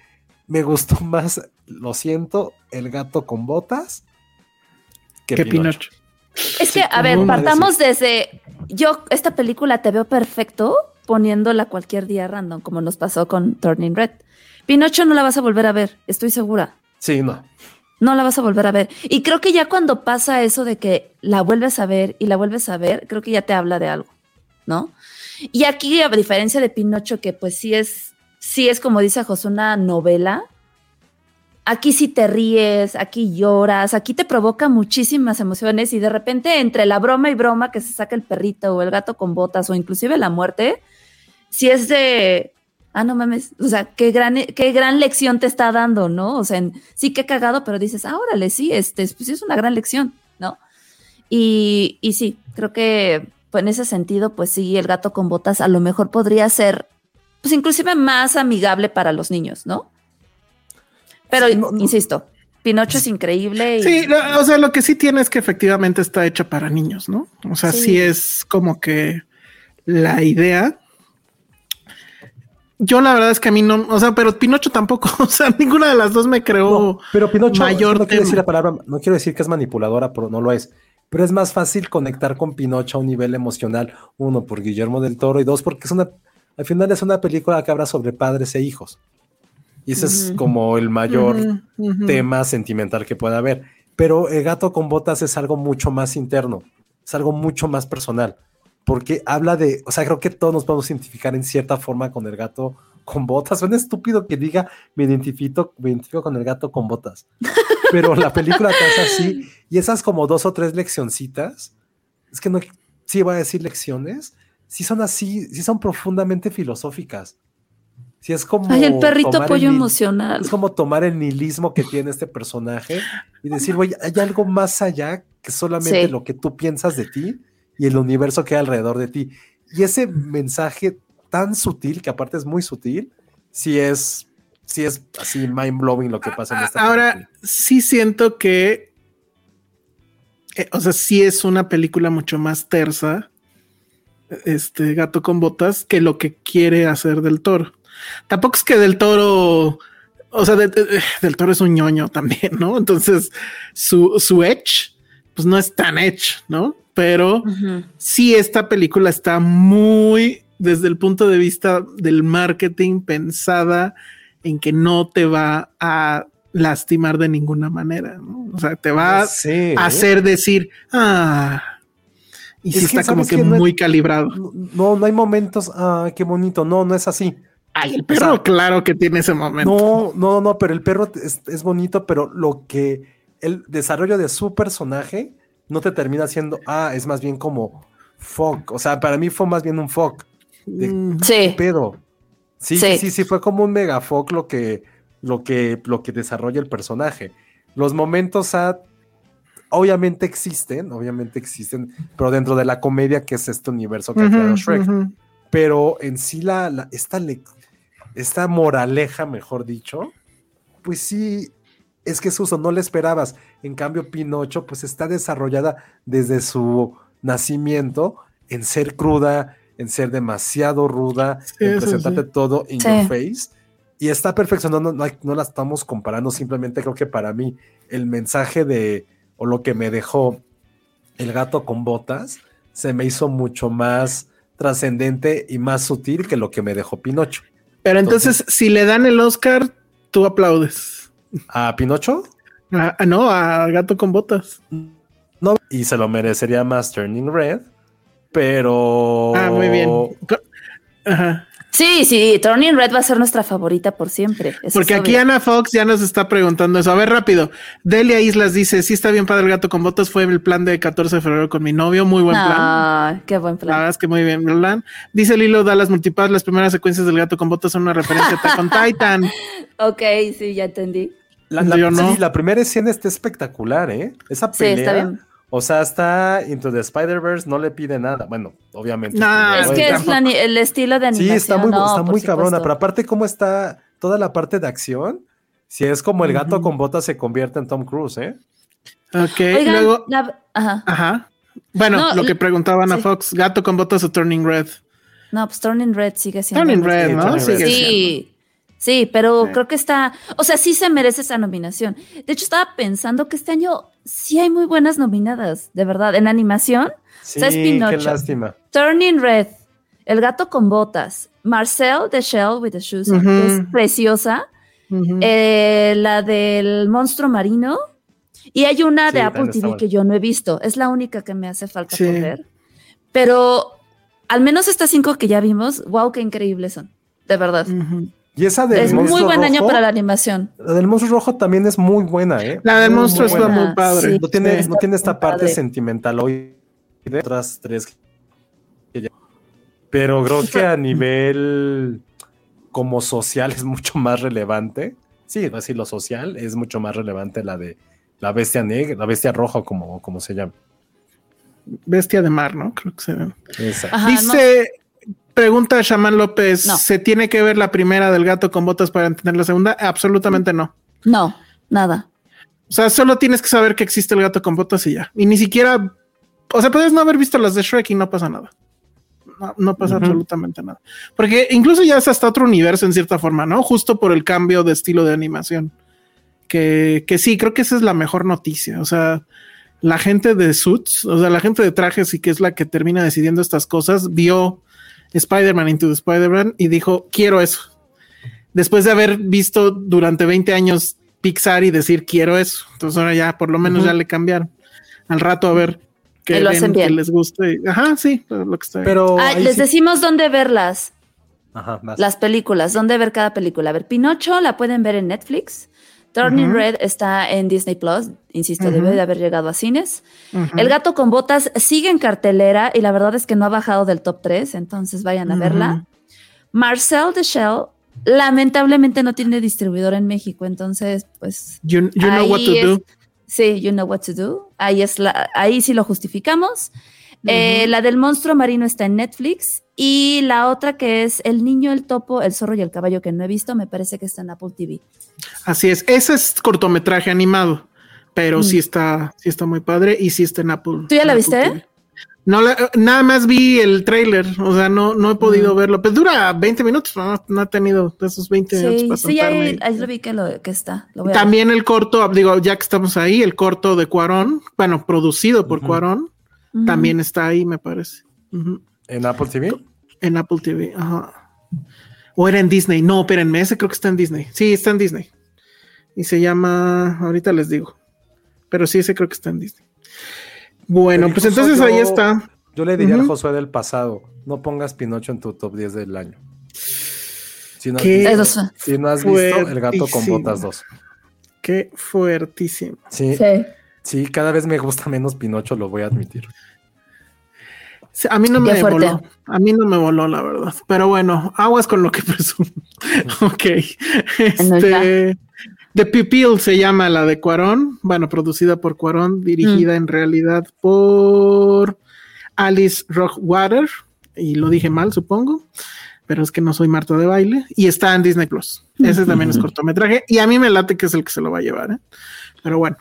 me gustó más, lo siento, el gato con botas que, Pinocho. Es que, a ver, partamos desde. Yo, esta película te veo perfecto poniéndola cualquier día random, como nos pasó con Turning Red. Pinocho no la vas a volver a ver, estoy segura. Sí, no. No la vas a volver a ver. Y creo que ya cuando pasa eso de que la vuelves a ver y la vuelves a ver, creo que ya te habla de algo, ¿no? Y aquí, a diferencia de Pinocho, que pues sí es, sí es como dice José, una novela, aquí sí te ríes, aquí lloras, aquí te provoca muchísimas emociones y de repente entre la broma y broma que se saca el perrito o el gato con botas o inclusive la muerte, si es de, ah, no mames, o sea, qué gran, qué gran lección te está dando, ¿no? O sea, sí que cagado, pero dices, ah, órale, sí, este, pues es una gran lección, ¿no? Y, y sí, creo que pues, en ese sentido, pues sí, el gato con botas a lo mejor podría ser, pues inclusive más amigable para los niños, ¿no? Pero insisto, Pinocho es increíble. Sí, o sea, lo que sí tiene es que efectivamente está hecha para niños, ¿no? O sea, sí, es como que la idea. Yo la verdad es que a mí no, o sea, pero Pinocho tampoco, (laughs) o sea, ninguna de las dos me creó pero Pinocho, mayor. No quiero decir la palabra, no quiero decir que es manipuladora, pero no lo es. Pero es más fácil conectar con Pinocho a un nivel emocional, uno por Guillermo del Toro y dos porque es una, al final es una película que habla sobre padres e hijos. Y ese es como el mayor tema sentimental que pueda haber. Pero el gato con botas es algo mucho más interno, es algo mucho más personal, porque habla de, o sea, creo que todos nos podemos identificar en cierta forma con el gato con botas. Suena estúpido que diga me identifico, me identifico con el gato con botas, (laughs) pero la película te hace así y esas como dos o tres leccioncitas, es que no, sí voy a decir lecciones, sí son así, sí son profundamente filosóficas es como. Ay, el perrito pollo emocional. Es como tomar el nihilismo que tiene este personaje y decir, güey, hay algo más allá que solamente lo que tú piensas de ti y el universo que hay alrededor de ti. Y ese mensaje tan sutil, que aparte es muy sutil, sí es, sí es así mind blowing lo que pasa en esta Ahora, sí siento que. Eh, o sea, sí es una película mucho más tersa este gato con botas que lo que quiere hacer del toro. Tampoco es que del toro, o sea, del toro es un ñoño (laughs) también, ¿no? Entonces su, su edge, pues no es tan edge, ¿no? Pero sí, esta película está muy desde el punto de vista del marketing pensada en que no te va a lastimar de ninguna manera, ¿no? O sea, te va a hacer decir, ah, y sí está como que, muy calibrado. No, no hay momentos, ah, qué bonito, no, no es así. Ay, el perro, claro que tiene ese momento. No, no, no, pero el perro es, bonito, pero lo que el desarrollo de su personaje no te termina siendo, ah, es más bien como fuck. O sea, para mí fue más bien un fuck. Mm. sí. Pero sí, sí, sí, sí, fue como un mega fuck lo que, lo que, lo que desarrolla el personaje. Los momentos a obviamente existen, obviamente existen, pero dentro de la comedia que es este universo que ha creado Shrek. Pero en sí la, la esta, esta moraleja, mejor dicho, pues sí, es que Suso no le esperabas. En cambio, Pinocho, pues está desarrollada desde su nacimiento en ser cruda, en ser demasiado ruda, en presentarte todo in your face. Y está perfeccionando, no, no, la estamos comparando, simplemente creo que para mí el mensaje de, o lo que me dejó el gato con botas, se me hizo mucho más trascendente y más sutil que lo que me dejó Pinocho. Pero entonces, si le dan el Oscar, tú aplaudes. ¿A Pinocho? No, a Gato con Botas. No, y se lo merecería más Turning Red, pero. Ah, muy bien. Ajá. Sí, sí, Turning Red va a ser nuestra favorita por siempre. Porque aquí Ana Fox ya nos está preguntando eso. A ver, rápido. Delia Islas dice: Sí, está bien padre el gato con botas. Fue el plan de 14 de febrero con mi novio. Muy buen plan. Ah, qué buen plan. La verdad es que muy bien plan. Dice Lilo Dallas Multipass: Las primeras secuencias del gato con botas son una referencia a con (laughs) Titan. ok, sí, ya entendí. La, sí, la primera escena está espectacular, ¿eh? Esa pelea. Sí, está bien o sea, está Into the Spider-Verse, no le pide nada. Bueno, obviamente. No, es que es el estilo de animación. Sí, está muy, está muy cabrona, pero aparte cómo está toda la parte de acción, si es como el gato con botas se convierte en Tom Cruise, ¿eh? Ok, luego... ajá. Ajá. Bueno, lo que preguntaban a Fox, gato con botas o Turning Red. No, pues Turning Red sigue siendo. Turning Red, ¿no? sí. Sí, pero creo que está, o sea, sí se merece esa nominación. De hecho, estaba pensando que este año sí hay muy buenas nominadas, de verdad, en animación. Sí, qué lástima. Turning Red, El gato con botas, Marcel the Shell with the Shoes, que es preciosa, eh, la del monstruo marino, y hay una de Apple TV que yo no he visto, es la única que me hace falta ver. Pero al menos estas cinco que ya vimos, wow, qué increíbles son, de verdad. Y esa del Es monstruo muy buen año rojo, para la animación. La del monstruo rojo también es muy buena, ¿eh? La del Muy, monstruo muy está muy padre. Sí. No tiene, no tiene esta parte padre. sentimental hoy de otras tres. que ya- Pero creo que a nivel como social es mucho más relevante. Sí, así lo social es mucho más relevante la de la bestia negra, la bestia roja, como, como se llama. Bestia de mar, ¿no? Creo que se llama. Ajá, Dice, pregunta Shaman López, No. ¿se tiene que ver la primera del gato con botas para entender la segunda? Absolutamente no. No, nada. O sea, solo tienes que saber que existe el gato con botas y ya. Y ni siquiera, o sea, puedes no haber visto las de Shrek y no pasa nada. No, no pasa absolutamente nada. Porque incluso ya es hasta otro universo en cierta forma, ¿no? Justo por el cambio de estilo de animación. Que, que sí, creo que esa es la mejor noticia. O sea, la gente de Suits, o sea, la gente de trajes y que es la que termina decidiendo estas cosas, vio Spider-Man Into the Spider-Man y dijo, quiero eso. Después de haber visto durante 20 años Pixar y decir, quiero eso. Entonces ahora ya por lo menos ya le cambiaron. Al rato a ver que, Y lo hacen que bien. les guste. Ajá, sí, lo que está bien. Pero Ah, les sí- decimos dónde verlas, Ajá, las películas, dónde ver cada película. A ver, Pinocho la pueden ver en Netflix. Turning. Red está en Disney Plus. Insisto, debe de haber llegado a cines. El gato con botas sigue en cartelera y la verdad es que no ha bajado del top 3, entonces vayan a verla. Marcel the Shell lamentablemente no tiene distribuidor en México, entonces pues You, you know what to ahí do. es- Sí, you know what to do. Ahí es la, ahí sí lo justificamos. Eh, la del monstruo marino está en Netflix y la otra que es El niño, el topo, el zorro y el caballo que no he visto, me parece que está en Apple TV. Así es. Ese es cortometraje animado, pero Mm. sí está, sí está muy padre y sí está en Apple. ¿Tú ya la viste? TV. No, la- nada más vi el trailer, o sea, no, no he podido Mm. verlo. Pero dura 20 minutos, no, no ha tenido esos 20 minutos Sí, para sí, ahí, ahí lo vi que, lo, que está. Lo voy a. También el corto, digo, ya que estamos ahí, el corto de Cuarón, bueno, producido por Ujú. Cuarón, Ujú. también está ahí, me parece. Ujú. ¿En Apple TV? En Apple TV, ajá. O era en Disney. No, espérenme, ese creo que está en Disney. Sí, está en Disney. Y se llama, ahorita les digo. Pero sí, ese creo que está en Disney. Bueno, pues entonces ahí yo- está. Yo le diría al Ujú. Josué del pasado, no pongas Pinocho en tu top 10 del año. Si no has, visto, Eso si no has visto El gato con botas 2. Qué fuertísimo. Sí, sí, Sí. cada vez me gusta menos Pinocho, lo voy a admitir. Sí, A mí no Qué me fuerte. voló. A mí no me voló, la verdad. Pero bueno, aguas con lo que (laughs) presumo. ok. Este. The Pupil se llama la de Cuarón. Bueno, producida por Cuarón, dirigida Mm. en realidad por Alice Rockwater. Y lo dije mal, supongo. Pero es que no soy Marta de baile. Y está en Disney Plus. Ese también es cortometraje. Y a mí me late que es el que se lo va a llevar. ¿eh? Pero bueno.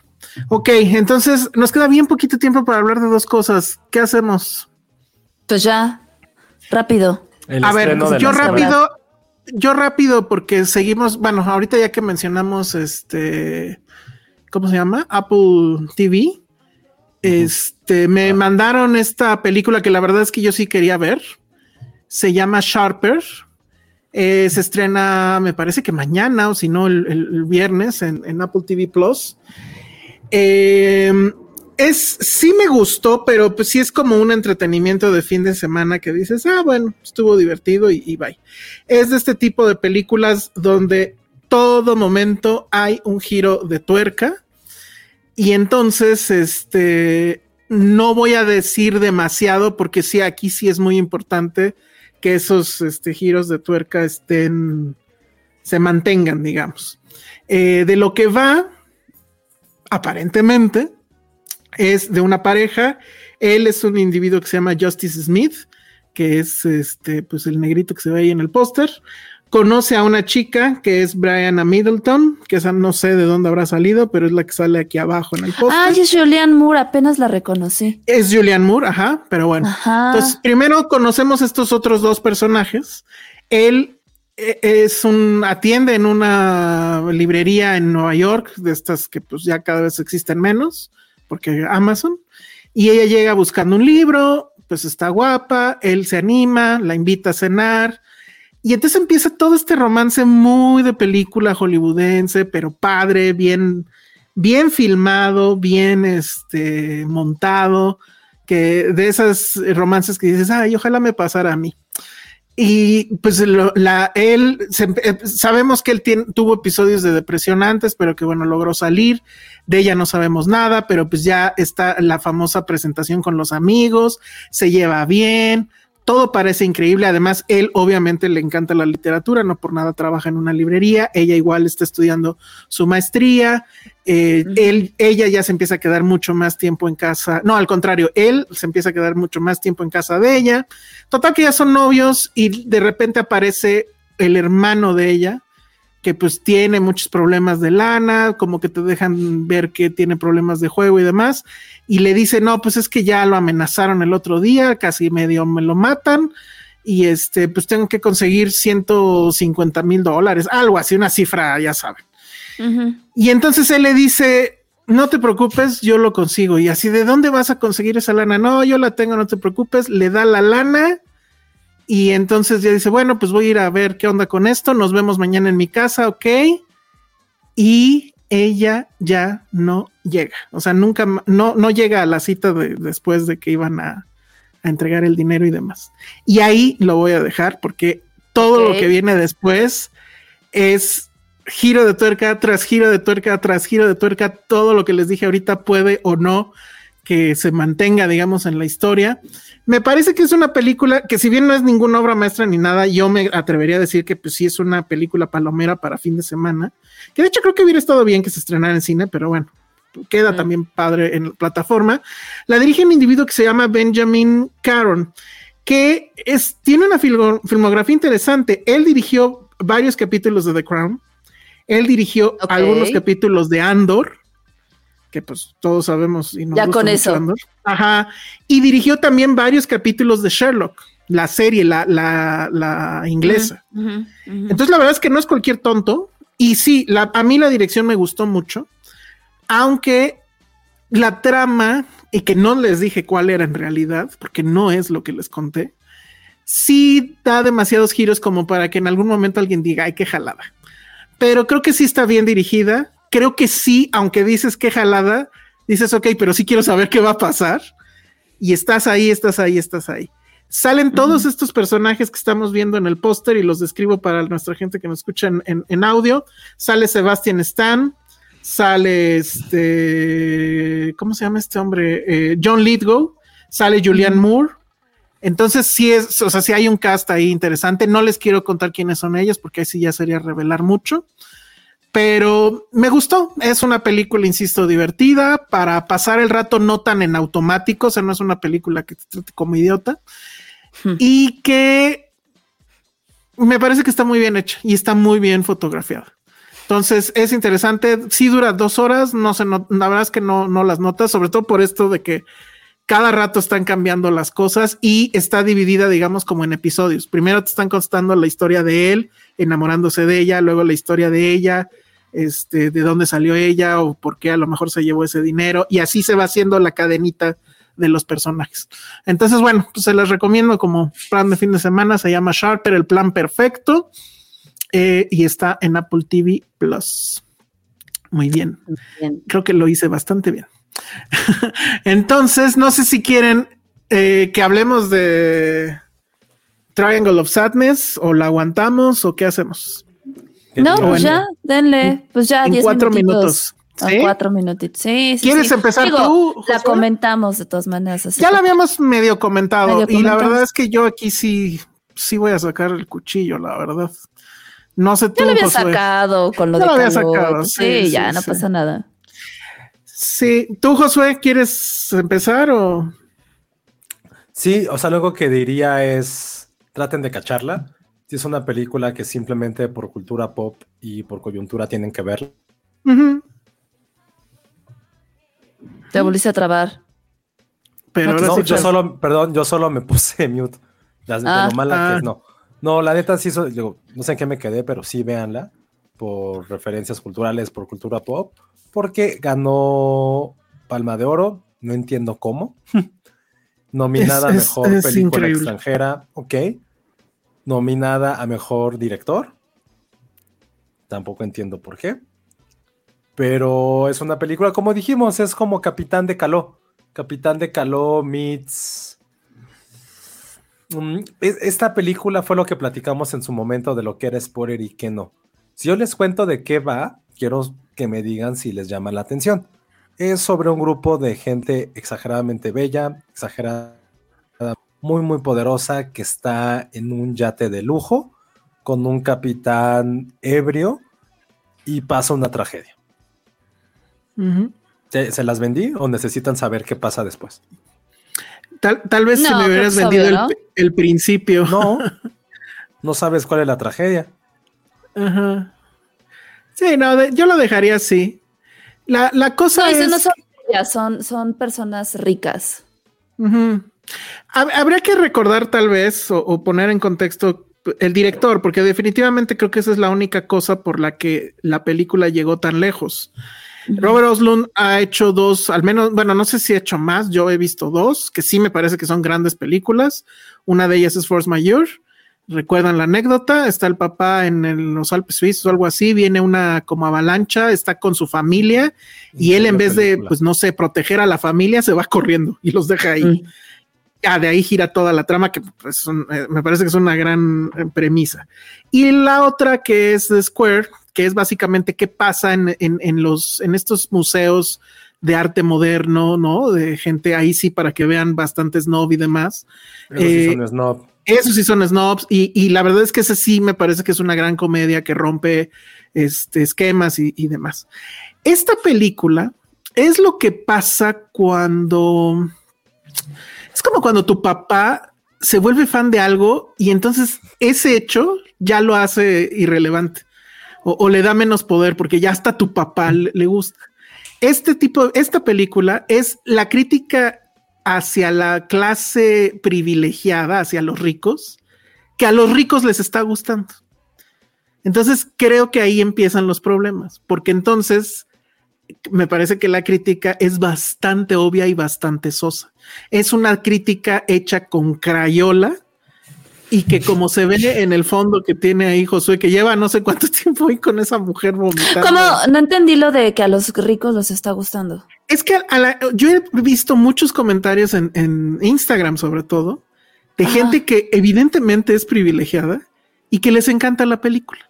Ok, entonces nos queda bien poquito tiempo para hablar de dos cosas. ¿Qué hacemos? Pues ya, rápido. El a ver, yo rápido, yo rápido, porque seguimos, bueno, ahorita ya que mencionamos este, ¿cómo se llama? Apple TV. Este, me mandaron esta película que la verdad es que yo sí quería ver. Se llama Sharper. Eh, se estrena, me parece que mañana o si no, el viernes en, en Apple TV Plus. Eh, es, sí me gustó, pero pues sí es como un entretenimiento de fin de semana que dices, ah, bueno, estuvo divertido y, bye. Es de este tipo de películas donde todo momento hay un giro de tuerca y entonces, este, no voy a decir demasiado porque sí, aquí sí es muy importante que esos este, giros de tuerca estén, se mantengan, digamos. Eh, de lo que va, aparentemente, es de una pareja. Él es un individuo que se llama Justice Smith, que es este, pues el negrito que se ve ahí en el póster. Conoce a una chica que es Brianna Middleton, que esa no sé de dónde habrá salido, pero es la que sale aquí abajo en el póster. Ah, es Julianne Moore, apenas la reconocí. Es Julianne Moore, ajá, pero bueno. Ajá. Entonces, primero conocemos estos otros dos personajes. Él eh, es un atiende en una librería en Nueva York, de estas que pues ya cada vez existen menos, porque Amazon. Y ella llega buscando un libro, pues está guapa, él se anima, la invita a cenar. Y entonces empieza todo este romance muy de película hollywoodense, pero padre, bien, bien filmado, bien este, montado, que de esas romances que dices, ay, ojalá me pasara a mí. Y pues la, él, eh, sabemos que él tuvo episodios de depresión antes, pero que bueno, logró salir. De ella no sabemos nada, pero pues ya está la famosa presentación con los amigos, se lleva bien, todo parece increíble. Además, él obviamente le encanta la literatura, no por nada trabaja en una librería. Ella igual está estudiando su maestría. Eh, él, ella ya se empieza a quedar mucho más tiempo en casa. No, al contrario, él se empieza a quedar mucho más tiempo en casa de ella. Total que ya son novios y de repente aparece el hermano de ella, que pues tiene muchos problemas de lana, como que te dejan ver que tiene problemas de juego y demás, y le dice, no, pues es que ya lo amenazaron el otro día, casi medio me lo matan, y este, pues tengo que conseguir 150 mil dólares, algo así, una cifra, ya saben. Y entonces él le dice, no te preocupes, yo lo consigo. Y así, ¿de dónde vas a conseguir esa lana? No, yo la tengo, no te preocupes. Le da la lana y entonces ya dice, bueno, pues voy a ir a ver qué onda con esto, nos vemos mañana en mi casa, ok. Y ella ya no llega, o sea, nunca, no, no llega a la cita después de que iban a, entregar el dinero y demás. Y ahí lo voy a dejar porque todo lo que viene después es giro de tuerca tras giro de tuerca tras giro de tuerca, todo lo que les dije ahorita puede o no que se mantenga, digamos, en la historia. Me parece que es una película que si bien no es ninguna obra maestra ni nada, yo me atrevería a decir que pues sí es una película palomera para fin de semana, que de hecho creo que hubiera estado bien que se estrenara en cine, pero bueno, queda también padre en la plataforma. La dirige un individuo que se llama Benjamin Caron, que es, tiene una filmografía interesante. Él dirigió varios capítulos de The Crown, él dirigió algunos capítulos de Andor, que pues todos sabemos y ya con eso. Ajá. Y dirigió también varios capítulos de Sherlock, la serie, la, la, inglesa. Entonces la verdad es que no es cualquier tonto. Y sí, la, a mí la dirección me gustó mucho, aunque la trama, y que no les dije cuál era en realidad, porque no es lo que les conté, sí da demasiados giros como para que en algún momento alguien diga, ay, qué jalada. Pero creo que sí está bien dirigida creo que sí, aunque dices que jalada, dices, ok, pero sí quiero saber qué va a pasar. Y estás ahí, estás ahí, estás ahí. Salen todos estos personajes que estamos viendo en el póster y los describo para nuestra gente que nos escucha en, audio. Sale Sebastian Stan, sale este, ¿cómo se llama este hombre? Eh, John Lithgow, sale Julianne Moore. Entonces sí es, o sea, sí hay un cast ahí interesante. No les quiero contar quiénes son ellos porque ahí sí ya sería revelar mucho pero me gustó. Es una película, insisto, divertida para pasar el rato no tan en automático. O sea, no es una película que te trate como idiota hmm. y que me parece que está muy bien hecha y está muy bien fotografiada. Entonces es interesante. Si dura dos horas, no sé, la verdad es que no, no las notas, sobre todo por esto de que cada rato están cambiando las cosas y está dividida, digamos, como en episodios. Primero te están contando la historia de él, enamorándose de ella, luego la historia de ella, este, de dónde salió ella o por qué a lo mejor se llevó ese dinero y así se va haciendo la cadenita de los personajes. Entonces, bueno, pues se las recomiendo como plan de fin de semana, se llama Sharper, el plan perfecto, eh, y está en Apple TV Plus. Muy bien. Creo que lo hice bastante bien. (laughs) Entonces, no sé si quieren eh, que hablemos de Triangle of Sadness o la aguantamos o qué hacemos. No, pues ya, denle, pues ya, en cuatro minutos. ¿Sí? cuatro minutitos. Sí, sí. ¿Quieres empezar tú? La comentamos de todas maneras. ya la habíamos medio comentado y la verdad es que yo aquí sí, sí voy a sacar el cuchillo, la verdad. No sé tú. Ya lo había sacado con lo ya de lo había sacado. Sí, ya, no pasa nada. Sí, tú, Josué, ¿quieres empezar o? Sí, o sea, luego que diría es traten de cacharla si es una película que simplemente por cultura pop y por coyuntura tienen que ver. Te volviste a trabar. Pero no, yo solo, perdón, yo solo me puse (laughs) mute. de lo ah. que es, ah. no. No, la neta sí, no sé en qué me quedé, pero sí véanla por referencias culturales, por cultura pop, porque ganó Palma de Oro, no entiendo cómo. (laughs) Nominada a mejor película extranjera, ok nominada a mejor director. Tampoco entiendo por qué. Pero es una película, como dijimos, es como Capitán de Caló. Capitán de Caló meets. mm, esta película fue lo que platicamos en su momento de lo que era spoiler y qué no. Si yo les cuento de qué va, quiero que me digan si les llama la atención. Es sobre un grupo de gente exageradamente bella, exagerada, muy, muy poderosa, que está en un yate de lujo con un capitán ebrio y pasa una tragedia. ¿Se, las vendí o necesitan saber qué pasa después? Tal, vez si me hubieras vendido el, principio. No, (laughs) no sabes cuál es la tragedia. Ajá. Sí, no, yo lo dejaría así. La, cosa es. No son, son, personas ricas. Habría que recordar, tal vez, o, poner en contexto el director, porque definitivamente creo que esa es la única cosa por la que la película llegó tan lejos. Robert Oslund ha hecho dos, al menos, bueno, no sé si ha hecho más, yo he visto dos, que sí me parece que son grandes películas. Una de ellas es Force Majeure. ¿Recuerdan la anécdota? Está el papá en los Alpes suizos o algo así, viene una como avalancha, está con su familia y él en vez de, pues no sé, proteger a la familia, se va corriendo y los deja ahí. Ah, de ahí gira toda la trama, que pues, eh, me parece que es una gran eh, premisa. Y la otra que es The Square, que es básicamente qué pasa en, en, los, en estos museos de arte moderno, ¿no? De gente ahí sí para que vean bastante snob y demás. Esos sí son eh, snob. Esos sí son snobs y, y, la verdad es que ese sí me parece que es una gran comedia que rompe este, esquemas y, y demás. Esta película es lo que pasa cuando... Es como cuando tu papá se vuelve fan de algo y entonces ese hecho ya lo hace irrelevante o, le da menos poder porque ya hasta tu papá le, gusta. Este tipo, esta película es la crítica hacia la clase privilegiada, hacia los ricos, que a los ricos les está gustando. Entonces creo que ahí empiezan los problemas, porque entonces me parece que la crítica es bastante obvia y bastante sosa. Es una crítica hecha con crayola y que como se ve en el fondo que tiene ahí Josué, que lleva no sé cuánto (laughs) tiempo ahí con esa mujer vomitando. ¿Cómo? No entendí lo de que a los ricos les está gustando. Es que yo he visto muchos comentarios en, Instagram sobre todo, de gente que evidentemente es privilegiada y que les encanta la película.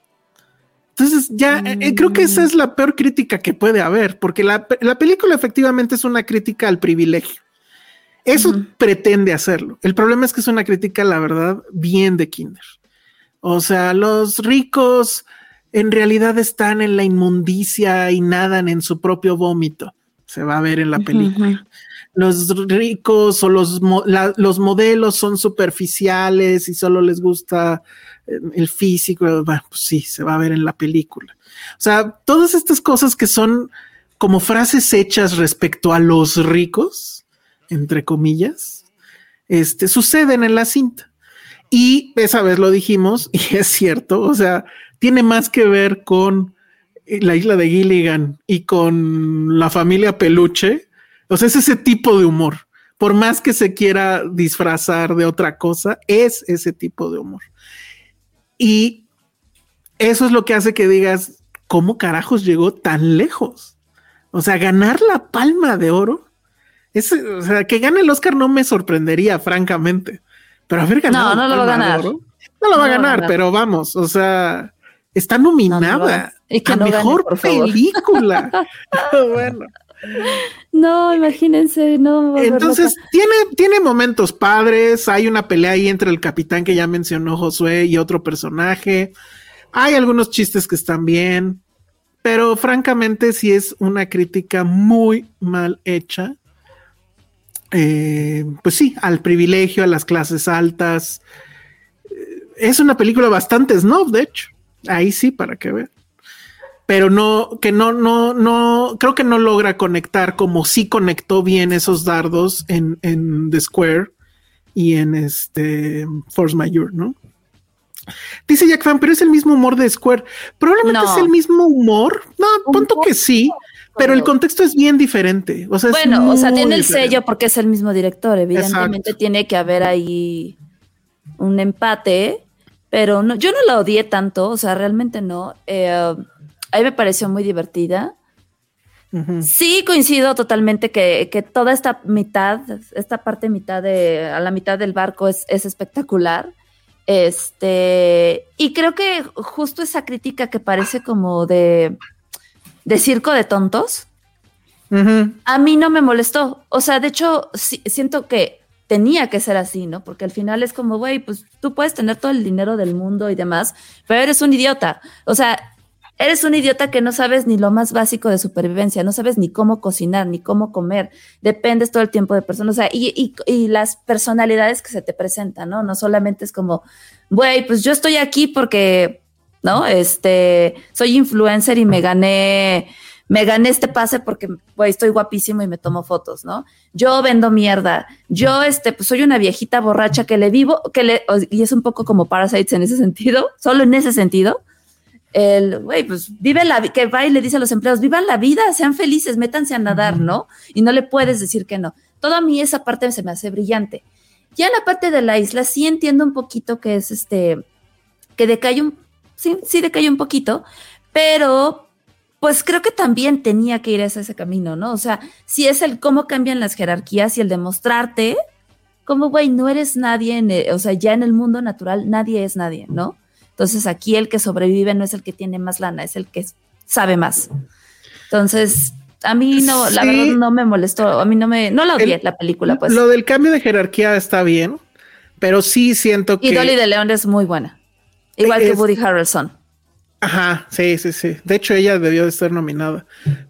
Entonces ya eh, creo que esa es la peor crítica que puede haber, porque la película efectivamente es una crítica al privilegio. Eso pretende hacerlo. El problema es que es una crítica, la verdad, bien de Kinder. O sea, los ricos en realidad están en la inmundicia y nadan en su propio vómito. Se va a ver en la película. Los ricos o los, los modelos son superficiales y solo les gusta eh, el físico. Bueno, pues sí, se va a ver en la película. O sea, todas estas cosas que son como frases hechas respecto a los ricos, entre comillas, este, suceden en la cinta. Y esa vez lo dijimos, (laughs) y es cierto, o sea, tiene más que ver con la isla de Gilligan y con la familia Peluche. O sea, es ese tipo de humor. Por más que se quiera disfrazar de otra cosa, es ese tipo de humor. Y eso es lo que hace que digas, ¿cómo carajos llegó tan lejos? O sea, ganar la palma de oro o sea, que gane el Oscar no me sorprendería, francamente. Pero a ver, ganado. No, no lo va a ganar. No lo va a ganar, pero vamos, o sea, está nominada no, a mejor película. (laughs) (laughs) bueno. No, imagínense, no. Entonces, tiene, tiene momentos padres. Hay una pelea ahí entre el capitán que ya mencionó Josué y otro personaje. Hay algunos chistes que están bien, pero francamente, sí es una crítica muy mal hecha eh, pues sí, al privilegio, a las clases altas. Eh, es una película bastante snob, de hecho. Ahí sí, para que vean. Pero no, que no, no, no, creo que no logra conectar como sí conectó bien esos dardos en, en The Square y en este Force Mayor, ¿no? Dice Jack Fan, pero es el mismo humor de Square. Probablemente es el mismo humor. No, punto que sí, pero el contexto es bien diferente. O sea, bueno, o sea, tiene el sello porque es el mismo director. Evidentemente tiene que haber ahí un empate, pero no, yo no la odié tanto, o sea, realmente no. Eh, a mí me pareció muy divertida. Sí, coincido totalmente que, que, toda esta mitad, esta parte mitad de, a la mitad del barco es, es espectacular. Este, y creo que justo esa crítica que parece como de, de circo de tontos, a mí no me molestó. O sea, de hecho, siento que tenía que ser así, ¿no? Porque al final es como, güey, pues tú puedes tener todo el dinero del mundo y demás, pero eres un idiota. O sea, eres un idiota que no sabes ni lo más básico de supervivencia, no sabes ni cómo cocinar, ni cómo comer, dependes todo el tiempo de personas, o sea, y, y, y las personalidades que se te presentan, ¿no? No solamente es como, güey, pues yo estoy aquí porque, ¿no? Este, soy influencer y me gané me gané este pase porque güey, estoy guapísimo y me tomo fotos, ¿no? Yo vendo mierda. Yo, este, pues soy una viejita borracha que le vivo, que le, y es un poco como Parasites en ese sentido, (laughs) solo en ese sentido. El, güey, pues vive la que va y le dice a los empleados, vivan la vida, sean felices, métanse a nadar, ¿no? Y no le puedes decir que no. Todo a mí esa parte se me hace brillante. Ya la parte de la isla sí entiendo un poquito que es este, que decae un, sí, sí decae un poquito, pero pues creo que también tenía que ir a ese camino, ¿no? O sea, si es el cómo cambian las jerarquías y el demostrarte, como, güey, no eres nadie, en o sea, ya en el mundo natural nadie es nadie, ¿no? Entonces aquí el que sobrevive no es el que tiene más lana, es el que sabe más. Entonces, a mí no, la verdad no me molestó, a mí no me, no la odié la película, pues. Lo del cambio de jerarquía está bien, pero sí siento que... Y Dolly de León es muy buena, igual que Woody Harrelson. Ajá, sí, sí, sí. De hecho, ella debió de estar nominada.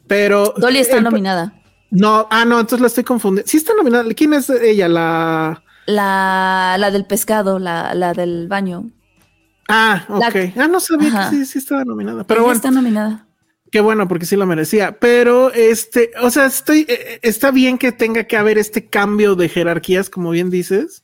Pero. Dolly está nominada. No, ah, no, entonces la estoy confundiendo. Sí está nominada. ¿Quién es ella? La. La, la del pescado, la, la del baño. Ah, ok. ah, no sabía que sí, sí estaba nominada. Pero bueno. Está nominada. Qué bueno, porque sí lo merecía. Pero este, o sea, estoy, eh, eh, está bien que tenga que haber este cambio de jerarquías, como bien dices.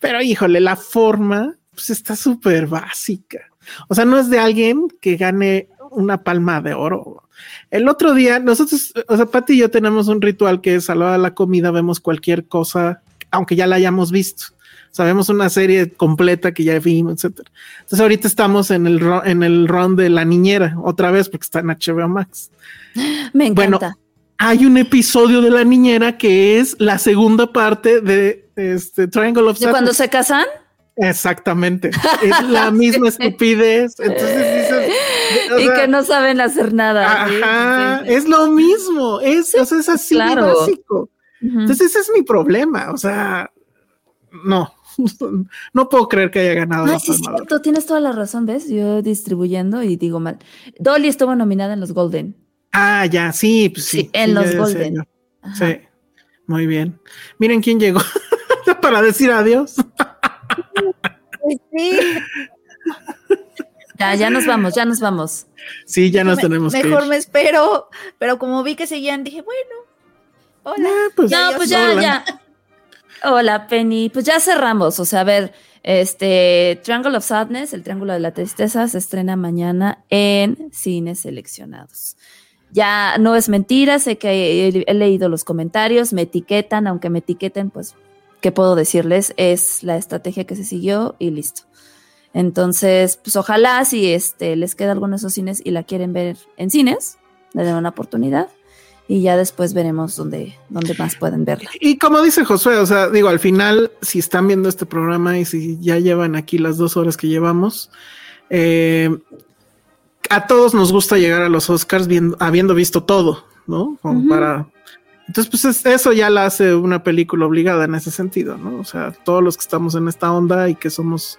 Pero híjole, la forma, pues está súper básica. O sea, no es de alguien que gane una palma de oro. El otro día, nosotros, o sea, Pati y yo tenemos un ritual que es a la hora de la comida vemos cualquier cosa, aunque ya la hayamos visto. Sabemos una serie completa que ya vimos, etcétera. Entonces ahorita estamos en el en el round de la niñera otra vez porque está en HBO Max. (gasps) Me encanta. Bueno, hay un episodio de la niñera que es la segunda parte de este Triangle of ¿De cuando se casan? Exactamente. Es (laughs) la misma estupidez. Entonces dices. y que no saben hacer nada. Ajá. Es lo mismo. Es, o sea, es así básico. Entonces, ese es mi problema. O sea, no. (laughs) No puedo creer que haya ganado. No, sí, cierto, tienes toda la razón, ¿ves? Yo distribuyendo y digo mal. Dolly estuvo nominada en los Golden. Ah, ya, sí, pues sí. en los Golden. Sí, muy bien. Miren quién llegó (laughs) para decir adiós. Sí. Ya, ya nos vamos, ya nos vamos. Sí, ya nos tenemos que Mejor me espero, pero como vi que seguían, dije, bueno, hola. Ah, pues, no, pues ya, ya. Hola, Penny. Pues ya cerramos. O sea, a ver, este Triangle of Sadness, el Triángulo de la Tristeza, se estrena mañana en cines seleccionados. Ya no es mentira, sé que he leído los comentarios, me etiquetan, aunque me etiqueten, pues ¿qué puedo decirles? Es la estrategia que se siguió y listo. Entonces, pues ojalá si este, les queda alguno de esos cines y la quieren ver en cines, le den una oportunidad y ya después veremos dónde, dónde más pueden verla. Y como dice Josué, o sea, digo, al final, si están viendo este programa y si ya llevan aquí las dos horas que llevamos, eh, a todos nos gusta llegar a los Oscars viendo, habiendo visto todo, ¿no? Como para entonces, pues eso ya la hace una película obligada en ese sentido, ¿no? O sea, todos los que estamos en esta onda y que somos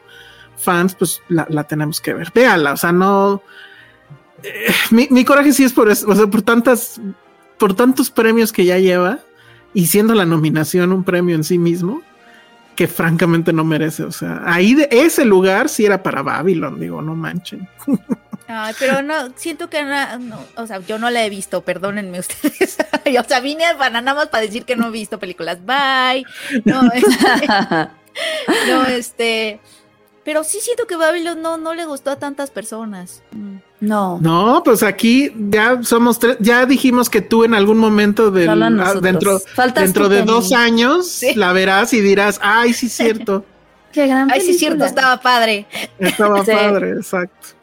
fans, pues la, tenemos que ver. Véala, o sea, no. Eh, mi, coraje sí es por eso, o sea, por tantas, por tantos premios que ya lleva y siendo la nominación un premio en sí mismo, que francamente no merece. O sea, ahí de ese lugar sí era para Babylon, digo, no manchen. (laughs) Ay, pero no, siento que no, o sea, yo no la he visto, perdónenme ustedes. (laughs) o sea, vine a nada más para decir que no he visto películas. Bye. No, (laughs) este, no, este, pero sí siento que Babylon no, no le gustó a tantas personas. Mm. No. No, pues aquí ya somos tres, ya dijimos que tú en algún momento del, ah, dentro, dentro de dos años la verás y dirás, ay, sí, cierto. (laughs) Qué gran Ay, sí, cierto, estaba padre. Estaba padre, exacto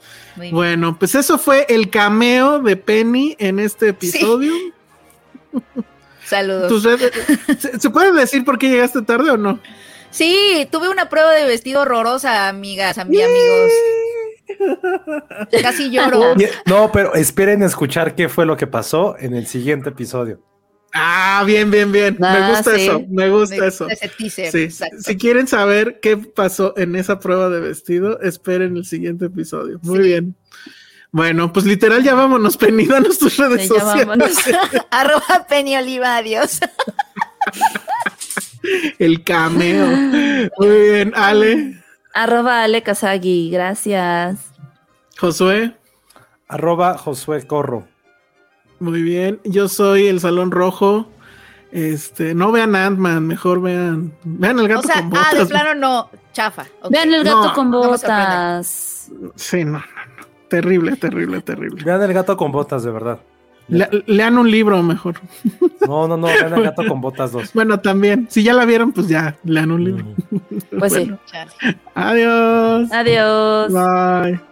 bueno, pues eso fue el cameo de Penny en este episodio. (laughs) Saludos. ¿se, puede decir por qué llegaste tarde o no? Sí, tuve una prueba de vestido horrorosa, amigas, a mí, amigos. (laughs) Casi lloro. No, pero esperen escuchar qué fue lo que pasó en el siguiente episodio. Ah, bien, bien, bien. me ah, gusta eso, me gusta eso. Si quieren saber qué pasó en esa prueba de vestido, esperen el siguiente episodio. Muy bien. Bueno, pues literal ya vámonos, Penny, danos tus redes sociales. (laughs) Arroba Penny Oliva, adiós. el cameo. Muy bien, Ale. Arroba Ale Kazagi, gracias. Josué. Arroba Josué Corro. Muy bien, yo soy el Salón Rojo. Este, no vean Ant-Man, mejor vean, vean el gato con botas. Ah, de plano no, chafa. Vean el gato con botas. sí, no, no, no. Terrible, terrible, terrible. Vean el gato con botas, de verdad. lean un libro mejor. No, no, no, vean el gato con botas dos. (laughs) Bueno, también. Si ya la vieron, pues ya, lean un libro. Pues sí. (laughs) Adiós. Adiós. Bye.